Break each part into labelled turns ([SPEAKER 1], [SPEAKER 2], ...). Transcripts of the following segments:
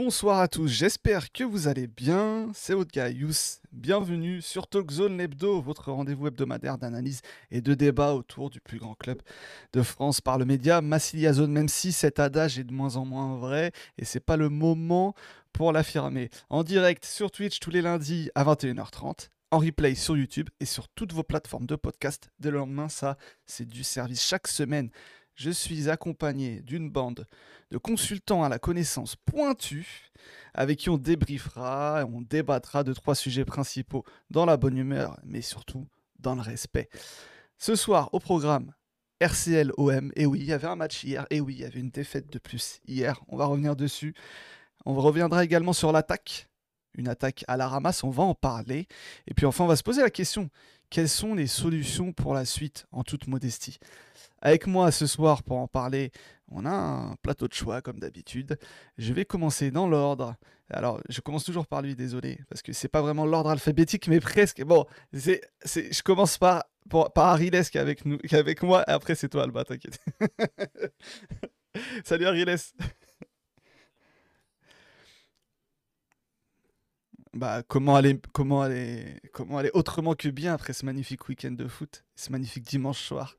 [SPEAKER 1] Bonsoir à tous, j'espère que vous allez bien. C'est votre gars Yous. Bienvenue sur Talkzone Lebdo, votre rendez-vous hebdomadaire d'analyse et de débat autour du plus grand club de France par le média Massilia Zone, même si cet adage est de moins en moins vrai et c'est pas le moment pour l'affirmer. En direct sur Twitch tous les lundis à 21h30 en replay sur YouTube et sur toutes vos plateformes de podcast. Dès le lendemain, ça, c'est du service chaque semaine. Je suis accompagné d'une bande de consultants à la connaissance pointue avec qui on débriefera, on débattra de trois sujets principaux dans la bonne humeur, mais surtout dans le respect. Ce soir, au programme, RCL OM. Et oui, il y avait un match hier. Et oui, il y avait une défaite de plus hier. On va revenir dessus. On reviendra également sur l'attaque. Une attaque à la ramasse, on va en parler. Et puis enfin, on va se poser la question, quelles sont les solutions pour la suite, en toute modestie? Avec moi ce soir pour en parler, on a un plateau de choix comme d'habitude. Je vais commencer dans l'ordre. Alors, je commence toujours par lui, désolé, parce que c'est pas vraiment l'ordre alphabétique, mais presque. Bon, je commence par, par Ariles qui est avec, nous, qui est avec moi, et après c'est toi, Alba, t'inquiète. Salut Ariles Bah, comment aller, comment aller, comment aller autrement que bien après ce magnifique week-end de foot, ce magnifique dimanche soir?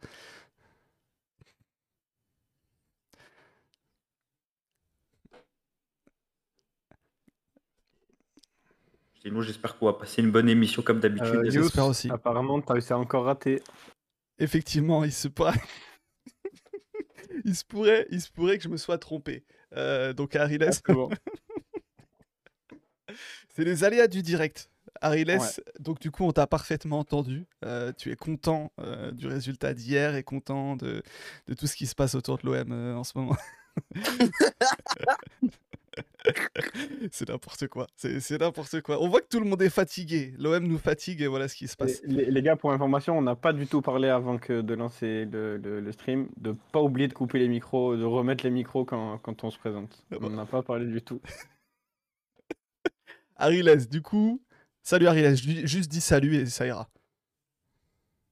[SPEAKER 2] Sinon, j'espère qu'on va passer une bonne émission comme d'habitude.
[SPEAKER 3] Euh,
[SPEAKER 1] J'espère aussi.
[SPEAKER 3] apparemment, t'as réussi à encore rater.
[SPEAKER 1] Effectivement, il se pourrait. il se pourrait, il se pourrait que je me sois trompé. Euh, donc Ariles,
[SPEAKER 3] Ah, c'est
[SPEAKER 1] les aléas du direct. Ariles,
[SPEAKER 3] Ouais.
[SPEAKER 1] donc du coup, on t'a parfaitement entendu. Euh, tu es content euh, du résultat d'hier et content de, de tout ce qui se passe autour de l'OM euh, en ce moment. c'est n'importe quoi. C'est c'est n'importe quoi. On voit que tout le monde est fatigué. L'OM nous fatigue et voilà ce qui se passe.
[SPEAKER 3] Les, les gars, pour information, on n'a pas du tout parlé avant que de lancer le, le- le stream, de pas oublier de couper les micros, de remettre les micros quand, quand on se présente.
[SPEAKER 1] Ah bah.
[SPEAKER 3] On n'a pas parlé du tout.
[SPEAKER 1] Ariles, du coup, salut Ariles. Ju- Juste dis salut et ça ira.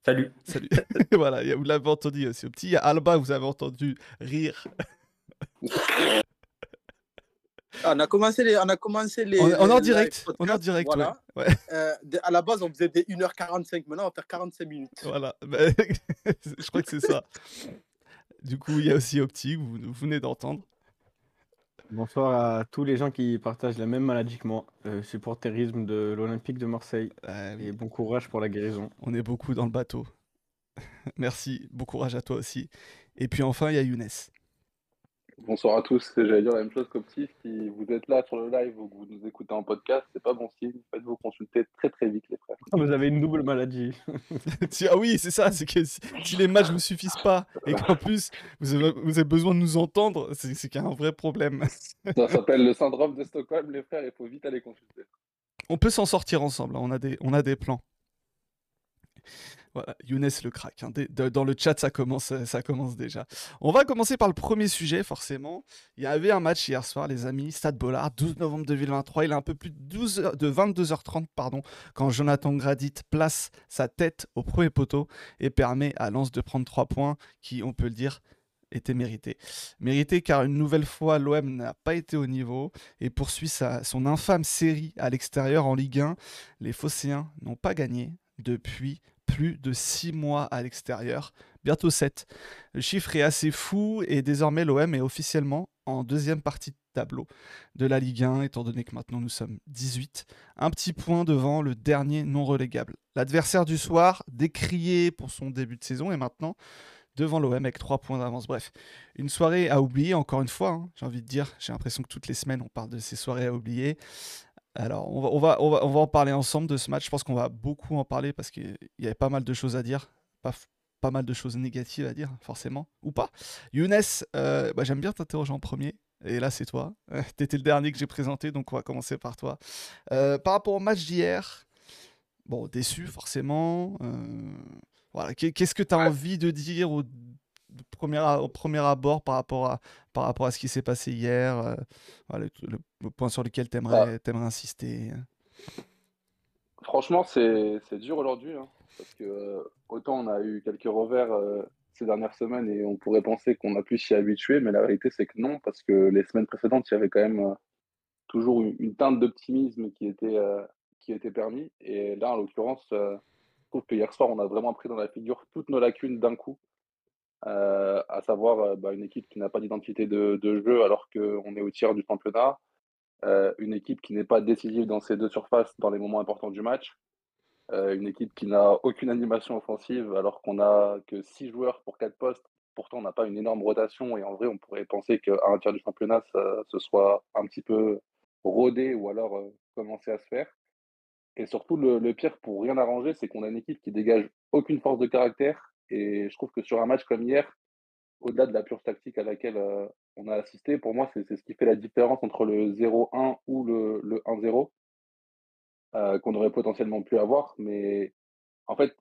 [SPEAKER 2] Salut.
[SPEAKER 1] Salut. voilà, vous l'avez entendu aussi au petit. Il y a Alba, vous avez entendu rire.
[SPEAKER 4] Ah, On a commencé les, on a commencé les.
[SPEAKER 1] On, on est en direct.
[SPEAKER 4] live
[SPEAKER 1] On est en
[SPEAKER 4] podcasts,
[SPEAKER 1] direct,
[SPEAKER 4] voilà.
[SPEAKER 1] ouais. ouais.
[SPEAKER 4] Euh, à la base, on faisait des 1h45. Maintenant, on va faire 45 minutes.
[SPEAKER 1] Voilà. Bah, je crois que c'est ça. Du coup, il y a aussi Opti, vous, vous venez d'entendre.
[SPEAKER 3] Bonsoir à tous les gens qui partagent la même maladie que moi, le supporterisme de l'Olympique de Marseille.
[SPEAKER 1] Ah oui,
[SPEAKER 3] Et bon courage pour la guérison.
[SPEAKER 1] on est beaucoup dans le bateau. Merci. Bon courage à toi aussi. Et puis enfin, il y a Younes.
[SPEAKER 5] Bonsoir à tous, j'allais dire la même chose qu'Opti, si vous êtes là sur le live ou que vous nous écoutez en podcast, c'est pas bon signe, faites-vous consulter très très vite les frères.
[SPEAKER 3] Ah, vous avez une double maladie.
[SPEAKER 1] Si- ah oui, c'est ça. C'est que si, les matchs ne vous suffisent pas et qu'en plus vous avez, vous avez besoin de nous entendre, c'est qu'il y a un vrai problème.
[SPEAKER 5] Ça s'appelle le syndrome de Stockholm les frères, il faut vite aller consulter.
[SPEAKER 1] On peut s'en sortir ensemble. hein, On a des, on a des plans. Voilà, Younes le crack. hein, dans le chat, ça commence, euh, ça commence déjà. On va commencer par le premier sujet, forcément. Il y avait un match hier soir, les amis. Stade Bollard, 12 novembre 2023. Il est un peu plus de, 12 heures- de 22h30, pardon, quand Jonathan Gradit place sa tête au premier poteau et permet à Lens de prendre 3 points qui, on peut le dire, étaient mérités. Mérités car une nouvelle fois, l'OM n'a pas été au niveau et poursuit sa, son infâme série à l'extérieur en Ligue 1. Les Phocéens n'ont pas gagné depuis plus de 6 mois à l'extérieur, bientôt 7. Le chiffre est assez fou et désormais l'OM est officiellement en deuxième partie de tableau de la Ligue 1, étant donné que maintenant nous sommes 18, un petit point devant le dernier non relégable. L'adversaire du soir, décrié pour son début de saison, est maintenant devant l'OM avec 3 points d'avance. Bref, une soirée à oublier, encore une fois, hein, j'ai envie de dire, j'ai l'impression que toutes les semaines on parle de ces soirées à oublier. Alors, on va, on, va, on, va, on va en parler ensemble de ce match. Je pense qu'on va beaucoup en parler parce qu'il y avait pas mal de choses à dire. Pas, mal de choses négatives à dire, forcément. Ou pas. Younes, euh, bah, j'aime bien t'interroger en premier. Et là, c'est toi. Tu étais le dernier que j'ai présenté, donc on va commencer par toi. Euh, par rapport au match d'hier, bon, déçu, forcément. euh, voilà. Qu'est- Qu'est-ce que tu as envie de dire au, de premier, au premier abord par rapport à, par rapport à ce qui s'est passé hier euh, voilà, le, le- le point sur lequel tu aimerais, insister
[SPEAKER 5] Franchement, c'est dur aujourd'hui, hein, parce que euh, autant on a eu quelques revers euh, ces dernières semaines et on pourrait penser qu'on a pu s'y habituer, mais la réalité c'est que non, parce que les semaines précédentes, il y avait quand même euh, toujours une, une teinte d'optimisme qui était, qui était permis. Et là, en l'occurrence, je trouve que hier soir, on a vraiment pris dans la figure toutes nos lacunes d'un coup. Euh, à savoir euh, bah, une équipe qui n'a pas d'identité de, jeu alors qu'on est au tiers du championnat, euh, une équipe qui n'est pas décisive dans ses deux surfaces dans les moments importants du match, une équipe qui n'a aucune animation offensive alors qu'on a que six joueurs pour quatre postes. Pourtant, on n'a pas une énorme rotation et en vrai, on pourrait penser qu'à un tiers du championnat, ça, ce soit un petit peu rodé ou alors commencer à se faire. Et surtout, le pire pour rien arranger, c'est qu'on a une équipe qui dégage aucune force de caractère. Et je trouve que sur un match comme hier, au-delà de la pure tactique à laquelle euh, on a assisté, pour moi, c'est ce qui fait la différence entre le 0-1 ou le, le 1-0 euh, qu'on aurait potentiellement pu avoir. Mais en fait,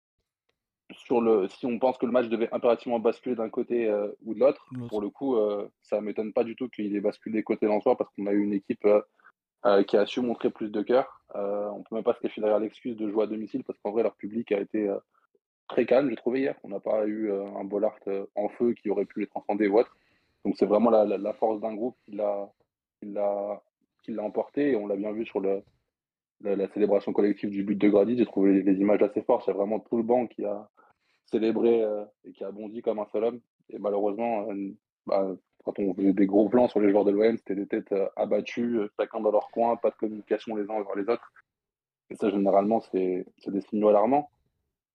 [SPEAKER 5] sur le, si on pense que le match devait impérativement basculer d'un côté euh, ou de l'autre, pour le coup, ça m'étonne pas du tout qu'il ait basculé côté Lensois parce qu'on a eu une équipe qui a su montrer plus de cœur. On peut même pas se cacher derrière l'excuse de jouer à domicile parce qu'en vrai, leur public a été très calme, j'ai trouvé hier. On n'a pas eu euh, un Bollard euh, en feu qui aurait pu les transcender ou autre. Donc c'est vraiment la, la- force d'un groupe qui l'a emporté et on l'a bien vu sur le, la, célébration collective du but de Grady. J'ai trouvé les, les images assez fortes. C'est vraiment tout le banc qui a célébré euh, et qui a bondi comme un seul homme. Et malheureusement, bah, quand on faisait des gros plans sur les joueurs de l'OM, c'était des têtes abattues, chacun dans leur coin, pas de communication les uns vers les autres. Et ça, généralement, c'est des signaux alarmants.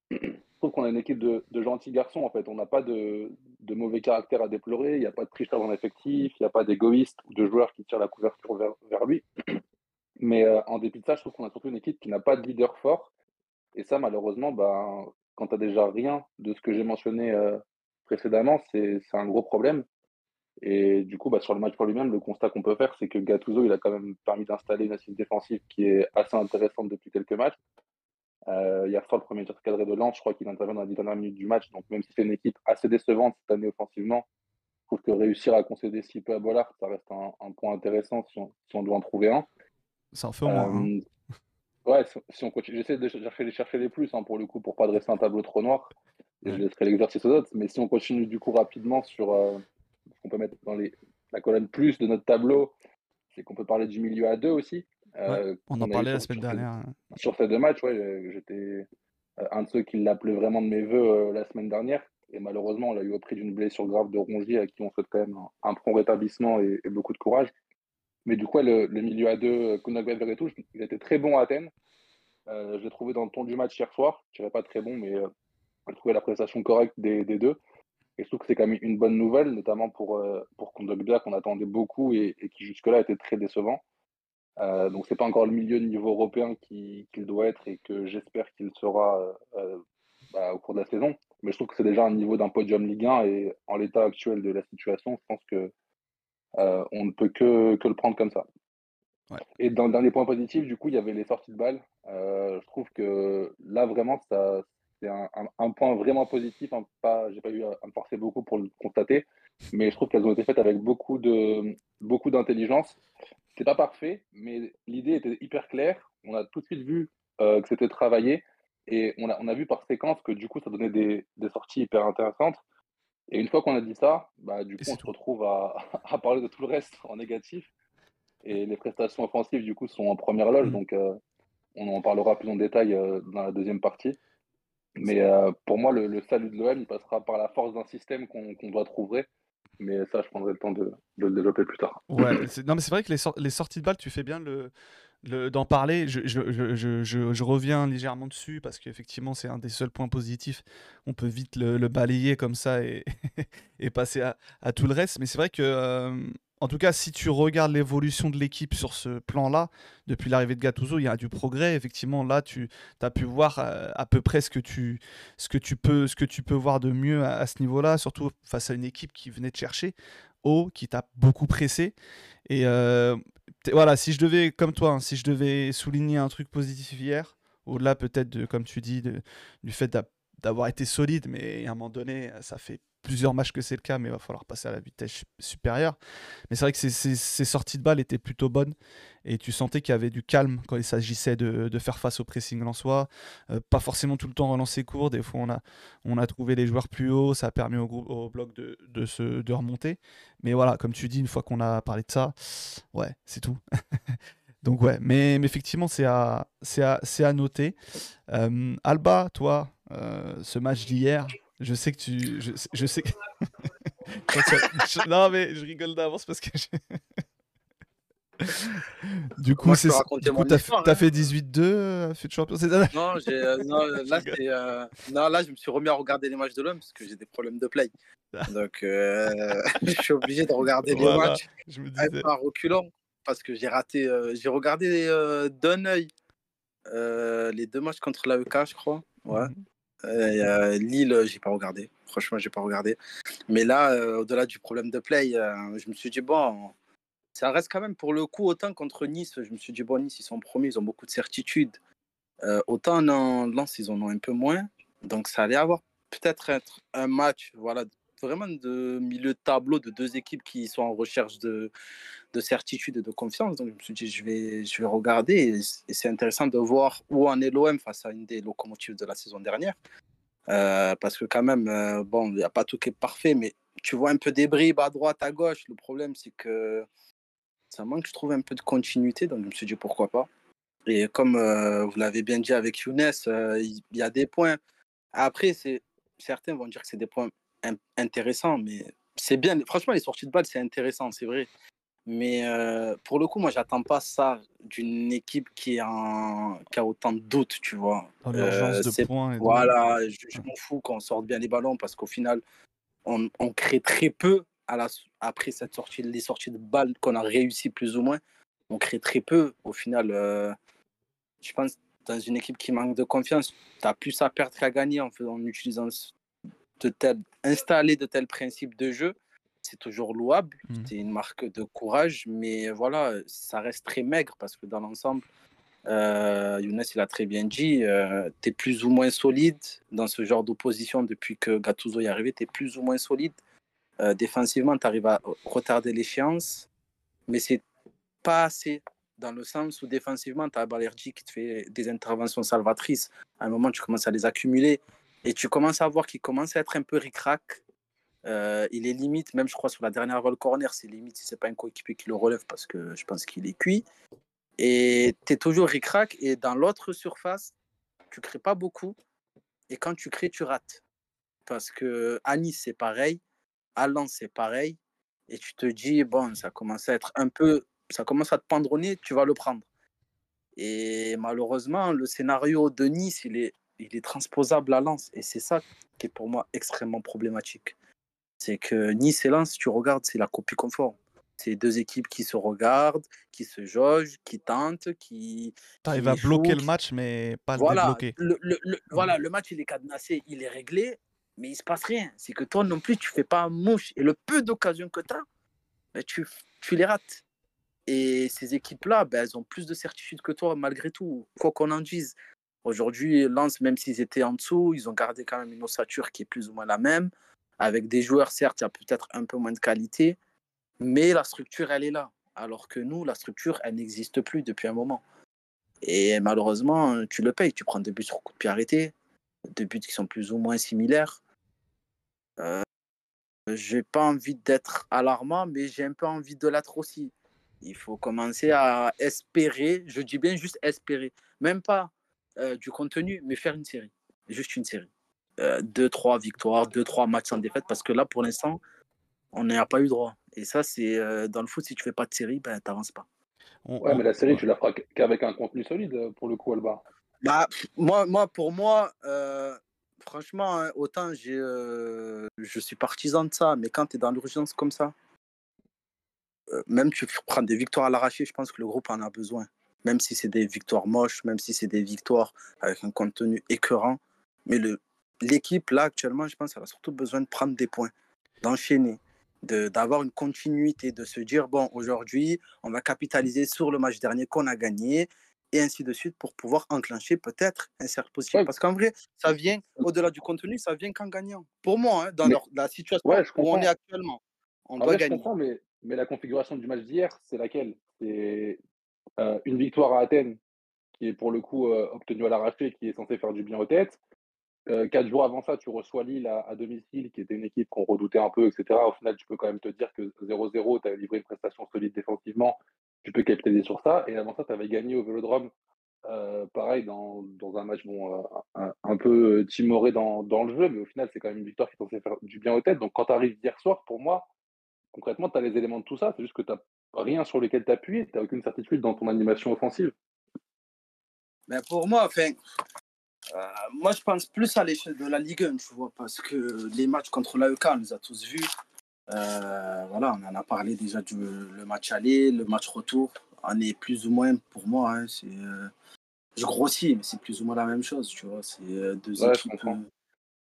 [SPEAKER 5] Je trouve qu'on a une équipe de, gentils garçons, en fait. On n'a pas de, mauvais caractère à déplorer, il n'y a pas de tricheur dans l'effectif, il n'y a pas d'égoïste ou de joueurs qui tirent la couverture vers, lui. Mais euh, en dépit de ça, je trouve qu'on a surtout une équipe qui n'a pas de leader fort. Et ça, malheureusement, ben, quand tu n'as déjà rien de ce que j'ai mentionné euh, précédemment, c'est un gros problème. Et du coup, bah, sur le match pour lui-même, le constat qu'on peut faire, c'est que Gattuso, il a quand même permis d'installer une assise défensive qui est assez intéressante depuis quelques matchs. Euh, hier soir, le premier tir cadré de Lens, je crois qu'il intervient dans les 10 dernières minutes du match. Donc, même si c'est une équipe assez décevante cette année offensivement, je trouve que réussir à concéder si peu à Bollard, ça reste un, un point intéressant si on, si on doit en trouver un.
[SPEAKER 1] Ça en fait au moins. hein.
[SPEAKER 5] Euh, ouais, si, si on continue, j'essaie de chercher, de chercher les plus hein, pour le coup, pour pas dresser un tableau trop noir. Et je laisserai l'exercice aux autres. Mais si on continue du coup rapidement sur euh, ce qu'on peut mettre dans les, la colonne plus de notre tableau, c'est qu'on peut parler du milieu à deux aussi. Euh,
[SPEAKER 1] On en parlait la semaine
[SPEAKER 5] sur
[SPEAKER 1] dernière.
[SPEAKER 5] sur ces deux matchs, ouais, j'étais euh, un de ceux qui l'appelait vraiment de mes voeux euh, la semaine dernière. Et malheureusement, on l'a eu au prix d'une blessure grave de Rongier, à qui on souhaite quand même un, un prompt rétablissement et, et beaucoup de courage. Mais du coup, le, le milieu à deux, Kunagwe Veretout, il était très bon à Athènes. Euh, je l'ai trouvé dans le ton du match hier soir. Je dirais pas très bon, mais euh, j'ai trouvé la prestation correcte des, des deux. Et je trouve que c'est quand même une bonne nouvelle, notamment pour, euh, pour Kondogbia, qu'on attendait beaucoup et, et qui jusque-là était très décevant. Euh, donc c'est pas encore le milieu de niveau européen qui- qu'il doit être et que j'espère qu'il sera euh, euh, bah, au cours de la saison. Mais je trouve que c'est déjà un niveau d'un podium Ligue 1 et en l'état actuel de la situation, je pense que euh, on ne peut que, que le prendre comme ça.
[SPEAKER 1] Ouais.
[SPEAKER 5] Et dans, dans les points positifs, du coup, il y avait les sorties de balles. Je trouve que là, vraiment, ça, c'est un, un- un point vraiment positif. Hein, pas, j'ai pas eu à, à me forcer beaucoup pour le constater, mais je trouve qu'elles ont été faites avec beaucoup de beaucoup d'intelligence. C'est pas parfait, mais l'idée était hyper claire. On a tout de suite vu euh, que c'était travaillé et on a, on a vu par séquence que du coup, ça donnait des, des sorties hyper intéressantes. Et une fois qu'on a dit ça, bah, du coup, on se retrouve à, à parler de tout le reste en négatif. Et les prestations offensives, du coup, sont en première loge.
[SPEAKER 1] Mm.
[SPEAKER 5] Donc, euh, on en parlera plus en détail euh, dans la deuxième partie. Mais euh, pour moi, le, le salut de l'OM, il passera par la force d'un système qu'on qu'on doit trouver. Mais ça, je prendrai le temps de, de le développer plus tard.
[SPEAKER 1] Ouais, non mais c'est vrai que les, sor- les sorties de balles, tu fais bien le, d'en parler. Je, je- je- je- reviens légèrement dessus parce qu'effectivement c'est un des seuls points positifs. On peut vite le, balayer comme ça et, passer à, à tout le reste. Mais c'est vrai que, euh, en tout cas, si tu regardes l'évolution de l'équipe sur ce plan-là, depuis l'arrivée de Gattuso, il y a du progrès. Effectivement, là, tu as pu voir euh, à peu près ce que tu, peux, ce que tu peux voir de mieux à, ce niveau-là, surtout face à une équipe qui venait te chercher haut, qui t'a beaucoup pressé. Et euh, voilà, si je devais, comme toi, hein, si je devais souligner un truc positif hier, au-delà peut-être de, comme tu dis, du fait d'a- d'avoir été solide, mais à un moment donné, ça fait plusieurs matchs que c'est le cas, mais il va falloir passer à la vitesse sup- supérieure. Mais c'est vrai que ces, sorties de balles étaient plutôt bonnes et tu sentais qu'il y avait du calme quand il s'agissait de, faire face au pressing lensois. Euh, pas forcément tout le temps relancer court, des fois on a, on a trouvé les joueurs plus hauts, ça a permis au, groupe, au bloc de, se, de remonter. Mais voilà, comme tu dis, une fois qu'on a parlé de ça, ouais, c'est tout. Donc ouais, mais, effectivement, c'est à, à, à noter. Euh, Alba, toi, euh, ce match d'hier, je sais que tu... Je, je sais que... Non mais je rigole d'avance parce que... je- du coup, c'est Du coup, t'as
[SPEAKER 4] hein.
[SPEAKER 1] fait 18-2, euh, fait de champion cette année
[SPEAKER 4] Non, j'ai, euh, non, là, euh, non, là, je me suis remis à regarder les matchs de l'homme parce que j'ai des problèmes de play. Donc, euh, je suis obligé de regarder les matchs
[SPEAKER 1] je me disais.
[SPEAKER 4] reculant parce que j'ai raté. euh, j'ai regardé d'un œil les deux matchs contre l'AEK, je crois. Ouais.
[SPEAKER 1] Mhm.
[SPEAKER 4] Euh, Lille, j'ai pas regardé. Franchement, j'ai pas regardé. Mais là, euh, au-delà du problème de play, euh, je me suis dit, bon, ça reste quand même pour le coup, autant contre Nice, je me suis dit, bon, Nice, ils sont premiers, ils ont beaucoup de certitudes. Autant en Lens, ils en ont un peu moins. Donc, ça allait avoir peut-être être un match, voilà, vraiment de milieu de tableau de deux équipes qui sont en recherche de, de certitude et de confiance. Donc, je me suis dit, je vais, je vais regarder. Et, c'est intéressant de voir où en est l'OM face à une des locomotives de la saison dernière. Euh, parce que quand même, euh, bon, il n'y a pas tout qui est parfait, mais tu vois un peu des bribes à droite, à gauche. Le problème, c'est que ça manque, je trouve, un peu de continuité. Donc, je me suis dit, pourquoi pas. Et comme euh, vous l'avez bien dit avec Younes, il y, a des points. Après, certains vont dire que c'est des points in- intéressants, mais c'est bien. Franchement, les sorties de balles, c'est intéressant, c'est vrai. Mais euh, pour le coup, moi, j'attends pas ça d'une équipe qui, est en... qui a autant de doutes, tu vois.
[SPEAKER 1] Dans l'urgence
[SPEAKER 4] Euh,
[SPEAKER 1] de points. Et.
[SPEAKER 4] Voilà, je, je m'en fous qu'on sorte bien les ballons parce qu'au final, on, on crée très peu à la, après cette sortie, les sorties de balles qu'on a réussi plus ou moins. On crée très peu. Au final, euh, je pense dans une équipe qui manque de confiance, tu as plus à perdre qu'à gagner en, en utilisant de tels, installer de tels principes de jeu. C'est toujours louable,
[SPEAKER 1] Mhm.
[SPEAKER 4] c'est une marque de courage, mais voilà, ça reste très maigre parce que dans l'ensemble, euh, Younes, il a très bien dit, tu es plus ou moins solide dans ce genre d'opposition depuis que Gattuso est arrivé, tu es plus ou moins solide. Euh, défensivement, tu arrives à retarder l'échéance, mais c'est pas assez dans le sens où défensivement, tu as Balerdi qui te fait des interventions salvatrices. À un moment, tu commences à les accumuler et tu commences à voir qu'il commence à être un peu ric-rac. Euh, il est limite, même je crois sur la dernière balle corner, c'est limite si c'est pas un coéquipier qui le relève parce que je pense qu'il est cuit. Et tu es toujours ric-rac et dans l'autre surface, tu crées pas beaucoup. Et quand tu crées, tu rates. Parce que à Nice, c'est pareil. À Lens, c'est pareil. Et tu te dis, bon, ça commence à être un peu. Ça commence à te nez, tu vas le prendre. Et malheureusement, le scénario de Nice, il est, il est transposable à Lens. Et c'est ça qui est pour moi extrêmement problématique. C'est que Nice et Lens, tu regardes, c'est la copie conforme. C'est deux équipes qui se regardent, qui se jaugent, qui tentent, qui. Qui
[SPEAKER 1] à bloquer le match, mais pas le débloquer.
[SPEAKER 4] le, le- le- voilà, le match il est cadenassé, il est réglé, mais il se passe rien. C'est que toi non plus, tu fais pas mouche. Et le peu d'occasions que tu as, tu, tu les rates. Et ces équipes-là, ben, elles ont plus de certitude que toi, malgré tout, quoi qu'on en dise. Aujourd'hui, Lens, même s'ils étaient en dessous, ils ont gardé quand même une ossature qui est plus ou moins la même. Avec des joueurs, certes, il y a peut-être un peu moins de qualité, mais la structure, elle est là. Alors que nous, la structure, elle n'existe plus depuis un moment. Et malheureusement, tu le payes. Tu prends deux buts sur coup de pied arrêté, deux buts qui sont plus ou moins similaires. Euh, j'ai pas envie d'être alarmant, mais j'ai un peu envie de l'être aussi. Il faut commencer à espérer, je dis bien juste espérer, même pas euh, du contenu, mais faire une série. Juste une série. Euh, deux, trois victoires, deux, trois matchs sans défaite, parce que là, pour l'instant, on n'y a pas eu droit. Et ça, c'est euh, dans le foot, si tu fais pas de série, ben, t'avances pas.
[SPEAKER 5] Ouais, mais la série, tu la feras qu'avec un contenu solide, euh, pour le coup, Alba.
[SPEAKER 4] Bah, moi, moi, pour moi, euh, franchement, hein, autant j'ai, euh, je suis partisan de ça, mais quand tu es dans l'urgence comme ça, euh, même tu prends des victoires à l'arraché, je pense que le groupe en a besoin. Même si c'est des victoires moches, même si c'est des victoires avec un contenu écœurant. Mais l'équipe, là, actuellement, je pense qu'elle a surtout besoin de prendre des points, d'enchaîner, de, d'avoir une continuité, de se dire, bon, aujourd'hui, on va capitaliser sur le match dernier qu'on a gagné et ainsi de suite pour pouvoir enclencher peut-être un cercle positif.
[SPEAKER 5] Ouais.
[SPEAKER 4] Parce qu'en vrai, ça vient, au-delà du contenu, ça vient qu'en gagnant. Pour moi, hein, dans
[SPEAKER 5] Mais-
[SPEAKER 4] leur- la situation
[SPEAKER 5] Ouais, je
[SPEAKER 4] où on est actuellement, on
[SPEAKER 5] En
[SPEAKER 4] doit
[SPEAKER 5] vrai, je
[SPEAKER 4] gagner.
[SPEAKER 5] comprends, mais, mais la configuration du match d'hier, c'est laquelle? C'est euh, une victoire à Athènes, qui est pour le coup euh, obtenue à l'arraché, qui est censée faire du bien aux têtes. Euh, quatre jours avant ça, tu reçois Lille à, domicile, qui était une équipe qu'on redoutait un peu, etc. Au final, tu peux quand même te dire que 0-0, tu as livré une prestation solide défensivement, tu peux capitaliser sur ça. Et avant ça, tu avais gagné au Vélodrome, pareil, dans, dans un match bon, un, un peu timoré dans, dans le jeu, mais au final, c'est quand même une victoire qui est censée faire du bien aux têtes. Donc quand tu arrives hier soir, pour moi, concrètement, tu as les éléments de tout ça, c'est juste que tu rien sur lequel t'appuyer, tu n'as aucune certitude dans ton animation offensive.
[SPEAKER 4] Mais pour moi, enfin, euh, moi je pense plus à l'échelle de la Ligue 1, tu vois, parce que les matchs contre l'AEK, on les a tous vus. Euh, voilà, on en a parlé déjà du le match aller, le match retour. On est plus ou moins, pour moi, hein, c'est, euh, je grossis, mais c'est plus ou moins la même chose, tu vois. C'est deux
[SPEAKER 5] Ouais,
[SPEAKER 4] équipes.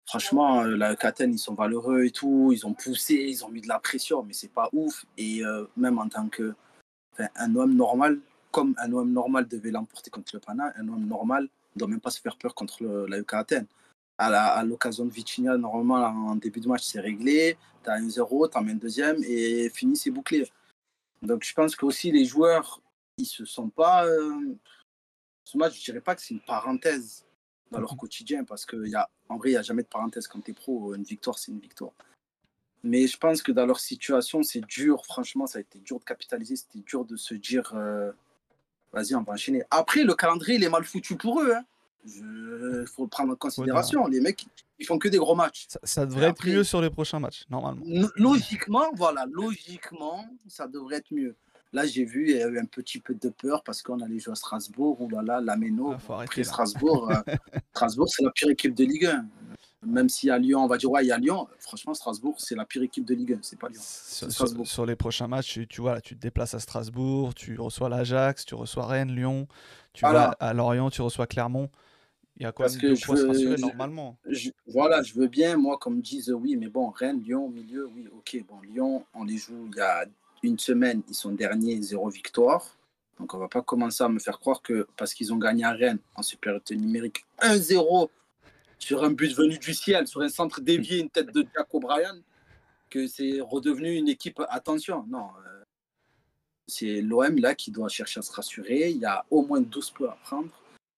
[SPEAKER 4] Franchement, euh, l'AEK Athènes, ils sont valeureux et tout, ils ont poussé, ils ont mis de la pression, mais c'est pas ouf. Et euh, même en tant que enfin, un homme normal, comme un OM normal devait l'emporter contre le Pana, un OM normal ne doit même pas se faire peur contre le- la UK Athènes. À la- l'occasion de Vitinha, normalement, en début de match, c'est réglé. Tu as un 0, tu en mets un deuxième et fini, c'est bouclé. Donc, je pense qu'aussi les joueurs, ils se sont pas. euh, Ce match, je dirais pas que c'est une parenthèse dans leur quotidien parce qu'en vrai, il n'y a jamais de parenthèse quand tu es pro. Une victoire, c'est une victoire. Mais je pense que dans leur situation, c'est dur. Franchement, ça a été dur de capitaliser. C'était dur de se dire, euh, vas-y, on va enchaîner. Après, le calendrier, il est mal foutu pour eux. Il faut le prendre en considération. Les mecs, ils font que des gros matchs.
[SPEAKER 1] Ça, ça devrait être mieux sur les prochains matchs, normalement.
[SPEAKER 4] Logiquement, voilà, logiquement, ça devrait être mieux. Là, j'ai vu, il y a eu un petit peu de peur parce qu'on allait jouer à Strasbourg. Ou là là, la Méno.
[SPEAKER 1] Ah.
[SPEAKER 4] Strasbourg, euh, Strasbourg, c'est la pire équipe de Ligue 1. Même si à Lyon, on va dire, ouais, il y a Lyon. Franchement, Strasbourg, c'est la pire équipe de Ligue 1. C'est pas Lyon.
[SPEAKER 1] Sur, sur-
[SPEAKER 4] Strasbourg.
[SPEAKER 1] sur les prochains matchs, tu, tu vois, là, tu te déplaces à Strasbourg, tu reçois l'Ajax, tu reçois Rennes, Lyon, tu
[SPEAKER 4] Voilà.
[SPEAKER 1] vas à Lorient, tu reçois Clermont. Il y a quand
[SPEAKER 4] Parce que
[SPEAKER 1] de
[SPEAKER 4] je
[SPEAKER 1] quoi
[SPEAKER 4] veux-
[SPEAKER 1] rassurer
[SPEAKER 4] je-
[SPEAKER 1] normalement.
[SPEAKER 4] Je- voilà, je veux bien, moi, comme me disent, oui, mais bon, Rennes, Lyon, milieu, oui, ok. Bon, Lyon, on les joue il y a une semaine, ils sont derniers, zéro victoire. Donc, on va pas commencer à me faire croire que parce qu'ils ont gagné à Rennes en supériorité numérique 1-0 sur un but venu du ciel, sur un centre dévié, une tête de Jack O'Brien, que c'est redevenu une équipe. Attention, non. euh, c'est l'OM là qui doit chercher à se rassurer. Il y a au moins 12 points à prendre.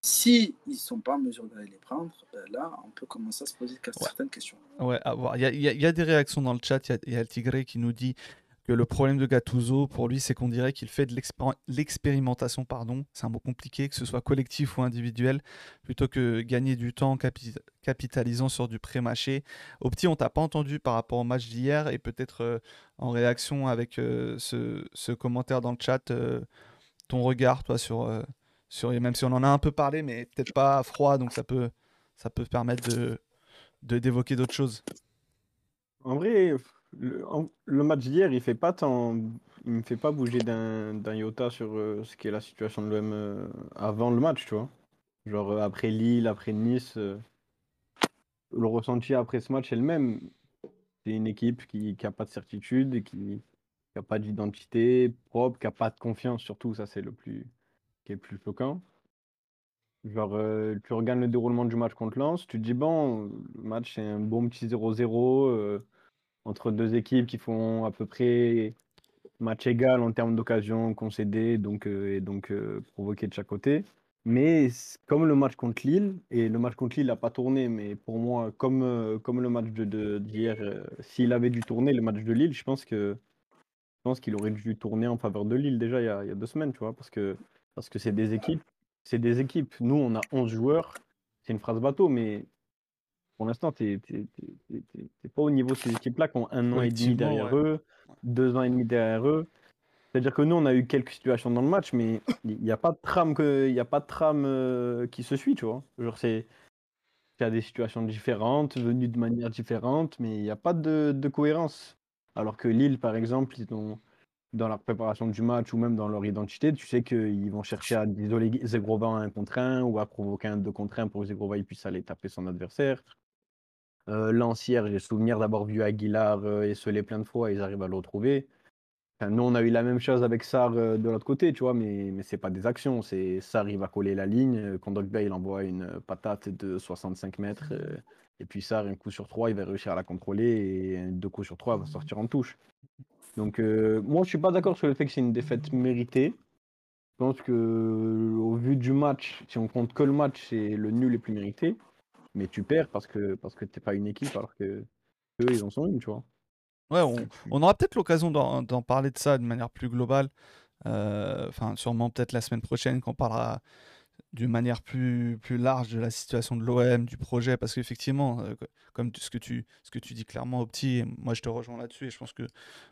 [SPEAKER 4] Si ils ne sont pas en mesure d'aller les prendre, euh, là, on peut commencer à se poser certaines questions.
[SPEAKER 1] Ouais, à voir. Il y a, y y des réactions dans le chat. Il y a, il y a le Tigré qui nous dit que le problème de Gattuso, pour lui, c'est qu'on dirait qu'il fait de l'expéri- l'expérimentation, pardon, c'est un mot compliqué, que ce soit collectif ou individuel, plutôt que gagner du temps en capi- capitalisant sur du pré-mâché. Au petit, on t'a pas entendu par rapport au match d'hier et peut-être euh, en réaction avec euh, ce, commentaire dans le chat, euh, ton regard, toi, sur, sur, même si on en a un peu parlé, mais peut-être pas froid, donc ça peut, ça peut permettre de- d'évoquer d'autres choses.
[SPEAKER 3] En vrai, le, le match d'hier, il fait me fait pas bouger d'un iota sur euh, ce qu'est la situation de l'OM euh, avant le match, tu vois. Genre euh, après Lille, après Nice, le ressenti après ce match est le même. C'est une équipe qui n'a pas de certitude, qui n'a pas d'identité propre, qui n'a pas de confiance, surtout, ça c'est le plus, qui est le plus choquant. Genre, tu regardes le déroulement du match contre Lens, tu te dis, bon, le match c'est un bon petit 0-0 euh, entre deux équipes qui font à peu près match égal en termes d'occasions concédées donc, euh, et donc euh, provoquées de chaque côté. Mais comme le match contre Lille, et le match contre Lille n'a pas tourné, mais pour moi, comme, euh, comme le match de, de- d'hier, euh, s'il avait dû tourner le match de Lille, je pense que je pense qu'il aurait dû tourner en faveur de Lille déjà il y a, il y a deux semaines, tu vois, parce que parce que des équipes, c'est des équipes. Nous, on a 11 joueurs, c'est une phrase bateau, mais pour l'instant, tu n'es pas au niveau de ces équipes-là qui ont un an et demi derrière
[SPEAKER 1] ouais.
[SPEAKER 3] eux, deux ans et demi derrière eux. C'est-à-dire que nous, on a eu quelques situations dans le match, mais il n'y a pas de trame, que, y a pas de trame euh, qui se suit, tu vois. Genre, c'est. Il y a des situations différentes, venues de manière différente, mais il n'y a pas de, de cohérence. Alors que Lille, par exemple, ils ont, dans la préparation du match ou même dans leur identité, tu sais qu'ils vont chercher à isoler Zegrova en un contre un ou à provoquer un deux contre un pour que Zegrova puisse aller taper son adversaire. Euh, Lancière, j'ai souvenir d'avoir vu Aguilar euh, esseler plein de fois, ils arrivent à le retrouver. Enfin, nous, on a eu la même chose avec Sar euh, de l'autre côté, tu vois, mais, mais c'est pas des actions. C'est Sar, il va coller la ligne. euh, Kondogbia, il envoie une euh, patate de 65 mètres. euh, et puis Sar, un coup sur trois, il va réussir à la contrôler. Et deux coups sur trois, il va sortir en touche. Donc, euh, moi, je suis pas d'accord sur le fait que c'est une défaite méritée. Je pense que, euh, au vu du match, si on compte que le match, c'est le nul est plus mérité. Mais tu perds parce que, parce que t'es pas une équipe, alors que eux, ils en sont une, tu vois.
[SPEAKER 1] Ouais, on, on aura peut-être l'occasion d'en parler de ça de manière plus globale. Euh, Enfin, sûrement peut-être la semaine prochaine, quand on parlera d'une manière plus, plus large de la situation de l'OM, du projet, parce qu'effectivement, euh, co- comme ce, que tu, ce que tu dis clairement, Opti, et moi je te rejoins là-dessus, et je pense que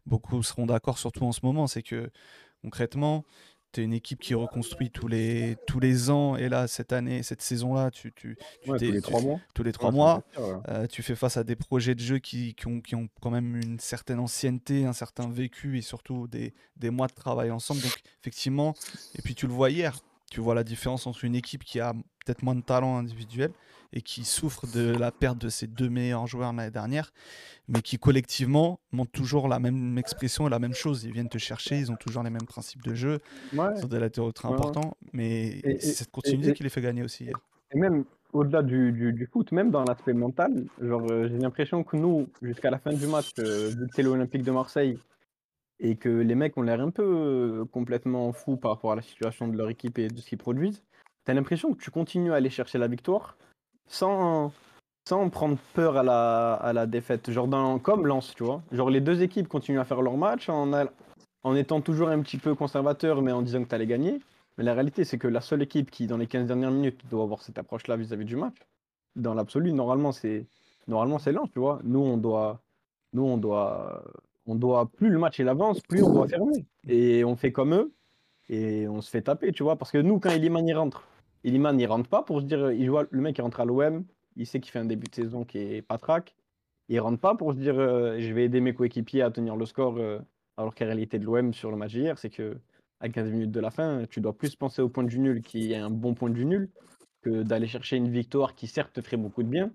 [SPEAKER 1] beaucoup seront d'accord, surtout en ce moment, c'est que concrètement, tu es une équipe qui reconstruit tous les, tous les ans, et là, cette année, cette saison-là, tu, tu, tu
[SPEAKER 3] Ouais, tous les trois mois.
[SPEAKER 1] tous les trois
[SPEAKER 3] Ouais,
[SPEAKER 1] mois. Euh, tu fais face à des projets de jeu qui, qui ont, qui ont quand même une certaine ancienneté, un certain vécu et surtout des, des mois de travail ensemble. Donc, effectivement, et puis tu le vois hier, tu vois la différence entre une équipe qui a peut-être moins de talent individuel et qui souffre de la perte de ses deux meilleurs joueurs l'année dernière, mais qui collectivement montrent toujours la même expression et la même chose. Ils viennent te chercher, ils ont toujours les mêmes principes de jeu,
[SPEAKER 3] Ouais.
[SPEAKER 1] ils ont des latéraux très
[SPEAKER 3] Ouais,
[SPEAKER 1] importants, mais c'est cette continuité
[SPEAKER 3] et-
[SPEAKER 1] qui les fait gagner aussi hier.
[SPEAKER 3] Et même au-delà du, du, du foot, même dans l'aspect mental, genre euh, j'ai l'impression que nous, jusqu'à la fin du match, euh, vu que c'est l'Olympique de Marseille, et que les mecs ont l'air un peu euh, complètement fous par rapport à la situation de leur équipe et de ce qu'ils produisent, t'as l'impression que tu continues à aller chercher la victoire sans, sans prendre peur à la, à la défaite. Genre dans, comme Lens, tu vois. Genre les deux équipes continuent à faire leur match en, en étant toujours un petit peu conservateur, mais en disant que tu allais gagner. Mais la réalité, c'est que la seule équipe qui, dans les 15 dernières minutes, doit avoir cette approche-là vis-à-vis du match, dans l'absolu, normalement, c'est normalement c'est Lens, tu vois. Nous, on doit, nous, on doit, on doit plus le match il avance, plus on doit fermer. Et on fait comme eux, et on se fait taper, tu vois. Parce que nous, quand Iliman il rentre, Iliman il rentre pas pour se dire, il à- le mec il rentre à l'OM, il sait qu'il fait un début de saison qui est patraque, il rentre pas pour se dire, euh, je vais aider mes coéquipiers à tenir le score, euh, alors qu'en réalité de l'OM sur le match d'hier, c'est que à 15 minutes de la fin, tu dois plus penser au point du nul qui est un bon point du nul que d'aller chercher une victoire qui certes te ferait beaucoup de bien,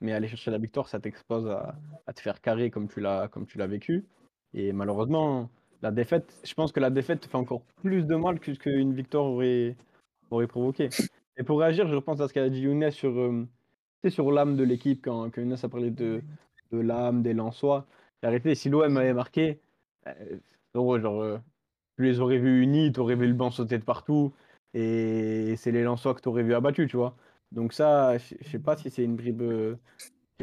[SPEAKER 3] mais aller chercher la victoire, ça t'expose à, te faire carrer comme tu l'as comme tu l'as vécu. Et malheureusement, la défaite, je pense que la défaite te fait encore plus de mal que qu'une victoire aurait, aurait provoqué. Et pour réagir, je repense à ce qu'a dit Younes sur, euh, tu sais, sur l'âme de l'équipe, quand, quand Younes a parlé de, de l'âme, des Lensois. Réalité, si l'OM avait marqué, euh, genre, euh, tu les aurais vus unis, tu aurais vu le banc sauter de partout, et c'est les Lensois que tu aurais vu abattus, tu vois. Donc ça, je sais pas si c'est une bribe...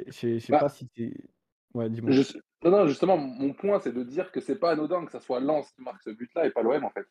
[SPEAKER 3] Je sais
[SPEAKER 5] Bah,
[SPEAKER 3] pas si c'est... Ouais, dis-moi.
[SPEAKER 5] Je- Non, non, justement, mon point, c'est de dire que c'est pas anodin que ça soit Lens qui marque ce but-là et pas l'OM, en fait.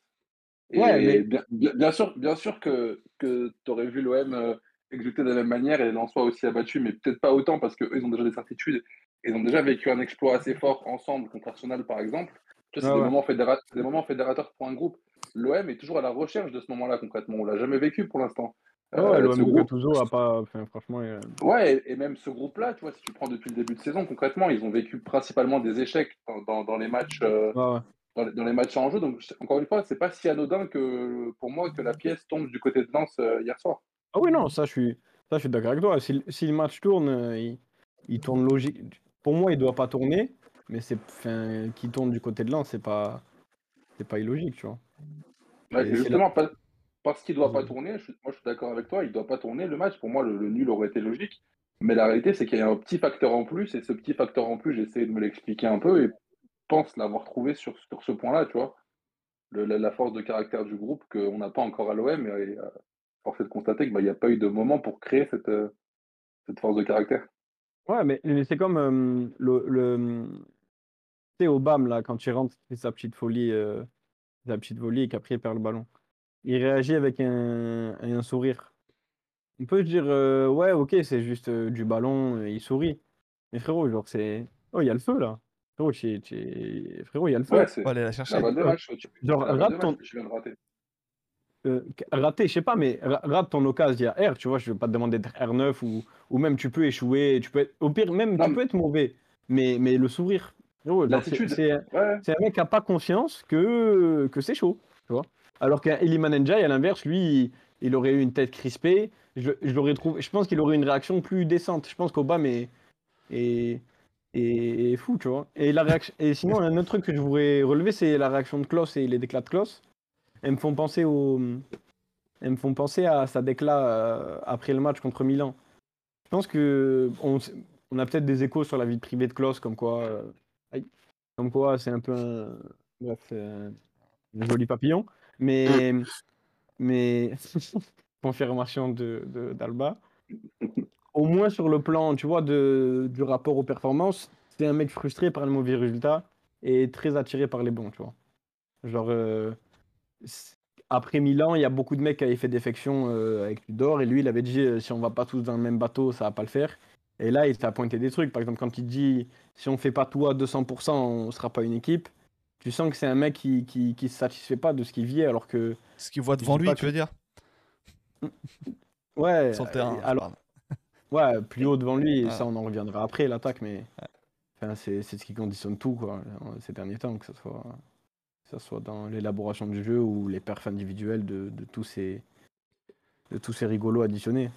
[SPEAKER 5] Et
[SPEAKER 3] Ouais, mais-
[SPEAKER 5] bien, sûr, bien sûr que, que tu aurais vu l'OM euh, exécuter de la même manière et Lensois aussi abattus, mais peut-être pas autant parce qu'eux, ils ont déjà des certitudes. Ils ont déjà vécu un exploit assez fort ensemble contre Arsenal, par exemple. Vois, C'est
[SPEAKER 3] Ah
[SPEAKER 5] des, moments fédéra- des moments fédérateurs pour un groupe. L'OM est toujours à la recherche de ce moment-là, concrètement. On l'a jamais vécu pour l'instant.
[SPEAKER 3] Ah ouais,
[SPEAKER 5] Euh,
[SPEAKER 3] l'OM de
[SPEAKER 5] groupe-
[SPEAKER 3] a pas... Enfin, franchement...
[SPEAKER 5] Ouais, et, et même ce groupe-là, tu vois, si tu prends depuis le début de saison, concrètement, ils ont vécu principalement des échecs dans, dans- dans les matchs, euh,
[SPEAKER 3] ouais.
[SPEAKER 5] Dans, les, dans les matchs en jeu. Donc, encore une fois, c'est pas si anodin que pour moi que la pièce tombe du côté de Lens euh, hier soir.
[SPEAKER 3] Ah oui, non, ça, je suis, ça, je suis d'accord avec toi. Si, si le match tourne, euh, il, il tourne logique. Pour moi, il doit pas tourner, mais c'est, enfin, qu'il tourne du côté de Lens, c'est pas, c'est pas illogique, tu vois.
[SPEAKER 5] Justement parce qu'il doit pas
[SPEAKER 3] Mhm.
[SPEAKER 5] tourner. je moi, je suis d'accord avec toi. Il doit pas tourner le match. Pour moi, le, le nul aurait été logique. Mais la réalité, c'est qu'il y a un petit facteur en plus. Et ce petit facteur en plus, j'essaie de me l'expliquer un peu et pense l'avoir trouvé sur, sur ce point-là, tu vois. La, force de caractère du groupe qu'on n'a pas encore à l'OM. Et, et, euh, force est de constater qu'il n'y a pas eu de moment pour créer cette, euh, cette force de caractère.
[SPEAKER 3] Ouais, mais, c'est comme euh, le, le, au BAM, là, quand il rentre, il fait sa petite folie, sa petite volie et qu'après, il perd le ballon. Il réagit avec un, un sourire. On peut se dire, ouais, ok, c'est juste du ballon, il sourit. Mais frérot, genre, c'est. Oh, il y a le feu, là. Frérot, tu- tu- frérot, il y a le feu.
[SPEAKER 5] Ouais, c'est
[SPEAKER 1] Faut aller la chercher.
[SPEAKER 5] la balle de match. tu-
[SPEAKER 3] genre,
[SPEAKER 5] la balle de
[SPEAKER 3] rate
[SPEAKER 5] match
[SPEAKER 3] ton-
[SPEAKER 5] que je viens de rater.
[SPEAKER 3] Euh, raté, je sais pas, mais ra- rate ton occasion à R, tu vois, je vais pas te demander d'être R9 ou, ou même tu peux échouer, tu peux être, au pire, même
[SPEAKER 5] Non,
[SPEAKER 3] tu
[SPEAKER 5] mais-
[SPEAKER 3] peux être mauvais, mais, mais le sourire,
[SPEAKER 5] L'attitude.
[SPEAKER 3] c'est-
[SPEAKER 5] Ouais.
[SPEAKER 3] c'est un mec qui a pas conscience que, que c'est chaud, tu vois. Alors qu'un Eliman Ndiaye, à l'inverse, lui, il, il aurait eu une tête crispée, je, je l'aurais trouvé, je pense qu'il aurait une réaction plus décente. Je pense qu'Obama est, est, est, fou, tu vois. Et, la réaction... et sinon, un autre truc que je voudrais relever, c'est la réaction de Klaus et les déclats de Klaus. Elles me font penser au. Elles me font penser à sa déclat euh, après le match contre Milan. Je pense que on, on a peut-être des échos sur la vie privée de Klaus, comme quoi. Euh, comme quoi, c'est un peu un. Bref, un joli papillon. Mais. mais. confirmation de, d'Alba au moins sur le plan, tu vois, de, du rapport aux performances, c'est un mec frustré par les mauvais résultats et très attiré par les bons, tu vois. Genre, euh, après Milan, il y a beaucoup de mecs qui avaient fait défection euh, avec Tudor et lui, il avait dit euh, si on va pas tous dans le même bateau, ça va pas le faire. Et là, il t'a pointé des trucs. Par exemple, quand il dit si on fait pas tout à 200%, on sera pas une équipe. Tu sens que c'est un mec qui, qui, qui se satisfait pas de ce qu'il vit alors que.
[SPEAKER 1] Ce qu'il voit devant lui, tu veux dire?
[SPEAKER 3] Ouais.
[SPEAKER 1] Sur le terrain.
[SPEAKER 3] Alors, Ouais, plus haut devant lui, ça on en reviendra après, l'attaque, mais enfin, c'est ce qui conditionne tout quoi, ces derniers temps, que ce soit, ça soit dans l'élaboration du jeu ou les perfs individuels de, de, tous, ces, de tous ces rigolos additionnés.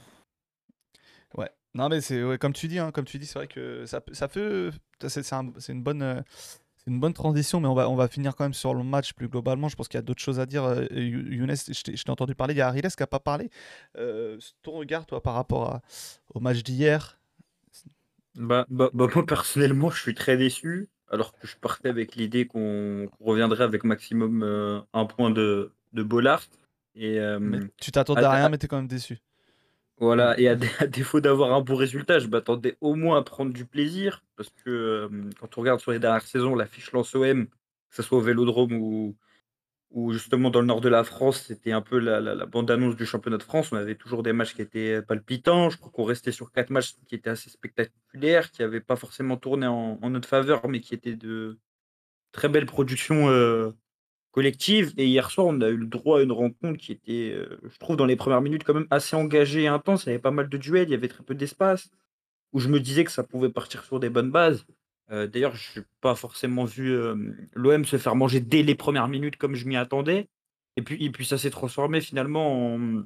[SPEAKER 1] Ouais, non mais c'est ouais, comme tu dis, hein, comme tu dis, c'est vrai que ça, ça peut, c'est un, une bonne c'est une bonne transition, mais on va, on va finir quand même sur le match plus globalement. Je pense qu'il y a d'autres choses à dire. Euh, Younes, je t'ai entendu parler. Il y a Ariles qui n'a pas parlé. Euh, ton regard, toi, par rapport au match d'hier?
[SPEAKER 2] Bah, bah, bah, Moi, personnellement, je suis très déçu. Alors que je partais avec l'idée qu'on reviendrait avec maximum euh, un point de, de Bollard. Et,
[SPEAKER 1] tu t'attendais à, rien, mais tu es quand même déçu.
[SPEAKER 2] Voilà, et à, défaut d'avoir un bon résultat, je m'attendais au moins à prendre du plaisir, parce que euh, quand on regarde sur les dernières saisons, la fiche lance OM, que ce soit au Vélodrome ou, ou justement dans le nord de la France, c'était un peu la, bande-annonce du championnat de France. On avait toujours des matchs qui étaient palpitants. Je crois qu'on restait sur quatre matchs qui étaient assez spectaculaires, qui n'avaient pas forcément tourné en, notre faveur, mais qui étaient de très belles productions euh, collective. Et hier soir, on a eu le droit à une rencontre qui était, euh, je trouve, dans les premières minutes, quand même assez engagée et intense. Il y avait pas mal de duels, il y avait très peu d'espace, où je me disais que ça pouvait partir sur des bonnes bases. Euh, d'ailleurs, je n'ai pas forcément vu euh, l'OM se faire manger dès les premières minutes comme je m'y attendais. Et puis, et puis ça s'est transformé finalement en.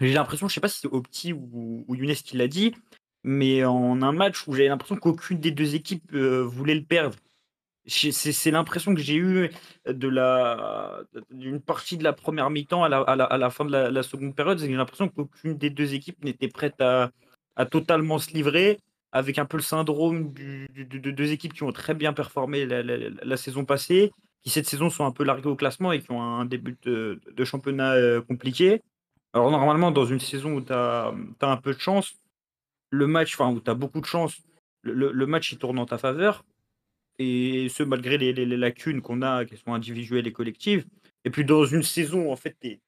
[SPEAKER 2] J'ai l'impression, je ne sais pas si c'est Opti ou, ou Younes qui l'a dit, mais en un match où j'avais l'impression qu'aucune des deux équipes voulait le perdre. C'est l'impression que j'ai eue la d'une partie de la première mi-temps à la, à, la, fin de la, seconde période. J'ai l'impression qu'aucune des deux équipes n'était prête à, à, totalement se livrer, avec un peu le syndrome de deux équipes qui ont très bien performé la, saison passée, qui cette saison sont un peu larguées au classement et qui ont un début de, championnat euh, compliqué. Alors normalement, dans une saison où tu as, as, un peu de chance, le match, enfin où tu as beaucoup de chance, le, le match il tourne en ta faveur et ce malgré les, lacunes qu'on a, qu'elles soient individuelles et collectives. Et puis dans une saison, en fait, es,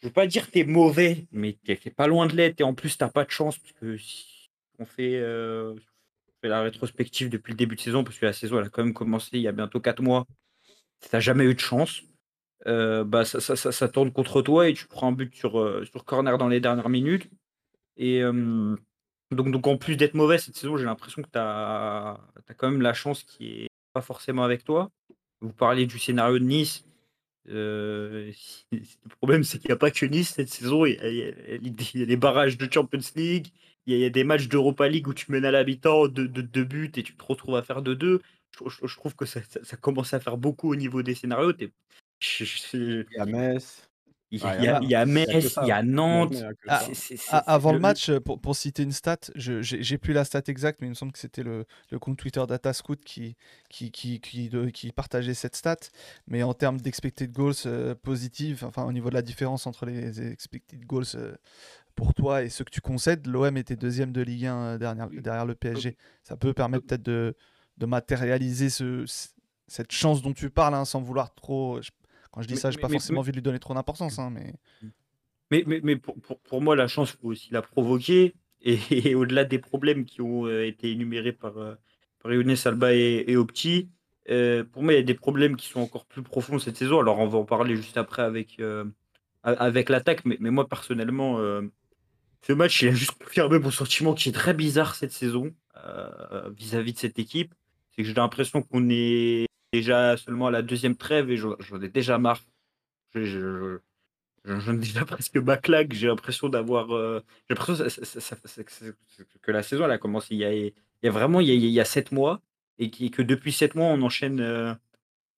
[SPEAKER 2] je veux pas dire que tu es mauvais, mais tu n'es pas loin de l'être, et en plus, tu n'as pas de chance, parce que si on fait, euh, la rétrospective depuis le début de saison, parce que la saison, a quand même commencé il y a bientôt 4 mois, tu n'as jamais eu de chance. Euh, bah, ça, ça, ça, tourne contre toi et tu prends un but sur, euh, sur corner dans les dernières minutes. Et, donc, donc en plus d'être mauvais cette saison, j'ai l'impression que tu as, quand même la chance qui est pas forcément avec toi. Vous parlez du scénario de Nice. Euh, le problème, c'est qu'il n'y a pas que Nice cette saison. Il y, a, les barrages de Champions League. Il y a, des matchs d'Europa League où tu mènes à l'habitant de deux buts et tu te retrouves à faire de deux. Je, trouve que ça, commence à faire beaucoup au niveau des scénarios.
[SPEAKER 3] Il y a Metz.
[SPEAKER 2] Il y, a, Metz, il y a Nantes.
[SPEAKER 1] avant le match, pour, pour, citer une stat, j'ai plus la stat exacte, mais il me semble que c'était le, le, compte Twitter DataScout qui, qui, qui, qui, qui, partageait cette stat. Mais en termes d'expected goals euh, positifs, enfin au niveau de la différence entre les expected goals euh, pour toi et ceux que tu concèdes, l'OM était deuxième de Ligue 1 euh, derrière, derrière le PSG. Ça peut permettre peut-être de, de matérialiser ce, cette chance dont tu parles, hein, sans vouloir trop. Quand je dis ça, je n'ai pas forcément envie de lui donner trop d'importance. Hein, mais...
[SPEAKER 2] Mais, mais, mais pour, pour, pour, moi, la chance, il faut aussi la provoquer. Et, au-delà des problèmes qui ont euh, été énumérés par, euh, par Younes Alba et, et Opti, euh, pour moi, il y a des problèmes qui sont encore plus profonds cette saison. Alors, on va en parler juste après avec, avec l'attaque. Mais, mais, moi, personnellement, ce match, il a juste confirmé mon sentiment qui est très bizarre cette saison vis-à-vis -vis de cette équipe. C'est que j'ai l'impression qu'on est déjà seulement à la deuxième trêve et j'en ai déjà marre. J'en ai déjà presque claque. J'ai l'impression d'avoir. Euh, j'ai l'impression que la saison elle a commencé il y a, vraiment il y a, sept mois et, que depuis sept mois, on enchaîne, euh,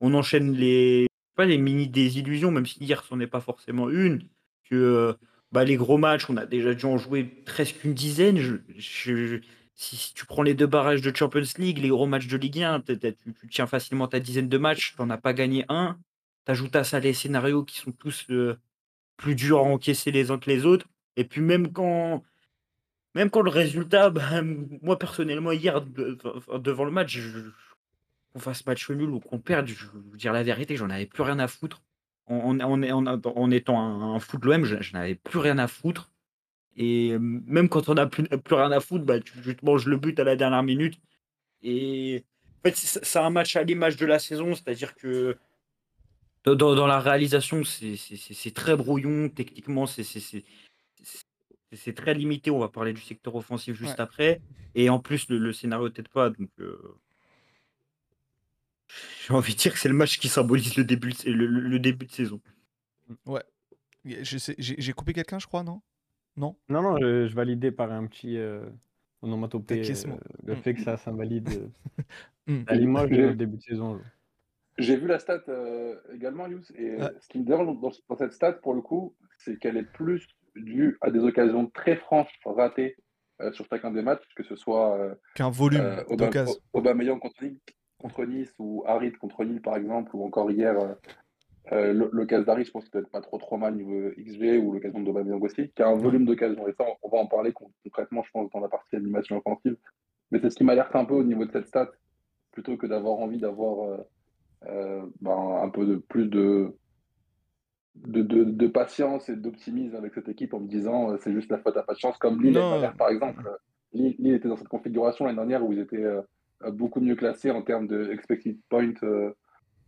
[SPEAKER 2] on enchaîne les, pas les mini désillusions, même si hier, ce n'est pas forcément une. Que euh, bah, les gros matchs, on a déjà dû en jouer presque une dizaine. Je, si, tu prends les deux barrages de Champions League, les gros matchs de Ligue 1, tu, tiens facilement ta dizaine de matchs, tu n'en as pas gagné un. Tu ajoutes à ça les scénarios qui sont tous euh, plus durs à encaisser les uns que les autres. Et puis même quand, même quand le résultat, bah, moi personnellement, hier, devant le match, qu'on fasse match nul ou qu'on perde, je veux dire la vérité, j'en avais plus rien à foutre. En, étant un, fou de l'OM, je, n'avais plus rien à foutre. Et même quand on n'a plus, plus, rien à foutre, bah, tu, te manges le but à la dernière minute. Et en fait, c'est un match à l'image de la saison, c'est-à-dire que dans, dans, la réalisation, c'est très brouillon. Techniquement, c'est très limité. On va parler du secteur offensif juste après. Et en plus, le, scénario t'aide pas. Donc, euh, j'ai envie de dire que c'est le match qui symbolise le début, le, le début de saison.
[SPEAKER 1] Ouais. J'ai coupé quelqu'un, je crois, non? Non
[SPEAKER 3] Non, non, je, validais par un petit euh, onomatopée euh, le fait que ça s'invalide mm. à l'image du début de saison.
[SPEAKER 5] J'ai vu la stat également, Yous, et ce qui me dérange dans, dans, cette stat, pour le coup, c'est qu'elle est plus dû à des occasions très franches ratées euh, sur chacun des matchs, que ce soit euh,
[SPEAKER 1] qu'un volume euh, d'occasions.
[SPEAKER 5] Aubameyang contre, contre Nice ou Harit contre Lille par exemple, ou encore hier l'occasion d'Harit, je pense qu'il doit être pas trop trop mal niveau XG ou l'occasion d'Aubameyang aussi, qui a un volume d'occasions. Et ça, on va en parler concrètement, je pense, dans la partie animation offensive. Mais c'est ce qui m'alerte un peu au niveau de cette stat, plutôt que d'avoir envie d'avoir ben, un peu de plus de de, de, patience et d'optimisme avec cette équipe en me disant euh, c'est juste la faute à pas de chance, comme Lille, par exemple. Lille, était dans cette configuration l'année dernière où ils étaient euh, beaucoup mieux classés en termes de expected point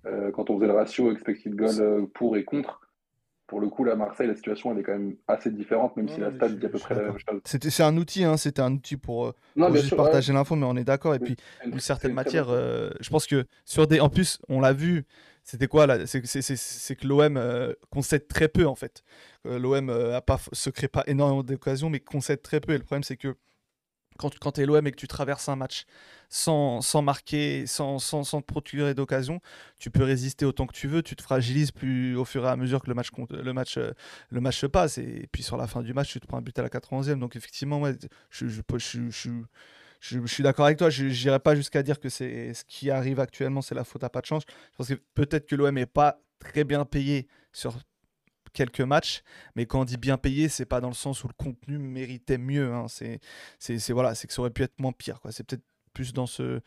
[SPEAKER 5] euh, quand on faisait le ratio expected goal pour et contre. Pour le coup, la Marseille, la situation elle est quand même assez différente, même si la stade dit à peu près la même chose.
[SPEAKER 1] C'est un outil, hein, c'était un outil pour, juste partager l'info, mais on est d'accord. Et puis, une certaine matière, je pense que sur des. En plus, on l'a vu, c'était quoi là C'est que l'OM euh, concède très peu en fait. Euh, L'OM euh, se crée pas énormément d'occasions, mais concède très peu. Et le problème, c'est que quand, tu es l'OM et que tu traverses un match sans, sans marquer, sans, sans, te procurer d'occasion, tu peux résister autant que tu veux. Tu te fragilises plus au fur et à mesure que le match, le match, le match se passe. Et, puis sur la fin du match, tu te prends un but à la 91e. Donc effectivement, je, je je, suis d'accord avec toi. Je n'irai pas jusqu'à dire que c'est ce qui arrive actuellement, c'est la faute à pas de chance. Je pense que peut-être que l'OM n'est pas très bien payé sur quelques matchs, mais quand on dit bien payé, c'est pas dans le sens où le contenu méritait mieux. Hein. C'est, voilà, c'est que ça aurait pu être moins pire. C'est peut-être plus dans ce,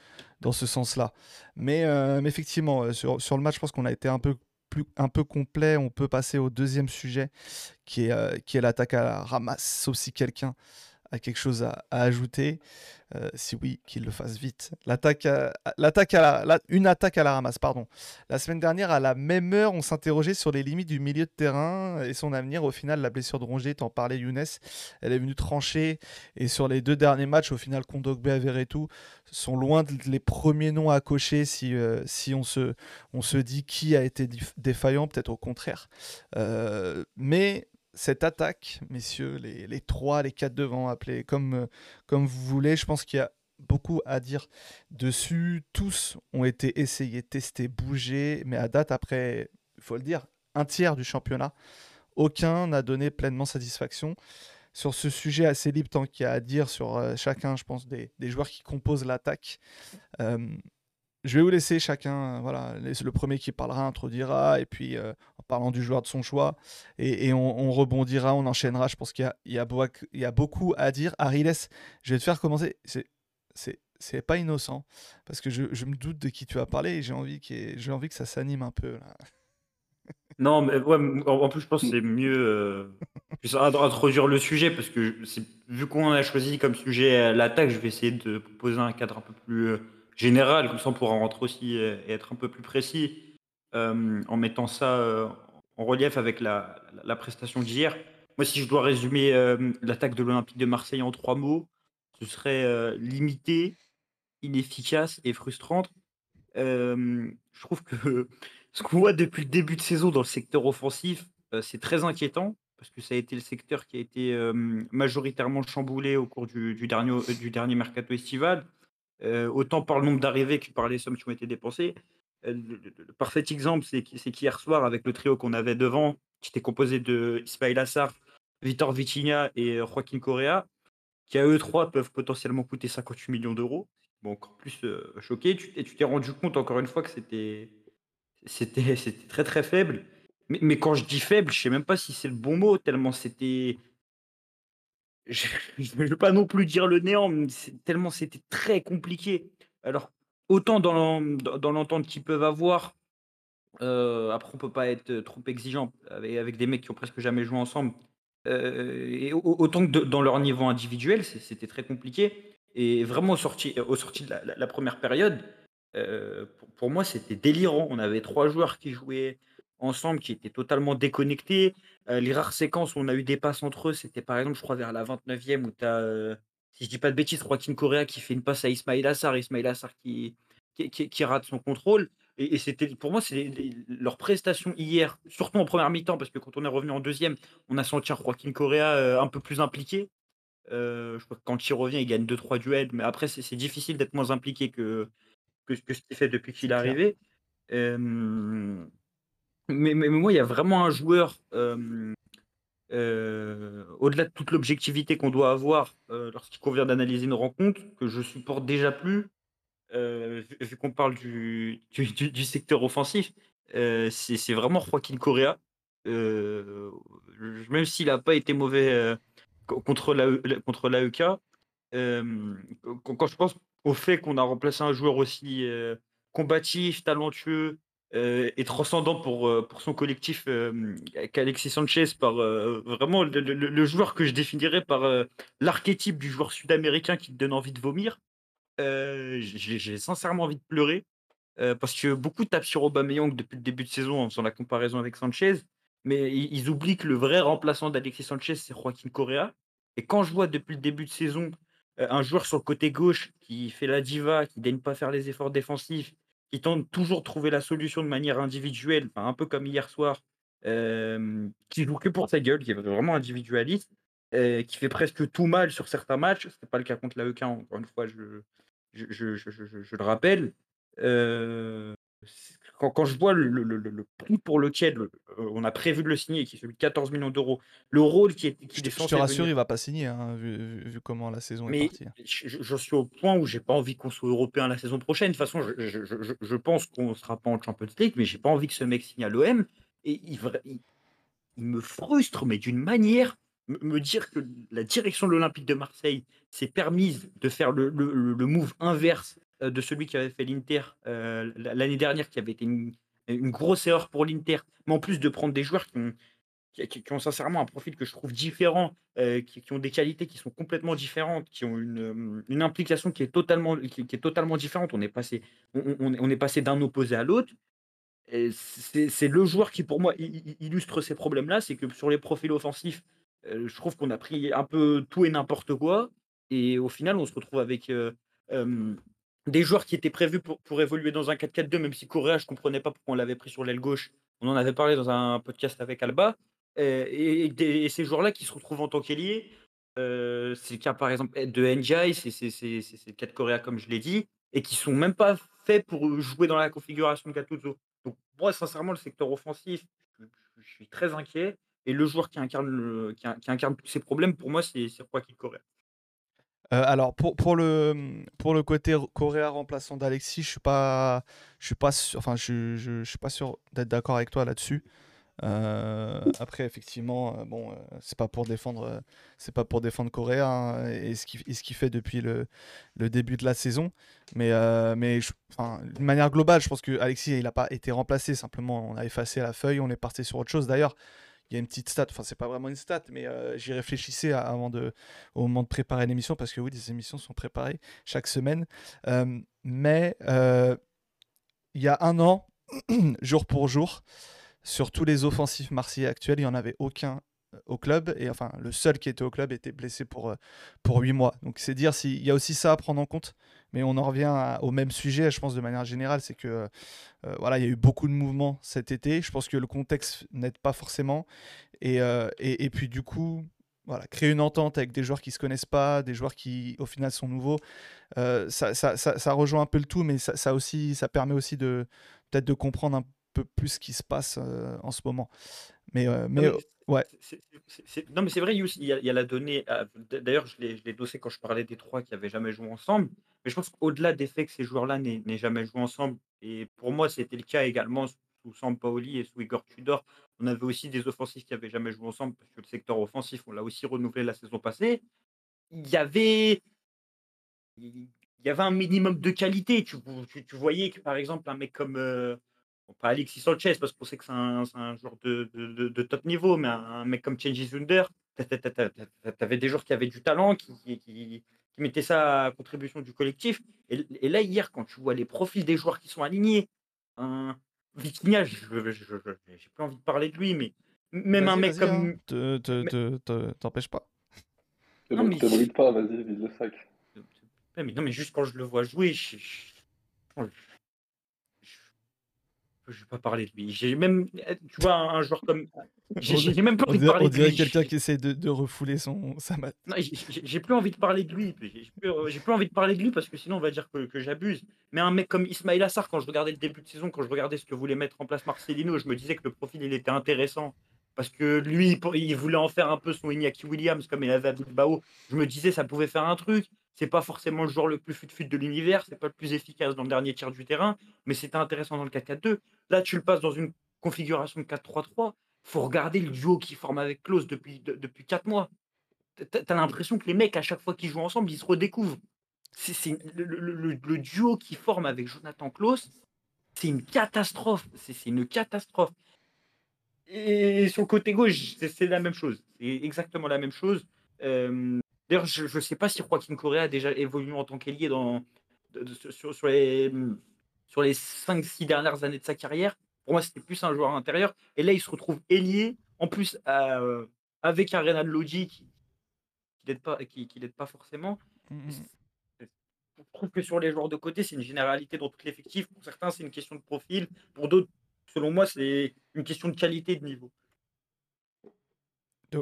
[SPEAKER 1] sens-là. Mais, euh, effectivement, euh, sur, le match, je pense qu'on a été un peu complet. On peut passer au deuxième sujet, qui est, euh, l'attaque à la ramasse, sauf si quelqu'un a quelque chose à, ajouter euh, Si oui, qu'il le fasse vite. L'attaque, l'attaque à la, une attaque à la ramasse, pardon. La semaine dernière, à la même heure, on s'interrogeait sur les limites du milieu de terrain et son avenir. Au final, la blessure de Rongier, t'en parlais Younes, elle est venue trancher. Et sur les deux derniers matchs, au final, Kondogbe et tout sont loin de les premiers noms à cocher si, euh, si on, se, on se dit qui a été défaillant, peut-être au contraire. Euh, mais cette attaque, messieurs, les, les, trois, les quatre devant, appelez comme, euh, comme vous voulez, je pense qu'il y a beaucoup à dire dessus. Tous ont été essayés, testés, bougés, mais à date, après, il faut le dire, un tiers du championnat, aucun n'a donné pleinement satisfaction. Sur ce sujet assez libre, tant qu'il y a à dire sur euh, chacun, je pense, des, des joueurs qui composent l'attaque. Euh, je vais vous laisser chacun, voilà, le premier qui parlera introduira, et puis euh, en parlant du joueur de son choix, et, on, rebondira, on enchaînera. Je pense qu'il y, a, beaucoup à dire. Ariles, je vais te faire commencer. C'est pas innocent, parce que je, me doute de qui tu as parlé, et j'ai envie, envie que ça s'anime un peu.
[SPEAKER 2] Non, mais en plus, je pense que c'est mieux euh, introduire le sujet, parce que vu qu'on a choisi comme sujet l'attaque, je vais essayer de poser un cadre un peu plus général, comme ça on pourra rentrer aussi et être un peu plus précis euh, en mettant ça euh, en relief avec la, prestation d'hier. Moi, si je dois résumer euh, l'attaque de l'Olympique de Marseille en trois mots, ce serait limité, inefficace et frustrante. je trouve que ce qu'on voit depuis le début de saison dans le secteur offensif, c'est très inquiétant parce que ça a été le secteur qui a été majoritairement chamboulé au cours du, dernier, du dernier mercato estival. Euh, autant par le nombre d'arrivées que par les sommes qui ont été dépensées. Euh, le, parfait exemple, c'est qu'hier soir, avec le trio qu'on avait devant, qui était composé de Ismail Assar, Vitor Vitinha et Joaquin Correa, qui à eux trois peuvent potentiellement coûter 58 millions d'euros. Bon, encore plus choqué. Tu, et tu t'es rendu compte encore une fois que c'était très très faible. Mais, quand je dis faible, je sais même pas si c'est le bon mot, tellement c'était je ne veux pas non plus dire le néant, mais tellement c'était très compliqué. Alors, autant dans l'entente qu'ils peuvent avoir, euh, après on peut pas être trop exigeant avec, des mecs qui ont presque jamais joué ensemble, euh, et autant que dans leur niveau individuel, c'était très compliqué. Et vraiment au sorti, au sorti de la, première période, euh, pour, pour, moi c'était délirant. On avait trois joueurs qui jouaient ensemble qui étaient totalement déconnectés. Euh, les rares séquences où on a eu des passes entre eux, c'était par exemple, je crois, vers la 29e où tu as, euh, si je dis pas de bêtises, Joaquin Correa qui fait une passe à Ismail Assar, Ismail Assar qui, qui, qui, rate son contrôle. Et, c'était pour moi, c'est leur prestation hier, surtout en première mi-temps, parce que quand on est revenu en deuxième, on a senti un Joaquin Correa euh, un peu plus impliqué. je crois que quand il revient, il gagne 2-3 duels, mais après, c'est difficile d'être moins impliqué que, que, ce qu'il fait depuis qu'il est arrivé. Mais, mais, moi, il y a vraiment un joueur, euh, au-delà de toute l'objectivité qu'on doit avoir euh, lorsqu'il convient d'analyser une rencontre, que je supporte déjà plus, euh, vu, qu'on parle du, du, secteur offensif, c'est vraiment Joaquin Correa. même s'il n'a pas été mauvais contre l'AEK, contre quand, quand, je pense au fait qu'on a remplacé un joueur aussi combatif, talentueux, euh, et transcendant pour, euh, pour son collectif euh, qu'Alexis Sanchez par vraiment le, joueur que je définirais par l'archétype du joueur sud-américain qui te donne envie de vomir. J'ai sincèrement envie de pleurer parce que beaucoup tapent sur Aubameyang depuis le début de saison en faisant la comparaison avec Sanchez, mais ils, oublient que le vrai remplaçant d'Alexis Sanchez c'est Joaquin Correa. Et quand je vois depuis le début de saison un joueur sur le côté gauche qui fait la diva, qui ne daigne pas faire les efforts défensifs, qui tente toujours de trouver la solution de manière individuelle, un peu comme hier soir, qui joue que pour sa gueule, qui est vraiment individualiste, qui fait presque tout mal sur certains matchs. Ce n'est pas le cas contre l'AEK, encore une fois, je, je, je, je le rappelle. Quand, je vois le, prix pour lequel euh, on a prévu de le signer, qui est celui de 14 millions d'euros, le rôle qui est. Qui
[SPEAKER 1] je, te rassure, il il va pas signer, hein, vu, comment la saison est partie. Hein.
[SPEAKER 2] Je, suis au point où j'ai pas envie qu'on soit européen la saison prochaine. De toute façon, je, pense qu'on ne sera pas en Champions League, mais j'ai pas envie que ce mec signe à l'OM. Et il, il, me frustre, mais d'une manière, me dire que la direction de l'Olympique de Marseille s'est permise de faire le, le move inverse euh, de celui qui avait fait l'Inter euh, l'année dernière, qui avait été une, grosse erreur pour l'Inter, mais en plus de prendre des joueurs qui ont, qui, ont sincèrement un profil que je trouve différent, euh, qui, ont des qualités qui sont complètement différentes, qui ont une, une implication qui est totalement, qui, est totalement différente. On est passé, on, est passé d'un opposé à l'autre. C'est le joueur qui, pour moi, illustre ces problèmes-là. C'est que sur les profils offensifs, je trouve qu'on a pris un peu tout et n'importe quoi. Et au final, on se retrouve avec des joueurs qui étaient prévus pour, évoluer dans un 4-4-2, même si Correa, je ne comprenais pas pourquoi on l'avait pris sur l'aile gauche. On en avait parlé dans un podcast avec Alba. Et, ces joueurs-là qui se retrouvent en tant qu'ailier, euh, c'est le cas par exemple de NJI, c'est le cas de Correa comme je l'ai dit, et qui sont même pas faits pour jouer dans la configuration de Gattuso. Donc moi, sincèrement, le secteur offensif, je, suis très inquiet. Et le joueur qui incarne, qui, incarne tous ces problèmes, pour moi, c'est Joaquin Correa.
[SPEAKER 1] Euh, alors pour, pour, le, pour le côté Correa remplaçant d'Alexis, je suis pas je suis pas sûr, enfin je, je, sûr d'être d'accord avec toi là-dessus. Euh, après effectivement, euh, bon, c'est pas pour défendre, c'est pas pour défendre Correa hein, et ce qu'il ce fait depuis le, le, début de la saison, mais mais de manière globale, je pense que Alexis il a pas été remplacé, simplement on a effacé la feuille, on est parti sur autre chose. D'ailleurs, il y a une petite stat, enfin c'est pas vraiment une stat, mais euh, j'y réfléchissais avant de, au moment de préparer l'émission, parce que oui, les émissions sont préparées chaque semaine. Euh, mais euh, il y a un an, jour pour jour, sur tous les offensifs marseillais actuels, il n'y en avait aucun au club, et enfin le seul qui était au club était blessé pour, pour 8 mois. Donc c'est dire s'il y a aussi ça à prendre en compte mais on en revient au même sujet, je pense, de manière générale, c'est que euh, voilà, il y a eu beaucoup de mouvements cet été. Je pense que le contexte n'aide pas forcément. Et, euh, et, puis du coup, voilà, créer une entente avec des joueurs qui se connaissent pas, des joueurs qui au final sont nouveaux. Euh, ça, ça, ça, rejoint un peu le tout, mais ça, ça aussi, ça permet aussi de peut-être de comprendre un peu plus ce qui se passe euh, en ce moment. Mais, euh, mais, ouais.
[SPEAKER 2] non, mais c'est vrai, il y, a, il y, a, la donnée. D'ailleurs, je l'ai dossé quand je parlais des trois qui avaient jamais joué ensemble. Mais je pense qu'au-delà des faits que ces joueurs-là n'aient jamais joué ensemble, et pour moi, c'était le cas également sous Sampaoli et sous Igor Tudor, on avait aussi des offensifs qui n'avaient jamais joué ensemble, parce que le secteur offensif, on l'a aussi renouvelé la saison passée. Il y avait, il y avait un minimum de qualité. Tu, tu, voyais que, par exemple, un mec comme, euh, pas Alexis Sanchez, parce qu'on sait que c'est un, un, joueur de, de, de, top niveau, mais un, mec comme Change Zunder, tu avais des joueurs qui avaient du talent, qui, qui, qui, mettaient ça à contribution du collectif. Et, et, là, hier, quand tu vois les profils des joueurs qui sont alignés, un, Vitinha, j'ai plus envie de parler de lui, mais même un mec comme.
[SPEAKER 1] Hein. T'empêche pas.
[SPEAKER 5] Non, mais... Te pas, vas-y, vise le sac.
[SPEAKER 2] Mais non, mais juste quand je le vois jouer, je, je vais pas parler de lui. J'ai même, tu vois, un, joueur comme. J'ai même pas envie de parler
[SPEAKER 1] on dirait
[SPEAKER 2] quelqu'un
[SPEAKER 1] qui essaie de, de, refouler son, sa mat.
[SPEAKER 2] J'ai plus envie de parler de lui. J'ai plus, plus, envie de parler de lui parce que sinon on va dire que, que j'abuse. Mais un mec comme Ismail Assar, quand je regardais le début de saison, quand je regardais ce que voulait mettre en place Marcelino, je me disais que le profil il était intéressant. Parce que lui, il voulait en faire un peu son Iñaki Williams comme il avait à Bilbao. Je me disais ça pouvait faire un truc c'est pas forcément le joueur le plus fut-fut de l'univers, c'est pas le plus efficace dans le dernier tiers du terrain, mais c'était intéressant dans le 4-4-2. Là, tu le passes dans une configuration de 4-3-3, faut regarder le duo qui forme avec Klaus depuis, depuis 4 mois. Tu as, l'impression que les mecs, à chaque fois qu'ils jouent ensemble, ils se redécouvrent. C'est le, duo qui forme avec Jonathan Klaus, c'est une catastrophe. C'est une catastrophe. Et sur le côté gauche, c'est la même chose. C'est exactement la même chose. Euh, D'ailleurs, je ne sais pas si Joaquin Correa a déjà évolué en tant qu'ailier dans, sur, sur, les, sur les 5-6 dernières années de sa carrière. Pour moi, c'était plus un joueur intérieur. Et là, il se retrouve ailier, en plus euh, avec un Renan Lodji qui n'aide pas, qui, qui pas forcément. Mmh. Je trouve que sur les joueurs de côté, c'est une généralité dans tout l'effectif. Pour certains, c'est une question de profil. Pour d'autres, selon moi, c'est une question de qualité de niveau.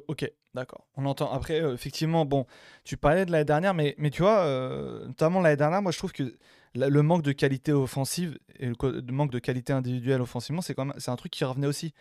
[SPEAKER 1] Ok, d'accord. On entend. Après, euh, effectivement, bon, tu parlais de l'année dernière, mais, tu vois, euh, notamment l'année dernière, moi je trouve que le manque de qualité offensive et le, manque de qualité individuelle offensivement, c'est quand même c'est un truc qui revenait aussi.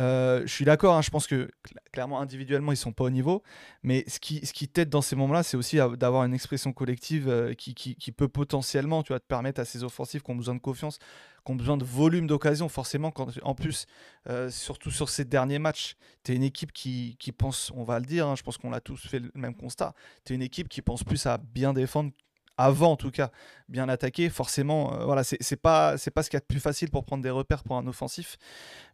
[SPEAKER 1] Euh, je suis d'accord, hein, je pense que clairement individuellement ils sont pas au niveau, mais ce qui, t'aide dans ces moments-là, c'est aussi d'avoir une expression collective euh, qui, peut potentiellement te permettre à ces offensifs qui ont besoin de confiance, qui ont besoin de volume d'occasion, forcément, en plus, euh, surtout sur ces derniers matchs, tu es une équipe qui, pense, on va le dire, hein, je pense qu'on a tous fait le même constat, tu es une équipe qui pense plus à bien défendre avant en tout cas bien attaqué forcément euh, voilà c'est pas c'est pas ce qu'il y a de plus facile pour prendre des repères pour un offensif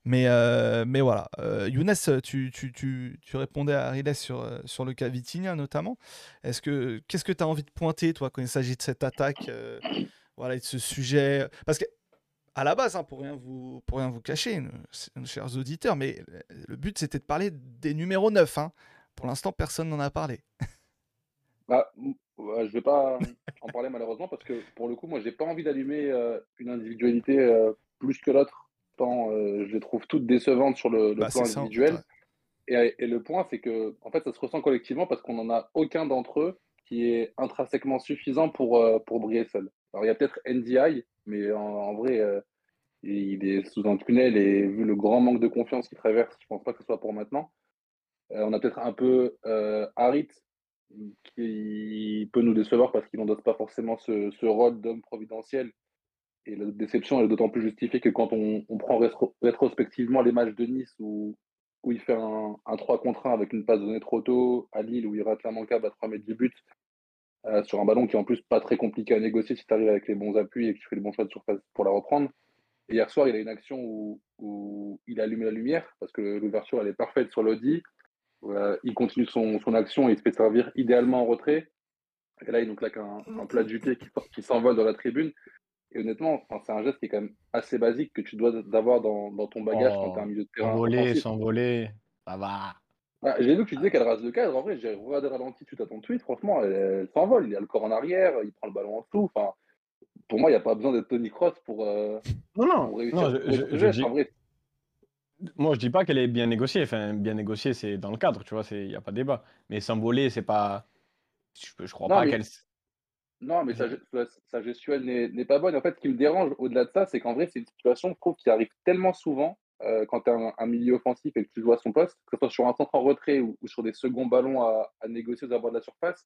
[SPEAKER 1] mais euh, mais voilà euh, Younes tu, tu, tu, tu, répondais à Riles sur, sur le cas Vitinha notamment est-ce que qu'est-ce que tu as envie de pointer toi quand il s'agit de cette attaque voilà de ce sujet? Parce que à la base, hein, pour rien vous pour rien vous cacher, chers auditeurs, mais le but c'était de parler des numéros 9. Hein. Pour l'instant, personne n'en a parlé.
[SPEAKER 5] Bah, je vais pas en parler malheureusement parce que pour le coup, moi, j'ai pas envie d'allumer euh, une individualité euh, plus que l'autre. Tant euh, je les trouve toutes décevantes sur le, bah, plan individuel. et, et, le point, c'est que en fait, ça se ressent collectivement parce qu'on n'en a aucun d'entre eux qui est intrinsèquement suffisant pour, pour briller seul. Alors, il y a peut-être NDI, mais en, vrai, il est sous un tunnel et vu le grand manque de confiance qu'il traverse, je pense pas que ce soit pour maintenant. on a peut-être un peu Harit qui peut nous décevoir parce qu'il n'endosse pas forcément ce, rôle d'homme providentiel. Et la déception est d'autant plus justifiée que quand on, prend rétrospectivement les matchs de Nice où, où il fait un, 3 contre 1 avec une passe donnée trop tôt, à Lille où il rate l'immanquable à 3 mètres du but, euh, sur un ballon qui est en plus pas très compliqué à négocier si tu arrives avec les bons appuis et que tu fais le bon choix de surface pour la reprendre. Et hier soir, il a une action où, où il allume la lumière parce que l'ouverture elle est parfaite sur l'Audi il continue son, son, action et il se fait servir idéalement en retrait. Et là, il nous claque un, un plat du pied qui, qui s'envole dans la tribune. Et honnêtement, c'est un geste qui est quand même assez basique que tu dois d'avoir dans, dans, ton bagage quand tu es un milieu de terrain.
[SPEAKER 3] S'envoler, s'envoler, ça va.
[SPEAKER 5] Ah, j'ai vu que tu disais qu'elle rase le cadre. En vrai, j'ai regardé ralenti suite à ton tweet. Franchement, elle, s'envole. Il a le corps en arrière, il prend le ballon en dessous. Enfin, pour moi, il n'y a pas besoin d'être Tony Cross pour, euh,
[SPEAKER 3] non, non, réussir non, je, je, je,
[SPEAKER 5] En vrai,
[SPEAKER 3] moi, je dis pas qu'elle est bien négociée. Enfin, bien négociée, c'est dans le cadre, tu vois, il n'y a pas de débat. Mais s'envoler, c'est pas. Je, je crois
[SPEAKER 5] Non,
[SPEAKER 3] pas
[SPEAKER 5] mais-
[SPEAKER 3] qu'elle.
[SPEAKER 5] Non, mais sa, sa- gestuelle n'est pas bonne. En fait, ce qui me dérange au-delà de ça, c'est qu'en vrai, c'est une situation, je trouve, qui arrive tellement souvent euh, quand tu as un, un milieu offensif et que tu joues à son poste, que ce soit sur un centre en retrait ou, ou sur des seconds ballons à, à négocier aux abords de la surface.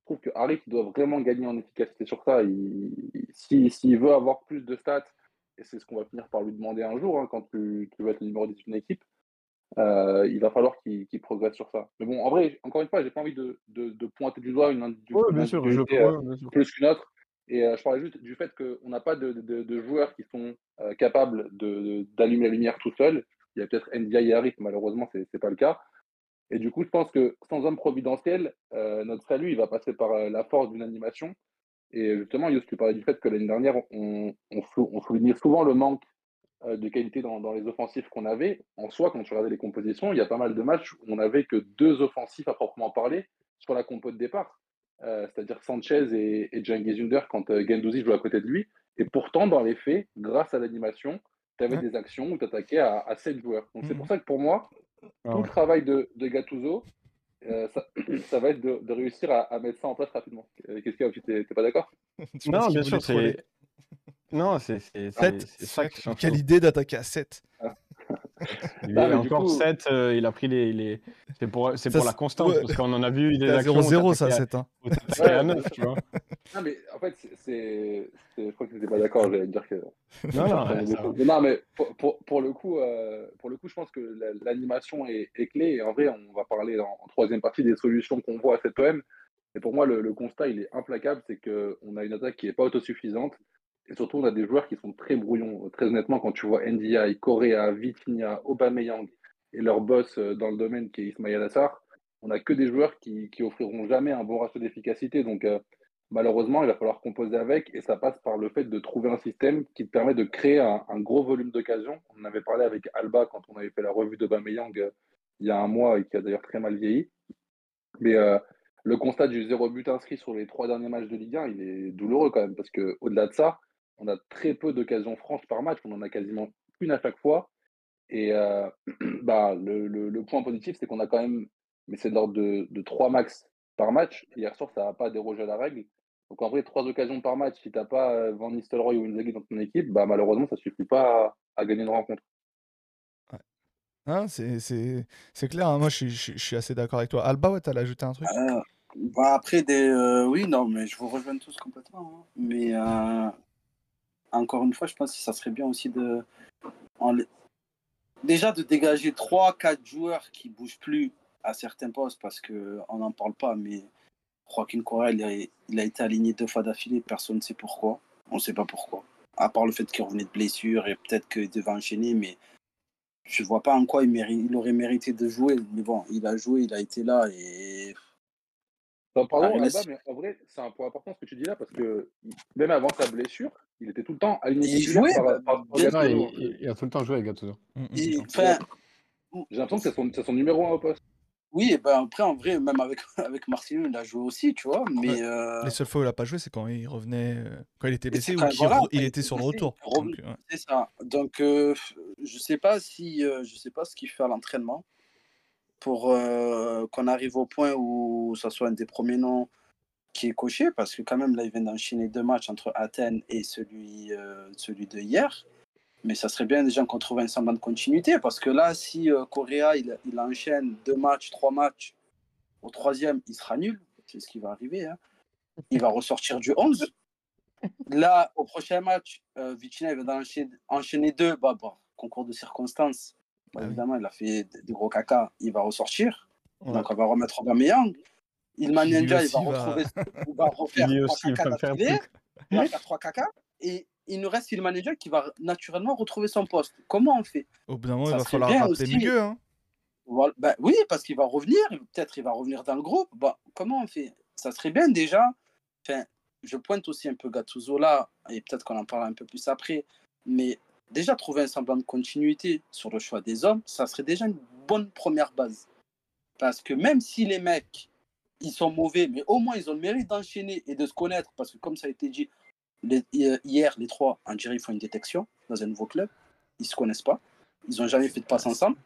[SPEAKER 5] Je trouve que Harry qui doit vraiment gagner en efficacité sur ça. Il, il- si- S'il veut avoir plus de stats, et c'est ce qu'on va finir par lui demander un jour hein, quand tu, tu vas être le numéro 10 d'une équipe, euh, il va falloir qu'il progresse sur ça. Mais bon, en vrai, encore une fois, j'ai pas envie de, de- de pointer du doigt une, individu-
[SPEAKER 3] Ouais,
[SPEAKER 5] une
[SPEAKER 3] bien sûr, je
[SPEAKER 5] individualité, euh,
[SPEAKER 3] ouais, bien sûr.
[SPEAKER 5] plus qu'une autre. Et euh, je parlais juste du fait qu'on n'a pas de, joueurs qui sont capables d'allumer la lumière tout seul. Il y a peut-être NDI et Harris, malheureusement, c'est n'est pas le cas. Et du coup, je pense que sans homme providentiel, notre salut, il va passer par la force d'une animation. Et justement, Yus, tu parlais du fait que l'année dernière, on, on, sou- on soulignait souvent le manque euh, de qualité dans, dans les offensifs qu'on avait. En soi, quand tu regardais les compositions, il y a pas mal de matchs où on n'avait que deux offensifs à proprement parler sur la compo de départ. Euh, c'est-à-dire Sanchez et, et Cengiz Under quand euh, Guendouzi joue à côté de lui. Et pourtant, dans les faits, grâce à l'animation, tu avais
[SPEAKER 1] Ouais.
[SPEAKER 5] des actions où tu attaquais à, à 7 joueurs. Donc c'est
[SPEAKER 1] Mhm.
[SPEAKER 5] pour ça que pour moi,
[SPEAKER 3] Ah
[SPEAKER 5] tout le travail de, de Gattuso, euh, ça, ça va être de, de réussir à, à mettre ça en place rapidement. Euh, Qu'est-ce qu'il y a Tu t'es t'es pas d'accord?
[SPEAKER 3] Non, bien sûr, c'est. Non, c'est c'est- c'est-
[SPEAKER 1] 7,
[SPEAKER 3] c'est ça qui
[SPEAKER 1] Quelle idée d'attaquer à 7.
[SPEAKER 3] Lui,
[SPEAKER 5] Non, mais du
[SPEAKER 3] encore
[SPEAKER 5] coup-
[SPEAKER 3] 7, il a pris les. les... C'est pour,
[SPEAKER 1] Ça,
[SPEAKER 3] pour la
[SPEAKER 1] c'est-
[SPEAKER 3] constance,
[SPEAKER 1] ouais.
[SPEAKER 3] parce qu'on en a vu des actions. où
[SPEAKER 1] 0-0 ça,
[SPEAKER 3] t'attaquais à-
[SPEAKER 1] 7. Hein.
[SPEAKER 5] Ouais,
[SPEAKER 3] à
[SPEAKER 5] bien
[SPEAKER 3] 9,
[SPEAKER 5] sûr.
[SPEAKER 3] tu vois.
[SPEAKER 5] Non, mais en fait, c'est- Je crois que tu n'étais pas d'accord, j'allais dire que.
[SPEAKER 3] Non, non, ouais, ça.
[SPEAKER 5] Non, mais pour, pour, pour le coup, euh, pour le coup, je pense que la- l'animation est, est clé. Et en vrai, on va parler en, en troisième partie des solutions qu'on voit à cette OM. Et pour moi, le, le constat, il est implacable, c'est qu'on a une attaque qui n'est pas autosuffisante. Et surtout, on a des joueurs qui sont très brouillons. Très honnêtement, quand tu vois NDI, Correa, Vitinha, Aubameyang et leur boss euh, dans le domaine qui est Ismail Assar, on n'a que des joueurs qui, qui offriront jamais un bon ratio d'efficacité. Donc, euh, malheureusement, il va falloir composer avec. Et ça passe par le fait de trouver un système qui te permet de créer un, gros volume d'occasions. On avait parlé avec Alba quand on avait fait la revue d'Aubameyang euh, il y a un mois et qui a d'ailleurs très mal vieilli. Mais euh, le constat du zéro but inscrit sur les trois derniers matchs de Ligue 1, il est douloureux quand même, parce qu'au-delà de ça, on a très peu d'occasions franches par match, on en a quasiment une à chaque fois. Et euh, bah, le point positif, c'est qu'on a quand même, mais c'est de l'ordre de, de 3 max par match. Hier soir, ça n'a pas dérogé à la règle. Donc en vrai, trois occasions par match, si tu n'as pas euh, Van Nistelrooy ou Inzaghi dans ton équipe, bah, malheureusement, ça ne suffit pas à, à gagner une rencontre.
[SPEAKER 1] Hein, c'est- c'est c'est clair, hein, moi je suis, je suis- je suis assez d'accord avec toi. Alba, ouais, t'allais ajouter un truc?
[SPEAKER 4] Euh, bah après, des, euh, oui, non, mais je vous rejoins tous complètement. hein. Mais euh, encore une fois, je pense que ça serait bien aussi de. en les- Déjà de dégager 3-4 joueurs qui bougent plus à certains postes parce qu'on n'en parle pas, mais Joaquin Correa, il a, il a été aligné deux fois d'affilée, personne ne sait pourquoi. On ne sait pas pourquoi. À part le fait qu'il revenait de blessure et peut-être qu'il devait enchaîner, mais je ne vois pas en quoi il, mérite, il aurait mérité de jouer. Mais bon, il a joué, il a été là et
[SPEAKER 5] Non, pardon,
[SPEAKER 4] Ah, mais
[SPEAKER 5] en vrai, c'est un point important ce que tu dis là, parce que même avant sa blessure, il était tout le temps aligné
[SPEAKER 4] Il jouait,
[SPEAKER 5] par,
[SPEAKER 4] bah,
[SPEAKER 5] par- par.
[SPEAKER 3] Non, il, il- a tout le temps joué avec Gattuso.
[SPEAKER 1] Mm, mm.
[SPEAKER 4] Enfin,
[SPEAKER 5] J'ai l'impression que c'est son, c'est son numéro 1 au poste.
[SPEAKER 4] Oui, et ben après, en vrai, même avec, avec il a joué aussi, tu vois. Mais
[SPEAKER 1] Ouais.
[SPEAKER 4] euh,
[SPEAKER 1] Les seules fois où il a pas joué, c'est quand il revenait, euh, quand il était blessé ou qu'il
[SPEAKER 4] voilà,
[SPEAKER 1] re- il était
[SPEAKER 4] était
[SPEAKER 1] sur le retour. ouais.
[SPEAKER 4] c'est ça. Donc, euh, je sais pas si, euh, je sais pas ce qu'il fait à l'entraînement pour euh, qu'on arrive au point où ça soit un des premiers noms qui est coché, parce que quand même là, il vient d'enchaîner deux matchs entre Athènes et celui, euh, celui de hier. Mais ça serait bien déjà qu'on trouve un semblant de continuité, parce que là, si euh, Correa il, il enchaîne deux matchs, trois matchs, au troisième, il sera nul. C'est ce qui va arriver. hein. Il va ressortir du 11. Là, au prochain match, euh, Vitinha il va enchaîner deux. Bah, bah, concours de circonstances. Bah,
[SPEAKER 1] Ah oui.
[SPEAKER 4] évidemment, il a fait des gros caca. Il va ressortir.
[SPEAKER 1] Ouais.
[SPEAKER 4] Donc, on va remettre Aubameyang. Ilman Ndiaye, il va
[SPEAKER 1] va-
[SPEAKER 4] retrouver, il va refaire trois caca. Il va faire trois caca. Et il nous reste Ilman Ndiaye qui va naturellement retrouver son poste. Comment on fait?
[SPEAKER 1] Au bout d'un moment,
[SPEAKER 4] Ça
[SPEAKER 1] il va falloir rappeler milieu. Hein.
[SPEAKER 4] Voilà. Ben oui, parce qu'il va revenir, peut-être il va revenir dans le groupe. Bah, comment on fait? Ça serait bien déjà. Enfin, je pointe aussi un peu Gattuso là, et peut-être qu'on en parlera un peu plus après. Mais déjà trouver un semblant de continuité sur le choix des hommes, ça serait déjà une bonne première base. Parce que même si les mecs, ils sont mauvais, mais au moins ils ont le mérite d'enchaîner et de se connaître. Parce que comme ça a été dit les- hier, les trois, en dirait, ils font une détection dans un nouveau club. Ils se connaissent pas. Ils n'ont jamais fait de passe ensemble.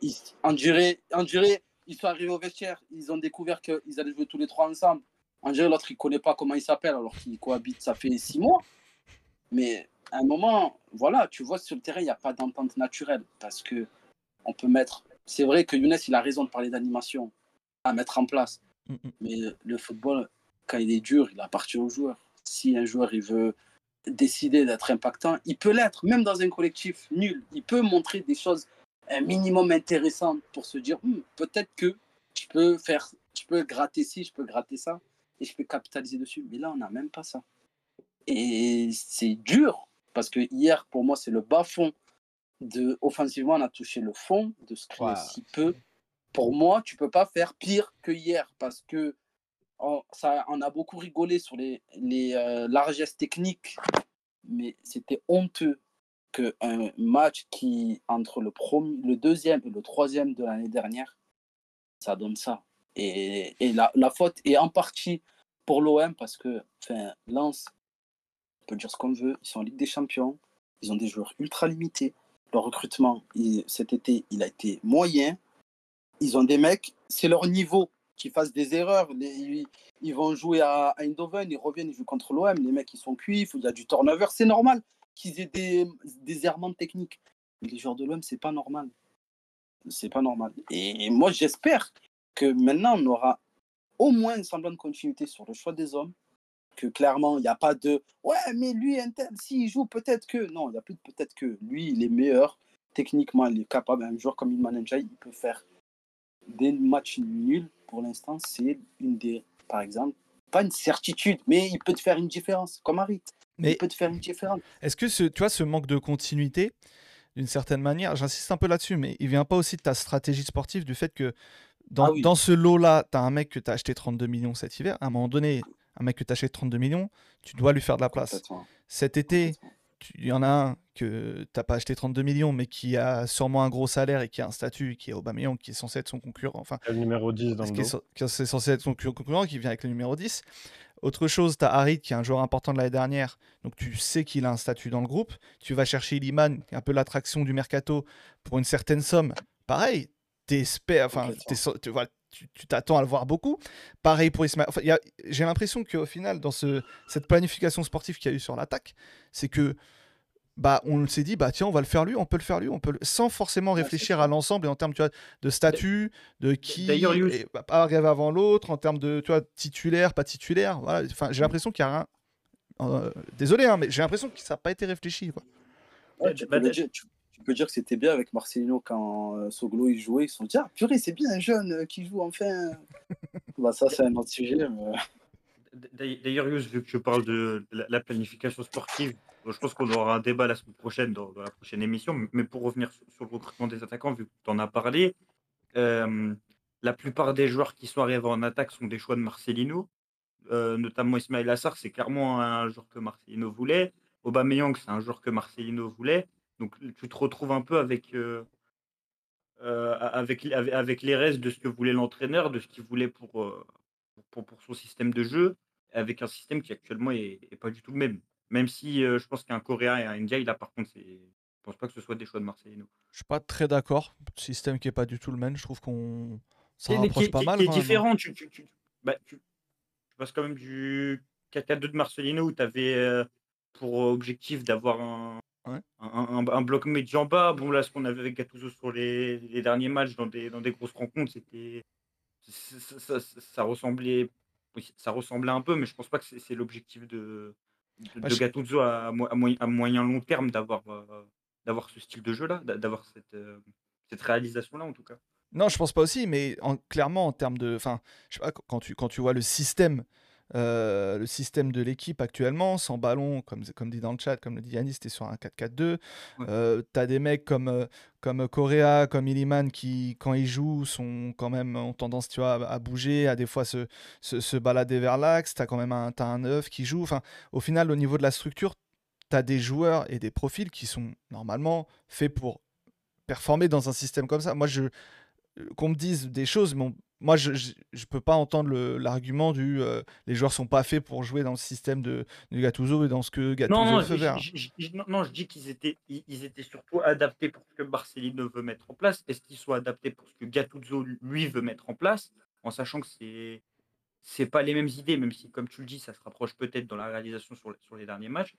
[SPEAKER 4] Ils, dirait, on dirait, ils sont arrivés au vestiaire, ils ont découvert qu'ils allaient jouer tous les trois ensemble. On dirait l'autre, il ne connaît pas comment il s'appelle alors qu'ils cohabitent, ça fait six mois. Mais à un moment, voilà, tu vois, sur le terrain, il n'y a pas d'entente naturelle parce que on peut mettre. C'est vrai que Younes, il a raison de parler d'animation à mettre en place.
[SPEAKER 1] Mm, mm.
[SPEAKER 4] Mais le football, quand il est dur, il appartient au joueur. Si un joueur il veut décider d'être impactant, il peut l'être, même dans un collectif nul. Il peut montrer des choses un minimum intéressantes pour se dire Hmm, peut-être que je peux faire, je peux gratter ci, je peux gratter ça, et je peux capitaliser dessus. Mais là, on n'a même pas ça. Et c'est dur parce que hier, pour moi, c'est le bas fond. De, offensivement, on a touché le fond de ce
[SPEAKER 3] Ouais.
[SPEAKER 4] est si peu. Pour moi, tu peux pas faire pire que hier parce que on, a beaucoup rigolé sur les, euh, largesses techniques, mais c'était honteux qu'un match qui, entre le, premier, le deuxième et le troisième de l'année dernière, ça donne ça. Et, la, faute est en partie pour l'OM parce que, enfin, on peut dire ce qu'on veut, ils sont en Ligue des Champions, ils ont des joueurs ultra limités. Le recrutement, cet été, il a été moyen. Ils ont des mecs, c'est leur niveau qui fassent des erreurs. Ils, vont jouer à, Eindhoven, ils reviennent, ils jouent contre l'OM. Les mecs, ils sont cuits, il il y a du turnover. C'est normal qu'ils aient des, errements techniques. Mais les joueurs de l'OM, c'est pas normal. C'est pas normal. Et moi, j'espère que maintenant, on aura au moins un semblant de continuité sur le choix des hommes. Que clairement, il n'y a pas de ouais, mais lui, un s'il joue, peut-être que. Non, il n'y a plus de peut-être que. Lui, il est meilleur. Techniquement, il est capable. Un joueur comme Ilman Ndiaye, il peut faire des matchs nuls. Pour l'instant, c'est une des. Par exemple, pas une certitude, mais il peut te faire une différence. Comme Harit.
[SPEAKER 1] Mais
[SPEAKER 4] Il peut te faire une différence.
[SPEAKER 1] Est-ce que ce, tu vois, ce manque de continuité, d'une certaine manière, j'insiste un peu là-dessus, mais il vient pas aussi de ta stratégie sportive, du fait que dans,
[SPEAKER 4] Ah oui.
[SPEAKER 1] dans ce lot-là, tu as un mec que tu as acheté 32 millions cet hiver. À un moment donné, un mec que tu as acheté 32 millions, tu dois lui faire de la place. Cet été, il y en a un que t'as pas acheté 32 millions, mais qui a sûrement un gros salaire et qui a un statut, qui est Aubameyang, qui est censé être son concurrent. Enfin,
[SPEAKER 3] Le numéro 10 dans
[SPEAKER 1] ce
[SPEAKER 3] le
[SPEAKER 1] qui est,
[SPEAKER 3] dos.
[SPEAKER 1] qui est censé être son concurrent, qui vient avec le numéro 10. Autre chose, tu as Harit, qui est un joueur important de l'année dernière, donc tu sais qu'il a un statut dans le groupe. Tu vas chercher Iliman, qui est un peu l'attraction du mercato, pour une certaine somme. Pareil, t'espères, enfin, tu voilà, tu t'attends à le voir beaucoup. Pareil pour Ismaël. Enfin, J'ai l'impression qu'au final, dans ce, cette planification sportive qu'il y a eu sur l'attaque, c'est que bah, on s'est dit, bah tiens, on va le faire lui, on peut le faire lui, on peut le- sans forcément
[SPEAKER 4] c'est
[SPEAKER 1] réfléchir à l'ensemble et en termes tu vois, de statut, de qui est- va pas arriver avant l'autre, en termes de tu vois, titulaire, pas titulaire. Voilà. Enfin, j'ai l'impression qu'il y a rien. euh, désolé, hein, mais j'ai l'impression que ça n'a pas été réfléchi. Quoi.
[SPEAKER 4] Ouais, tu,
[SPEAKER 2] Bah,
[SPEAKER 4] peux le
[SPEAKER 2] bah,
[SPEAKER 4] dire, tu, tu peux dire que c'était bien avec Marcelino quand euh, Soglo il jouait. Ils se sont dit, ah purée, c'est bien un jeune euh, qui joue enfin. bah, ça, c'est un autre sujet. mais-
[SPEAKER 2] D'ailleurs, Yous, vu que je parle de la, la planification sportive, je pense qu'on aura un débat la semaine prochaine dans, dans la prochaine émission. Mais pour revenir sur, sur le recrutement des attaquants, vu que tu en as parlé, euh, la plupart des joueurs qui sont arrivés en attaque sont des choix de Marcelino, euh, notamment Ismail Assar, c'est clairement un joueur que Marcelino voulait. Aubameyang, c'est un joueur que Marcelino voulait. Donc tu te retrouves un peu avec, euh, euh, avec, avec, avec les restes de ce que voulait l'entraîneur, de ce qu'il voulait pour, euh, pour, pour son système de jeu, avec un système qui actuellement est, est pas du tout le même. Même si euh, je pense qu'un Coréen et un Ndiaye, là par contre, c'est- je pense pas que ce soit des choix de Marcelino.
[SPEAKER 1] Je suis pas très d'accord. Système qui est pas du tout le même. Je trouve qu'on
[SPEAKER 2] est-
[SPEAKER 1] rapproche
[SPEAKER 2] qui,
[SPEAKER 1] pas
[SPEAKER 2] qui-
[SPEAKER 1] mal.
[SPEAKER 2] qui est
[SPEAKER 1] hein.
[SPEAKER 2] différent. Tu, tu, tu, bah, tu, tu passes quand même du 4-4-2 de Marcelino où tu avais pour objectif d'avoir un,
[SPEAKER 1] Ouais.
[SPEAKER 2] un, un- un bloc médian en bas. Bon, là, ce qu'on avait avec Gattuso sur les, les derniers matchs dans des, dans des grosses rencontres, c'était. Ça, ça- ça- ça ressemblait. ça ressemblait un peu, mais je pense pas que c'est l'objectif de, de,
[SPEAKER 1] Bah,
[SPEAKER 2] de
[SPEAKER 1] je-
[SPEAKER 2] Gattuso à, mo- à moyen, à moyen long terme d'avoir euh, d'avoir ce style de jeu-là, d'a- d'avoir cette, euh, cette réalisation-là en tout cas.
[SPEAKER 1] Non, je pense pas aussi, mais en- clairement en termes de, enfin, je sais pas, quand tu quand tu vois le système, euh, le système de l'équipe actuellement, sans ballon, comme comme dit dans le chat, comme le dit Yannis, c'était sur un 4-4-2.
[SPEAKER 2] Ouais.
[SPEAKER 1] Euh, T'as des mecs comme euh, comme Correa, comme Illiman qui, quand ils jouent, sont quand même ont tendance, tu vois, à, bouger, à des fois se, se, se balader vers l'axe. T'as quand même un t'as un neuf qui joue. Enfin, au final, au niveau de la structure, t'as des joueurs et des profils qui sont normalement faits pour performer dans un système comme ça. Moi, je qu'on me dise des choses, mais moi, je ne peux pas entendre l'argument du les joueurs sont pas faits pour jouer dans le système de, de Gattuso et dans ce que Gattuso
[SPEAKER 2] non, non, non, je dis qu'ils étaient, ils, étaient surtout adaptés pour ce que Marcelino veut mettre en place. Est-ce qu'ils sont adaptés pour ce que Gattuso, lui, veut mettre en place En sachant que c'est c'est pas les mêmes idées, même si, comme tu le dis, ça se rapproche peut-être dans la réalisation sur, sur les derniers matchs.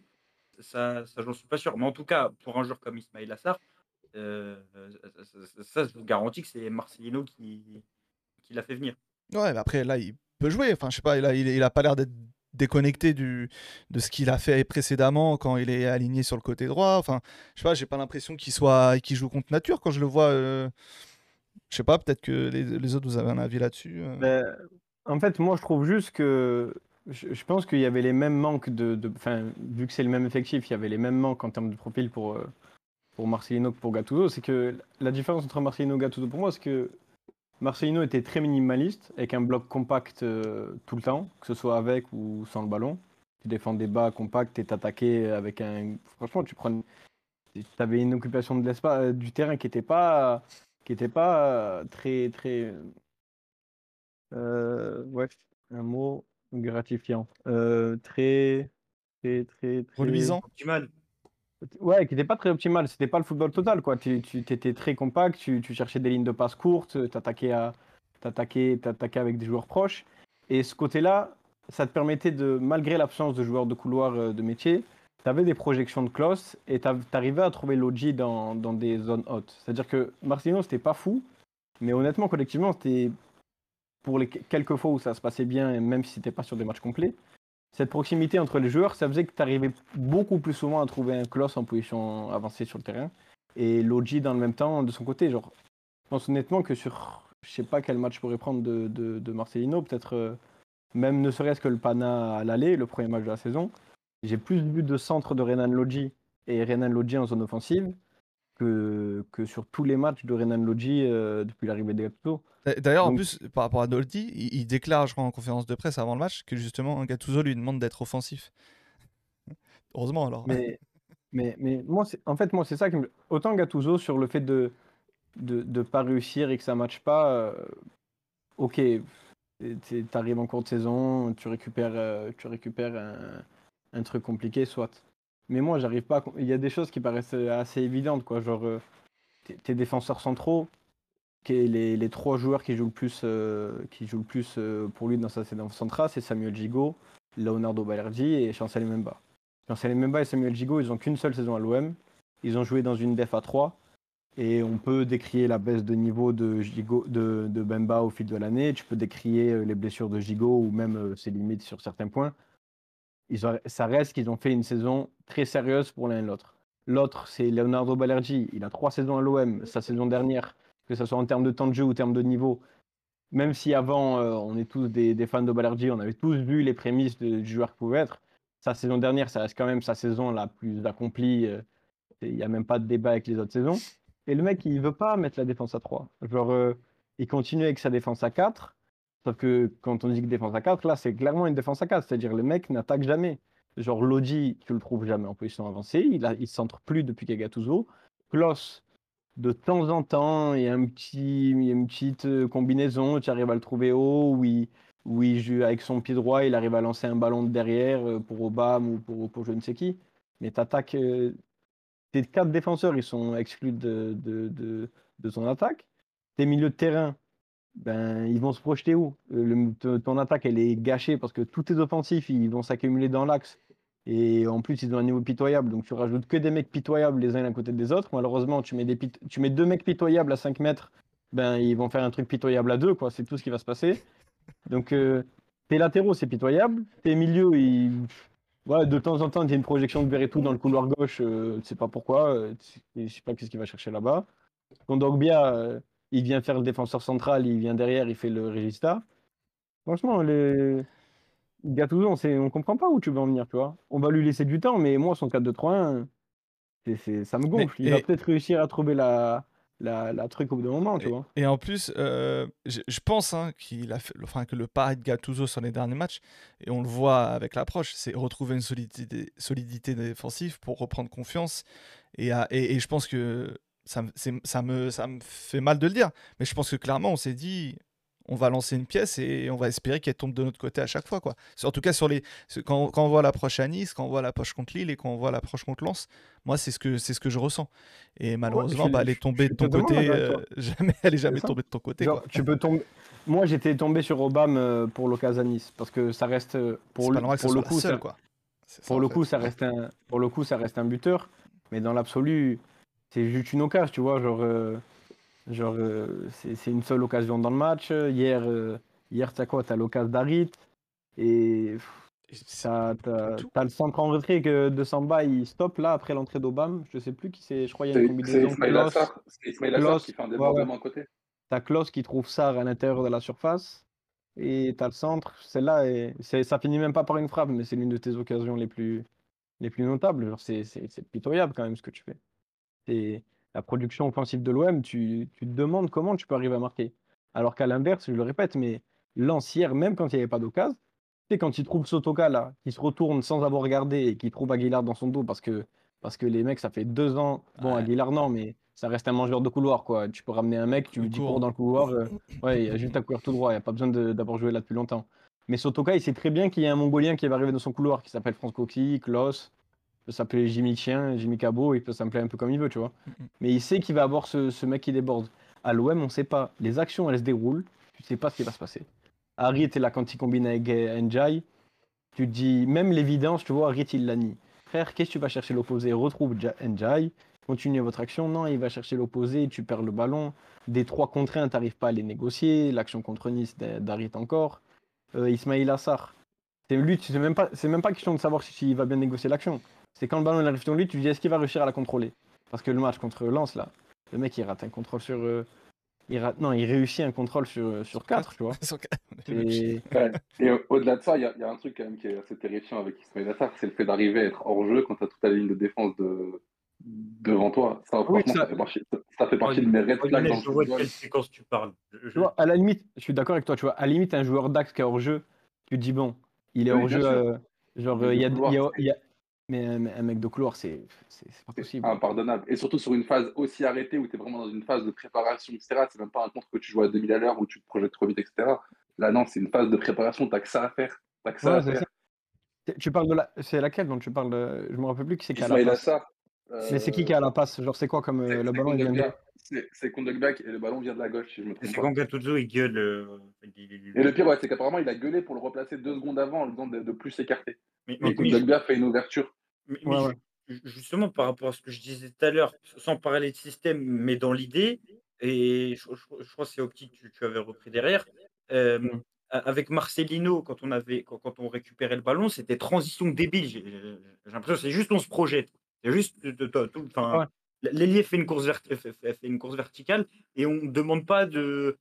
[SPEAKER 2] Ça, ça j'en suis pas sûr. Mais en tout cas, pour un joueur comme Ismail Assar, euh, ça, je vous garantis que c'est Marcelino qui, qui l'a fait venir.
[SPEAKER 1] Ouais, mais après, là, il peut jouer. Enfin, je sais pas, il a, il, a pas l'air d'être déconnecté du, de ce qu'il a fait précédemment quand il est aligné sur le côté droit. Enfin, je sais pas, j'ai pas l'impression qu'il soit qu'il joue contre nature quand je le vois. Euh... Je sais pas, peut-être que les, les, autres, vous avez un avis là-dessus. Euh.
[SPEAKER 3] Ben, en fait, moi, je trouve juste que je, pense qu'il y avait les mêmes manques de, enfin, vu que c'est le même effectif, il y avait les mêmes manques en termes de profil pour euh, pour Marcelino que pour Gattuso. C'est que la différence entre Marcelino et Gattuso pour moi, c'est que Marcelino était très minimaliste, avec un bloc compact euh, tout le temps, que ce soit avec ou sans le ballon. Tu défendais bas, compact, et t'attaquais avec un. Franchement, tu prends. Tu avais une occupation de l'espace, euh, du terrain qui n'était pas, qui était pas très, très. Euh, ouais, un mot gratifiant. Euh, très, très, très, très.
[SPEAKER 1] Reluisant.
[SPEAKER 3] Ouais, qui n'était pas très optimal. C'était pas le football total, quoi. Tu, tu étais très compact, tu, cherchais des lignes de passe courtes, t'attaquais à, avec des joueurs proches. Et ce côté-là, ça te permettait de, malgré l'absence de joueurs de couloir euh, de métier, tu avais des projections de close et tu arrivais à trouver l'OG dans, dans, des zones hautes. C'est-à-dire que Marcelino, c'était pas fou, mais honnêtement, collectivement, c'était pour les quelques fois où ça se passait bien, même si c'était pas sur des matchs complets, cette proximité entre les joueurs, ça faisait que tu arrivais beaucoup plus souvent à trouver un colosse en position avancée sur le terrain. Et Logi dans le même temps de son côté. Genre, je pense honnêtement que sur, je sais pas quel match pourrait prendre de, de, Marcelino, peut-être euh, même ne serait-ce que le Pana à l'aller, le premier match de la saison. J'ai plus vu de centre de Renan Logi et Renan Logi en zone offensive que, que sur tous les matchs de Renan Logi euh, depuis l'arrivée des Gattuso.
[SPEAKER 1] D'ailleurs, en plus, par rapport à Doldi, il, déclare, je crois, en conférence de presse avant le match, que justement, Gattuso lui demande d'être offensif. Heureusement alors.
[SPEAKER 3] Mais, mais, mais moi, en fait, moi, c'est ça qui me. Autant Gattuso sur le fait de de ne pas réussir et que ça ne matche pas, euh, ok, tu arrives en cours de saison, tu récupères, euh, tu récupères un, un, truc compliqué, soit. Mais moi, j'arrive pas. Il y a des choses qui paraissent assez évidentes, quoi. Genre, euh, tes défenseurs centraux, les, les, trois joueurs qui jouent le plus, euh, qui jouent le plus euh, pour lui dans sa saison centrale, c'est Samuel Gigot, Leonardo Balerdi et Chancel Memba. Chancel Memba et Samuel Gigot, ils n'ont qu'une seule saison à l'OM. Ils ont joué dans une def à 3. Et on peut décrier la baisse de niveau de, Gigot, de Bemba au fil de l'année. Tu peux décrier les blessures de Gigot ou même ses limites sur certains points ça reste qu'ils ont fait une saison très sérieuse pour l'un et l'autre. L'autre, c'est Leonardo Balergi. Il a trois saisons à l'OM. Sa saison dernière, que ce soit en termes de temps de jeu ou en termes de niveau, même si avant, euh, on est tous des, fans de Balergi, on avait tous vu les prémices du joueur qu'il pouvait être. Sa saison dernière, ça reste quand même sa saison la plus accomplie. Euh, il n'y a même pas de débat avec les autres saisons. Et le mec, il veut pas mettre la défense à 3. Genre, euh, il continue avec sa défense à 4. Sauf que quand on dit que défense à 4, là, c'est clairement une défense à 4. C'est-à-dire le mec n'attaque jamais. Genre Lodi, tu le trouves jamais en position avancée. Il ne il centre plus depuis Gattuso. Kloss, de temps en temps, il y a, un petit, a une petite euh, combinaison. Tu arrives à le trouver haut. Où il, avec son pied droit, il arrive à lancer un ballon de derrière euh, pour Obama ou pour, pour je ne sais qui. Mais tu attaques. Euh, tes quatre défenseurs, ils sont exclus de, de, de, de ton attaque. Tes milieux de terrain, ben, ils vont se projeter où? Le, Ton attaque, elle est gâchée parce que tous tes offensifs, ils vont s'accumuler dans l'axe. Et en plus, ils ont un niveau pitoyable. Donc, tu rajoutes que des mecs pitoyables les uns à côté des autres. Malheureusement, tu mets, des tu mets deux mecs pitoyables à 5 mètres, ben, ils vont faire un truc pitoyable à deux. C'est tout ce qui va se passer. Donc, euh, tes latéraux, c'est pitoyable. Tes milieux, ils... de temps en temps, il y a une projection de tout dans le couloir gauche. Euh, sais pas pourquoi. Euh, je sais pas qu'est-ce qu'il va chercher là-bas. Kondogbia, euh, il vient faire le défenseur central, il vient derrière, il fait le régista. Franchement, les... Gattuso, on ne comprend pas où tu veux en venir, tu vois. On va lui laisser du temps, mais moi, son 4-2-3-1, ça me gonfle. il va peut-être réussir à trouver la, la, truc au bout d'un moment, tu
[SPEAKER 1] et,
[SPEAKER 3] vois.
[SPEAKER 1] Et en plus, euh, je, pense hein, qu'il a fait, enfin, que le pari de Gattuso sur les derniers matchs, et on le voit avec l'approche, c'est retrouver une solidité, solidité défensive pour reprendre confiance. Et, et, et je pense que ça, me- ça, me, ça me fait mal de le dire, mais je pense que clairement, on s'est dit, on va lancer une pièce et on va espérer qu'elle tombe de notre côté à chaque fois. Quoi. En tout cas, sur les, quand, quand on voit l'approche à Nice, quand on voit l'approche contre Lille et quand on voit l'approche contre Lens, moi, c'est ce que, c'est ce que je ressens. Et malheureusement, bah, elle est tombée
[SPEAKER 3] je
[SPEAKER 1] de ton côté. euh, jamais, elle est jamais tombée de ton côté.
[SPEAKER 3] Genre,
[SPEAKER 1] quoi.
[SPEAKER 3] tu peux tomber. Moi, j'étais tombé sur Obama euh, pour l'occasion à Nice parce que ça reste euh, pour le, pour le coup
[SPEAKER 1] seule,
[SPEAKER 3] ça,
[SPEAKER 1] quoi. Ça,
[SPEAKER 3] pour le
[SPEAKER 1] fait.
[SPEAKER 3] coup ça reste un pour le coup ça reste un buteur, mais dans l'absolu c'est juste une occasion, tu vois, genre euh, genre euh, c'est c'est une seule occasion dans le match. Hier euh, hier t'as quoi, t'as l'occasion d'Arit et
[SPEAKER 1] Et
[SPEAKER 3] t'as le centre en retrait que de Samba il stoppe là après l'entrée d'Obama, je sais plus qui c'est, je crois il y a une combinaison
[SPEAKER 5] c'est Ismail Assar qui fait un débordement
[SPEAKER 3] ouais.
[SPEAKER 5] à côté.
[SPEAKER 3] T'as Klaus qui trouve Sarr à l'intérieur de la surface. Et t'as le centre. Celle-là, est- c'est- ça finit même pas par une frappe, mais c'est l'une de tes occasions les plus, les plus notables. Genre, C'est c'est- c'est pitoyable quand même ce que tu fais. Et la production offensive de l'OM, tu, tu te demandes comment tu peux arriver à marquer. Alors qu'à l'inverse, je le répète, mais Lens hier, même quand il n'y avait pas d'occasion, tu sais, quand il trouve Sotoka là, qui se retourne sans avoir regardé et qui trouve Aguilar dans son dos parce que, parce que les mecs, ça fait deux ans. Bon,
[SPEAKER 1] Ouais.
[SPEAKER 3] Aguilar, non, mais ça reste un mangeur de couloir, quoi. Tu peux ramener un mec, tu lui dis cours dans le couloir. euh, ouais, il a juste à courir tout droit, il n'y a pas besoin d'avoir joué là depuis longtemps. Mais Sotoka, il sait très bien qu'il y a un Mongolien qui va arriver dans son couloir qui s'appelle France Coxy, Klaus, il peut s'appeler Jimmy Chien, Jimmy Cabot, il peut s'appeler un peu comme il veut, tu vois.
[SPEAKER 1] Mhm.
[SPEAKER 3] Mais il sait qu'il va avoir ce, ce mec qui déborde. À l'OM, on ne sait pas. Les actions, elles se déroulent, tu ne sais pas ce qui va se passer. Harit est là quand il combine avec Njai. Tu te dis, même l'évidence, tu vois, Harit, il l'a nie. Frère, qu'est-ce que tu vas chercher l'opposé? Retrouve Ja- Njai, continuez votre action. Non, il va chercher l'opposé, tu perds le ballon. Des trois contre un, tu n'arrives pas à les négocier. L'action contre Nice d'Harit encore. Euh, Ismail Assar. C'est lui, tu sais même pas, c'est même pas question de savoir si- s'il va bien négocier l'action. C'est quand le ballon il arrive sur lui, tu te dis est-ce qu'il va réussir à la contrôler? Parce que le match contre Lens, là, le mec il rate un contrôle sur. euh, il rate, non, il réussit un contrôle sur, sur 4, tu vois. Et,
[SPEAKER 5] Ouais. Et au- au-delà de ça, il y, a- il y a un truc quand même qui est assez terrifiant avec Ismail Assar, c'est le fait d'arriver à être hors jeu quand tu as toute la ligne de défense de... devant toi. Ça,
[SPEAKER 3] Oui,
[SPEAKER 5] franchement,
[SPEAKER 3] ça-
[SPEAKER 5] ça fait partie, ça fait partie de mes red flags
[SPEAKER 2] je vois de quelle séquence tu parles. Je- je-
[SPEAKER 3] tu vois, à la limite, je suis d'accord avec toi, tu vois, à la limite, un joueur d'Axe qui est hors jeu, tu te dis bon, il est
[SPEAKER 5] Oui,
[SPEAKER 3] hors jeu. euh, genre,
[SPEAKER 5] Mais
[SPEAKER 3] euh, il y a,
[SPEAKER 5] de
[SPEAKER 3] il y a-
[SPEAKER 5] couloir,
[SPEAKER 3] il y a- Mais un, un mec de couloir, c'est pas possible.
[SPEAKER 5] impardonnable. Et surtout sur une phase aussi arrêtée où tu es vraiment dans une phase de préparation, etc. C'est même pas un contre que tu joues à 2000 à l'heure où tu te projettes trop vite, etc. Là, non, c'est une phase de préparation, t'as que ça à faire. T'as que ça
[SPEAKER 3] Ouais,
[SPEAKER 5] à
[SPEAKER 3] c'est
[SPEAKER 5] faire.
[SPEAKER 3] ça. Tu parles de la. C'est laquelle dont tu parles de... Je me rappelle plus qui c'est qui a la passe. C'est qui qui a la passe? Genre, c'est quoi comme euh, le ballon il vient de-.
[SPEAKER 5] C'est- Kondogbia et le ballon vient de la gauche, si je me
[SPEAKER 2] C'est
[SPEAKER 5] trompe
[SPEAKER 2] quand. Gattuso il gueule. euh, il- il-
[SPEAKER 5] Et le pire, ouais, c'est qu'apparemment, il a gueulé pour le replacer deux secondes avant en lui disant de, de plus s'écarter.
[SPEAKER 2] Mais, mais-
[SPEAKER 5] fait une ouverture.
[SPEAKER 2] mais-
[SPEAKER 3] Ouais,
[SPEAKER 2] mais
[SPEAKER 3] ouais.
[SPEAKER 2] ju- justement, par rapport à ce que je disais tout à l'heure, sans parler de système, mais dans l'idée, et je, je- je crois que c'est Opti que tu, tu avais repris derrière, euh,
[SPEAKER 3] Mm.
[SPEAKER 2] a- avec Marcelino, quand on, avait, quand, quand on récupérait le ballon, c'était transition débile. J'ai l'impression que c'est juste on se projette. C'est juste. enfin. L'ailier fait, une course fait, une verticale et on ne demande pas de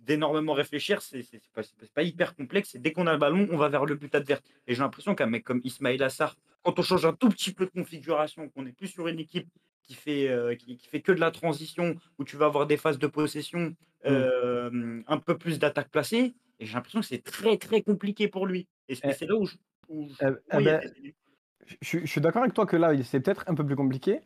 [SPEAKER 2] d'énormément réfléchir, c'est pas, pas hyper complexe. Et dès qu'on a le ballon, on va vers le but adverse. Et j'ai l'impression qu'un mec comme Ismail Assar, quand on change un tout petit peu de configuration, qu'on n'est plus sur une équipe qui fait, euh, qui, qui fait que de la transition, où tu vas avoir des phases de possession, euh, un peu plus d'attaque placée, et j'ai l'impression que c'est très très compliqué pour lui. Et c'est
[SPEAKER 3] Eh.
[SPEAKER 2] là où je. où je-
[SPEAKER 3] Eh-
[SPEAKER 2] où
[SPEAKER 3] eh ben,
[SPEAKER 2] des-
[SPEAKER 3] Je, je suis d'accord avec toi que là, c'est peut-être un peu plus compliqué,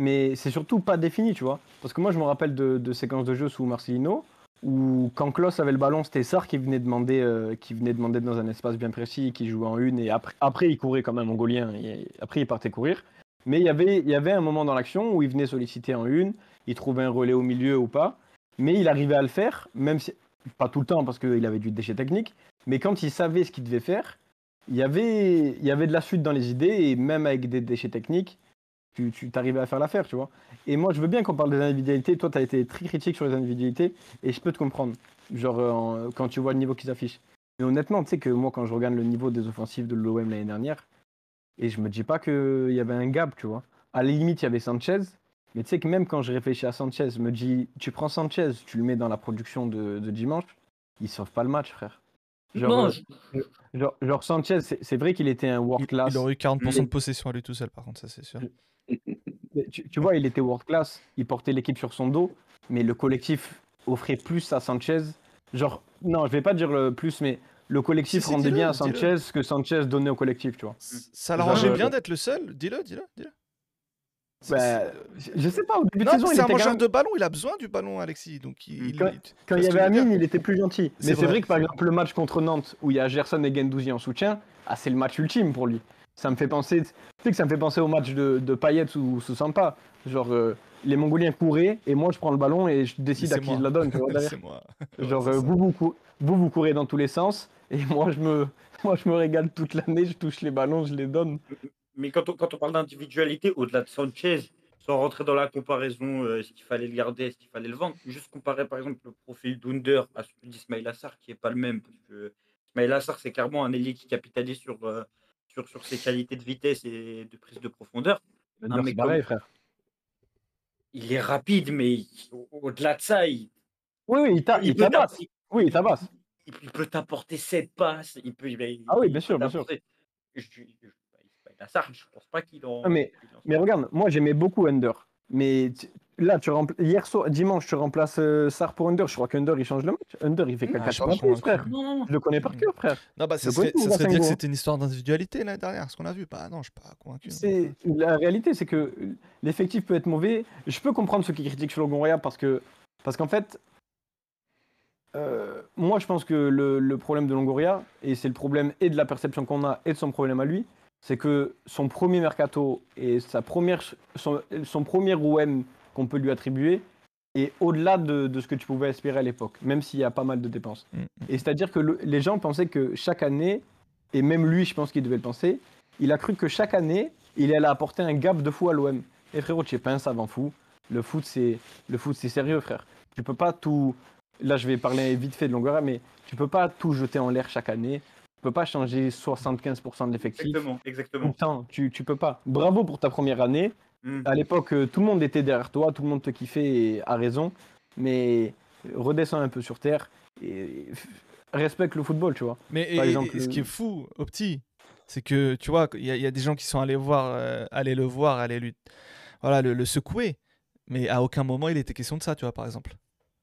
[SPEAKER 3] mais c'est surtout pas défini, tu vois. Parce que moi, je me rappelle de, séquences de jeu sous Marcelino, où quand Klaus avait le ballon, c'était Sarr qui venait demander, euh, qui venait demander dans un espace bien précis, qui jouait en une, et après, après il courait comme un mongolien, et après il partait courir. Mais il y avait, il y avait un moment dans l'action où il venait solliciter en une, il trouvait un relais au milieu ou pas, mais il arrivait à le faire, même si, pas tout le temps parce qu'il avait du déchet technique, mais quand il savait ce qu'il devait faire, y il y avait de la suite dans les idées et même avec des déchets techniques, tu, tu t'arrivais à faire l'affaire, tu vois. Et moi, je veux bien qu'on parle des individualités. Toi, tu as été très critique sur les individualités et je peux te comprendre. Genre, euh, quand tu vois le niveau qu'ils affichent. Mais honnêtement, tu sais que moi, quand je regarde le niveau des offensives de l'OM l'année dernière, et je me dis pas qu'il y avait un gap, tu vois. À la limite, il y avait Sanchez. Mais tu sais que même quand je réfléchis à Sanchez, je me dis, tu prends Sanchez, tu le mets dans la production de, de dimanche, il sauve pas le match, frère. Genre,
[SPEAKER 2] Non,
[SPEAKER 3] euh,
[SPEAKER 2] je-
[SPEAKER 3] Genre, genre Sanchez, c'est vrai qu'il était un world
[SPEAKER 1] Il,
[SPEAKER 3] class.
[SPEAKER 1] il aurait eu 40%
[SPEAKER 2] Mais-
[SPEAKER 1] de possession à lui tout seul, par contre, ça c'est sûr.
[SPEAKER 3] Mais Tu, tu vois, il était world class, il portait l'équipe sur son dos, mais le collectif offrait plus à Sanchez. Genre, non, je vais pas dire le plus, mais le collectif
[SPEAKER 1] Si,
[SPEAKER 3] rendait bien à. Sanchez ce que Sanchez donnait au collectif, tu vois.
[SPEAKER 1] Ça
[SPEAKER 3] Genre,
[SPEAKER 1] l'arrangeait
[SPEAKER 3] euh,
[SPEAKER 1] bien d'être le seul? Dis-le, dis-le, dis-le.
[SPEAKER 3] Bah, je sais pas, au début
[SPEAKER 1] Non,
[SPEAKER 3] de saison, il
[SPEAKER 1] c'est un
[SPEAKER 3] était quand
[SPEAKER 1] mangeur
[SPEAKER 3] même-
[SPEAKER 1] de ballon, il a besoin du ballon, Alexis. Donc il, il-
[SPEAKER 3] Quand-
[SPEAKER 1] il-
[SPEAKER 3] Quand y avait Amine, il était plus gentil. Mais c'est
[SPEAKER 1] vrai,
[SPEAKER 3] vrai que par exemple, le match contre Nantes où il y a Gerson et Gendouzi en soutien, ah, c'est le match ultime pour lui. Ça me fait penser, tu sais que ça me fait penser au match de, de Payet sous, sous Sampa. Genre, euh, les Mongoliens couraient et moi je prends le ballon et je décide à qui
[SPEAKER 1] moi.
[SPEAKER 3] je la donne. tu vois, derrière.
[SPEAKER 1] c'est moi.
[SPEAKER 3] Genre,
[SPEAKER 1] Ouais,
[SPEAKER 3] euh, vous, vous, cou- vous, vous courez dans tous les sens et moi je me, moi, je me régale toute l'année, je touche les ballons, je les donne.
[SPEAKER 2] Mais quand on, quand on parle d'individualité, au-delà de Sanchez, sans rentrer dans la comparaison, euh, est-ce qu'il fallait le garder, est-ce qu'il fallait le vendre, juste comparer par exemple le profil d'Under à celui d'Ismail Assar, qui n'est pas le même. Parce que Ismail Assar, c'est clairement un ailier qui capitalise sur, euh, sur, sur ses qualités de vitesse et de prise de profondeur.
[SPEAKER 3] Pareil, frère.
[SPEAKER 2] Il est rapide, mais au- au-delà de ça, il,
[SPEAKER 3] Oui, oui, il t'a- il
[SPEAKER 2] peut
[SPEAKER 3] tabasse.
[SPEAKER 2] t'a-
[SPEAKER 3] Oui, il tabasse.
[SPEAKER 2] il- il peut t'apporter 7 passes. Il peut, il-
[SPEAKER 3] Ah oui,
[SPEAKER 2] il
[SPEAKER 3] bien
[SPEAKER 2] peut
[SPEAKER 3] sûr, bien sûr.
[SPEAKER 2] t'apporter- Je, je, pense pas qu'il en.
[SPEAKER 3] Mais-
[SPEAKER 2] qu'il en
[SPEAKER 3] Mais regarde, moi j'aimais beaucoup Under. Mais tu- là, tu rempla- hier soir, dimanche, tu remplaces euh, Sarr pour Under. Je crois qu'Under il change le match. Under il fait
[SPEAKER 1] Ah,
[SPEAKER 3] caca
[SPEAKER 1] je
[SPEAKER 3] frère.
[SPEAKER 1] convaincu.
[SPEAKER 2] Non, non, non.
[SPEAKER 3] Je le connais par cœur, frère.
[SPEAKER 1] Non, bah, ça
[SPEAKER 3] Le
[SPEAKER 1] serait,
[SPEAKER 3] Boitou,
[SPEAKER 1] ça serait dire que c'était une histoire d'individualité l'année dernière, ce qu'on a vu. Bah non, je suis pas convaincu.
[SPEAKER 3] C'est la réalité, c'est que l'effectif peut être mauvais. Je peux comprendre ceux qui critiquent sur Longoria parce que parce qu'en fait, euh, moi je pense que le, le problème de Longoria et c'est le problème et de la perception qu'on a et de son problème à lui, c'est que son premier mercato et sa première son, son premier OM qu'on peut lui attribuer est au-delà de, de ce que tu pouvais espérer à l'époque, même s'il y a pas mal de dépenses.
[SPEAKER 1] Mm, mm.
[SPEAKER 3] Et c'est-à-dire que le- les gens pensaient que chaque année, et même lui, je pense qu'il devait le penser, il a cru que chaque année, il allait apporter un gap de fou à l'OM. Et frérot, tu es pas un savant fou. Le foot, c'est le foot, c'est sérieux, frère. Tu peux pas tout. Là, je vais parler vite fait de Longoria, mais tu peux pas tout jeter en l'air chaque année. Tu peux pas changer 75% de l'effectif.
[SPEAKER 2] Exactement, exactement.
[SPEAKER 3] temps, tu, tu peux pas. Bravo pour ta première année.
[SPEAKER 2] Mm.
[SPEAKER 3] À l'époque, euh, tout le monde était derrière toi, tout le monde te kiffait et a raison. Mais redescends un peu sur terre et respecte le football, tu vois.
[SPEAKER 1] Mais
[SPEAKER 3] Par
[SPEAKER 1] et-
[SPEAKER 3] exemple,
[SPEAKER 1] et ce qui est
[SPEAKER 3] le-
[SPEAKER 1] fou, au petit, c'est que tu vois, il y, a- il y a des gens qui sont allés voir, euh, aller le voir, aller lui, voilà, le, le secouer. Mais à aucun moment il était question de ça, tu vois, par exemple.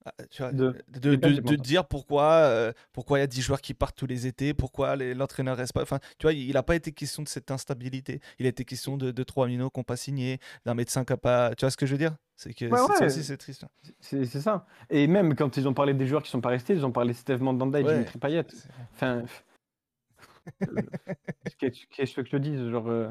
[SPEAKER 1] Ah, Tu vois,
[SPEAKER 3] De-
[SPEAKER 1] de, de, dire pourquoi euh, pourquoi il y a 10 joueurs qui partent tous les étés, pourquoi l'entraîneur reste pas. Enfin, tu vois, il n'a pas été question de cette instabilité. Il a été question de, trois minots qui n'ont pas signé, d'un médecin qui n'a pas. Tu vois ce que je veux dire? C'est que
[SPEAKER 3] Ouais, ouais.
[SPEAKER 1] aussi, c'est triste. hein.
[SPEAKER 3] C'est ça. Et même quand ils ont parlé des joueurs qui sont pas restés, ils ont parlé de Steve Mandanda et
[SPEAKER 1] Ouais.
[SPEAKER 3] Dimitri Payet. Enfin, euh, qu'est-ce qu'est-ce que je te dise Genre, euh,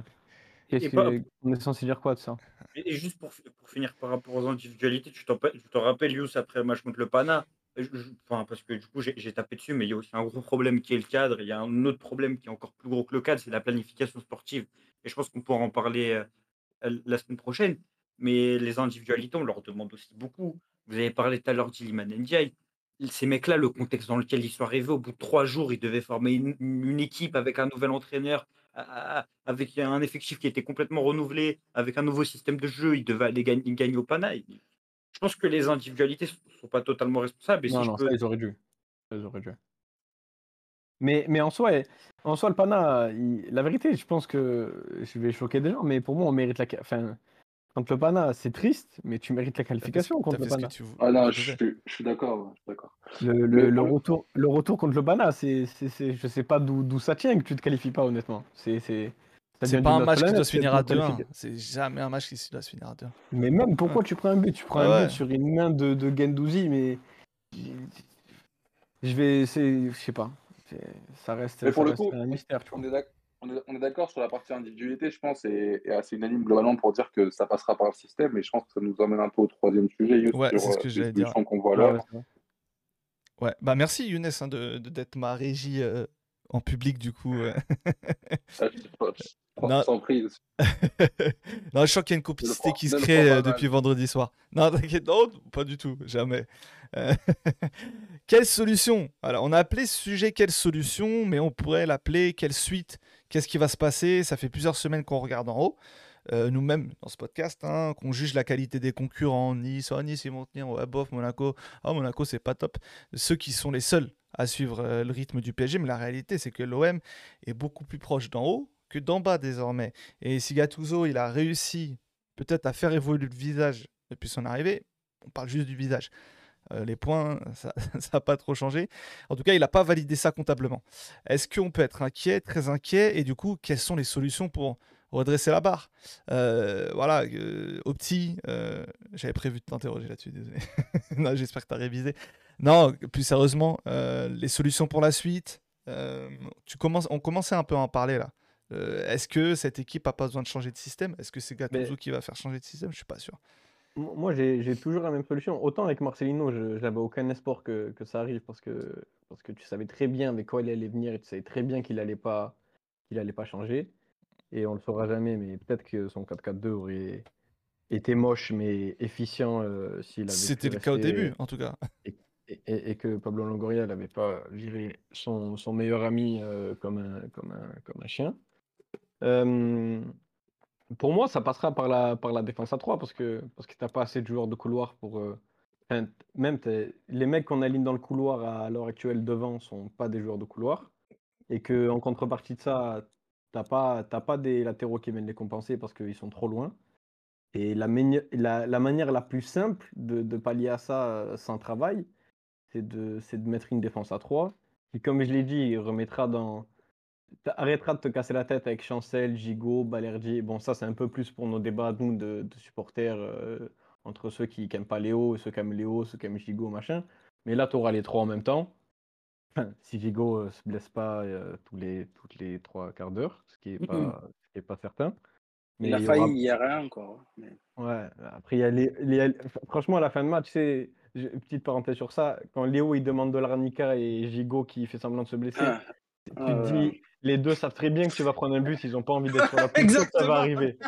[SPEAKER 3] qu'est-ce
[SPEAKER 2] Et pas-
[SPEAKER 3] que- on est censé dire quoi de ça?
[SPEAKER 2] Et, et juste pour, pour finir par rapport aux individualités, tu t'en rappelles, Yous, après le match contre le Pana? Je- je- Enfin, parce que du coup, j'ai j'ai tapé dessus, mais il y a aussi un gros problème qui est le cadre. Il y a un autre problème qui est encore plus gros que le cadre, c'est la planification sportive. Et je pense qu'on pourra en parler euh, la semaine prochaine. Mais les individualités, on leur demande aussi beaucoup. Vous avez parlé tout à l'heure d'Iliman Ndiaye. Ces mecs-là, le contexte dans lequel ils sont arrivés, au bout de trois jours, ils devaient former une, une équipe avec un nouvel entraîneur, avec un effectif qui était complètement renouvelé, avec un nouveau système de jeu. Ils devaient aller gagner, gagner au Pana. Et Je pense que les individualités ne sont pas totalement responsables. Et
[SPEAKER 3] Non,
[SPEAKER 2] si
[SPEAKER 3] non,
[SPEAKER 2] je peux...
[SPEAKER 3] ça, ils auraient dû. Ça, ils auraient dû. Mais, mais en soi, en soi, le Pana, il- la vérité, je pense que je vais choquer des gens, mais pour moi, on mérite la. Enfin, contre le Pana, c'est triste, mais tu mérites la qualification contre le Pana.
[SPEAKER 1] tu
[SPEAKER 5] Ah non,
[SPEAKER 1] tu
[SPEAKER 5] je suis, je suis d'accord. Je suis d'accord.
[SPEAKER 3] Le, retour, le retour contre le Bana, c'est, c'est, c'est- je sais pas d'où, ça tient que tu te qualifies pas, honnêtement. C'est,
[SPEAKER 1] pas un match qui
[SPEAKER 3] autre
[SPEAKER 1] doit
[SPEAKER 3] planète,
[SPEAKER 1] se finir à
[SPEAKER 3] cette
[SPEAKER 1] 2-1.
[SPEAKER 3] qualification.
[SPEAKER 1] C'est jamais un match qui doit se finir à 2
[SPEAKER 3] Mais même, pourquoi tu prends un but? Tu prends
[SPEAKER 1] Ouais,
[SPEAKER 3] un but sur une main de, de Gendouzi, mais. Je vais. C'est, je sais pas. C'est- Ça reste,
[SPEAKER 5] Mais pour
[SPEAKER 3] ça
[SPEAKER 5] le
[SPEAKER 3] reste
[SPEAKER 5] coup,
[SPEAKER 3] un mystère, tu vois.
[SPEAKER 5] On est d'ac- on est- d'accord sur la partie individualité, je pense, et, et assez unanime globalement pour dire que ça passera par le système. Et je pense que ça nous emmène un peu au troisième sujet, Youssef,
[SPEAKER 1] Ouais,
[SPEAKER 5] sur
[SPEAKER 1] c'est ce
[SPEAKER 5] euh,
[SPEAKER 1] que j'allais dire.
[SPEAKER 5] qu'on voit là.
[SPEAKER 3] ouais,
[SPEAKER 1] bah merci Younes hein, de d'être ma régie euh, en public du coup. euh.
[SPEAKER 5] Ah,
[SPEAKER 1] Non.
[SPEAKER 5] Sans prise.
[SPEAKER 1] non, je sens qu'il y a une complicité qui se crée euh, depuis vendredi soir. Non, t'inquiète, non, pas du tout, jamais. Quelle solution? Alors, on a appelé ce sujet quelle solution, mais on pourrait l'appeler quelle suite Qu'est-ce qui va se passer? Ça fait plusieurs semaines qu'on regarde en haut, euh, nous-mêmes dans ce podcast, hein, qu'on juge la qualité des concurrents. Nice, Nice ils vont tenir, ouais, bof, Monaco, oh, Monaco c'est pas top. Ceux qui sont les seuls à suivre euh, le rythme du PSG, mais la réalité c'est que l'OM est beaucoup plus proche d'en haut que d'en bas désormais. Et si Gattuso il a réussi peut-être à faire évoluer le visage depuis son arrivée, on parle juste du visage. Euh, les points, ça n'a pas trop changé. En tout cas, il n'a pas validé ça comptablement. Est-ce qu'on peut être inquiet, très inquiet? Et du coup, quelles sont les solutions pour redresser la barre? Euh, voilà, euh, Opti, euh, j'avais prévu de t'interroger là-dessus, désolé. non, j'espère que tu as révisé. Non, plus sérieusement, les solutions pour la suite, tu commences, on commençait un peu à en parler là. Est-ce que cette équipe a pas besoin de changer de système? Est-ce que c'est Gattuso
[SPEAKER 3] Mais-
[SPEAKER 1] qui va faire changer de système? Je suis pas sûr.
[SPEAKER 3] Mo- Moi, j'ai toujours la même solution. Autant avec Marcelino, je j'avais aucun espoir que, que ça arrive parce que, parce que tu savais très bien avec quoi il allait venir et tu savais très bien qu'il allait pas, allait pas changer. Et on le saura jamais, mais peut-être que son 4-4-2 aurait été moche mais efficient euh, s'il avait
[SPEAKER 1] C'était le cas au début, en tout cas.
[SPEAKER 3] et, et- et que Pablo Longoria n'avait pas viré son, son meilleur ami euh, comme un, comme un, comme un chien. Euh, pour moi, ça passera par la, par la défense à 3 parce que, parce que tu n'as pas assez de joueurs de couloir pour. euh, même les mecs qu'on aligne dans le couloir à, l'heure actuelle devant sont pas des joueurs de couloir. Et que en contrepartie de ça, tu n'as pas, t'as pas des latéraux qui viennent les compenser parce qu'ils sont trop loin. Et la, mani- la, la manière la plus simple de, pallier à ça euh, sans travail, c'est de, c'est de mettre une défense à 3 qui, comme je l'ai dit, remettra dans. Arrêtera de te casser la tête avec Chancel, Gigot, Balerdi. Bon, ça, c'est un peu plus pour nos débats, nous, de, de supporters, euh, entre ceux qui n'aiment pas Léo, ceux qui aiment Léo, ceux qui aiment Gigot, machin. Mais là, tu auras les trois en même temps. Enfin, si Gigot ne se blesse pas euh, tous les, toutes les trois quarts d'heure, ce qui n'est pas, ce qui est pas certain.
[SPEAKER 4] Il a
[SPEAKER 3] il aura-
[SPEAKER 4] hier hein, encore. mais-
[SPEAKER 3] Ouais, après, il y a les, les- franchement, à la fin de match, c'est petite parenthèse sur ça, quand Léo il demande de l'arnica et Gigot qui fait semblant de se blesser,
[SPEAKER 4] Ah,
[SPEAKER 3] tu te dis, les deux savent très bien que tu vas prendre un but, ils n'ont pas envie d'être sur la poutre, ça va arriver.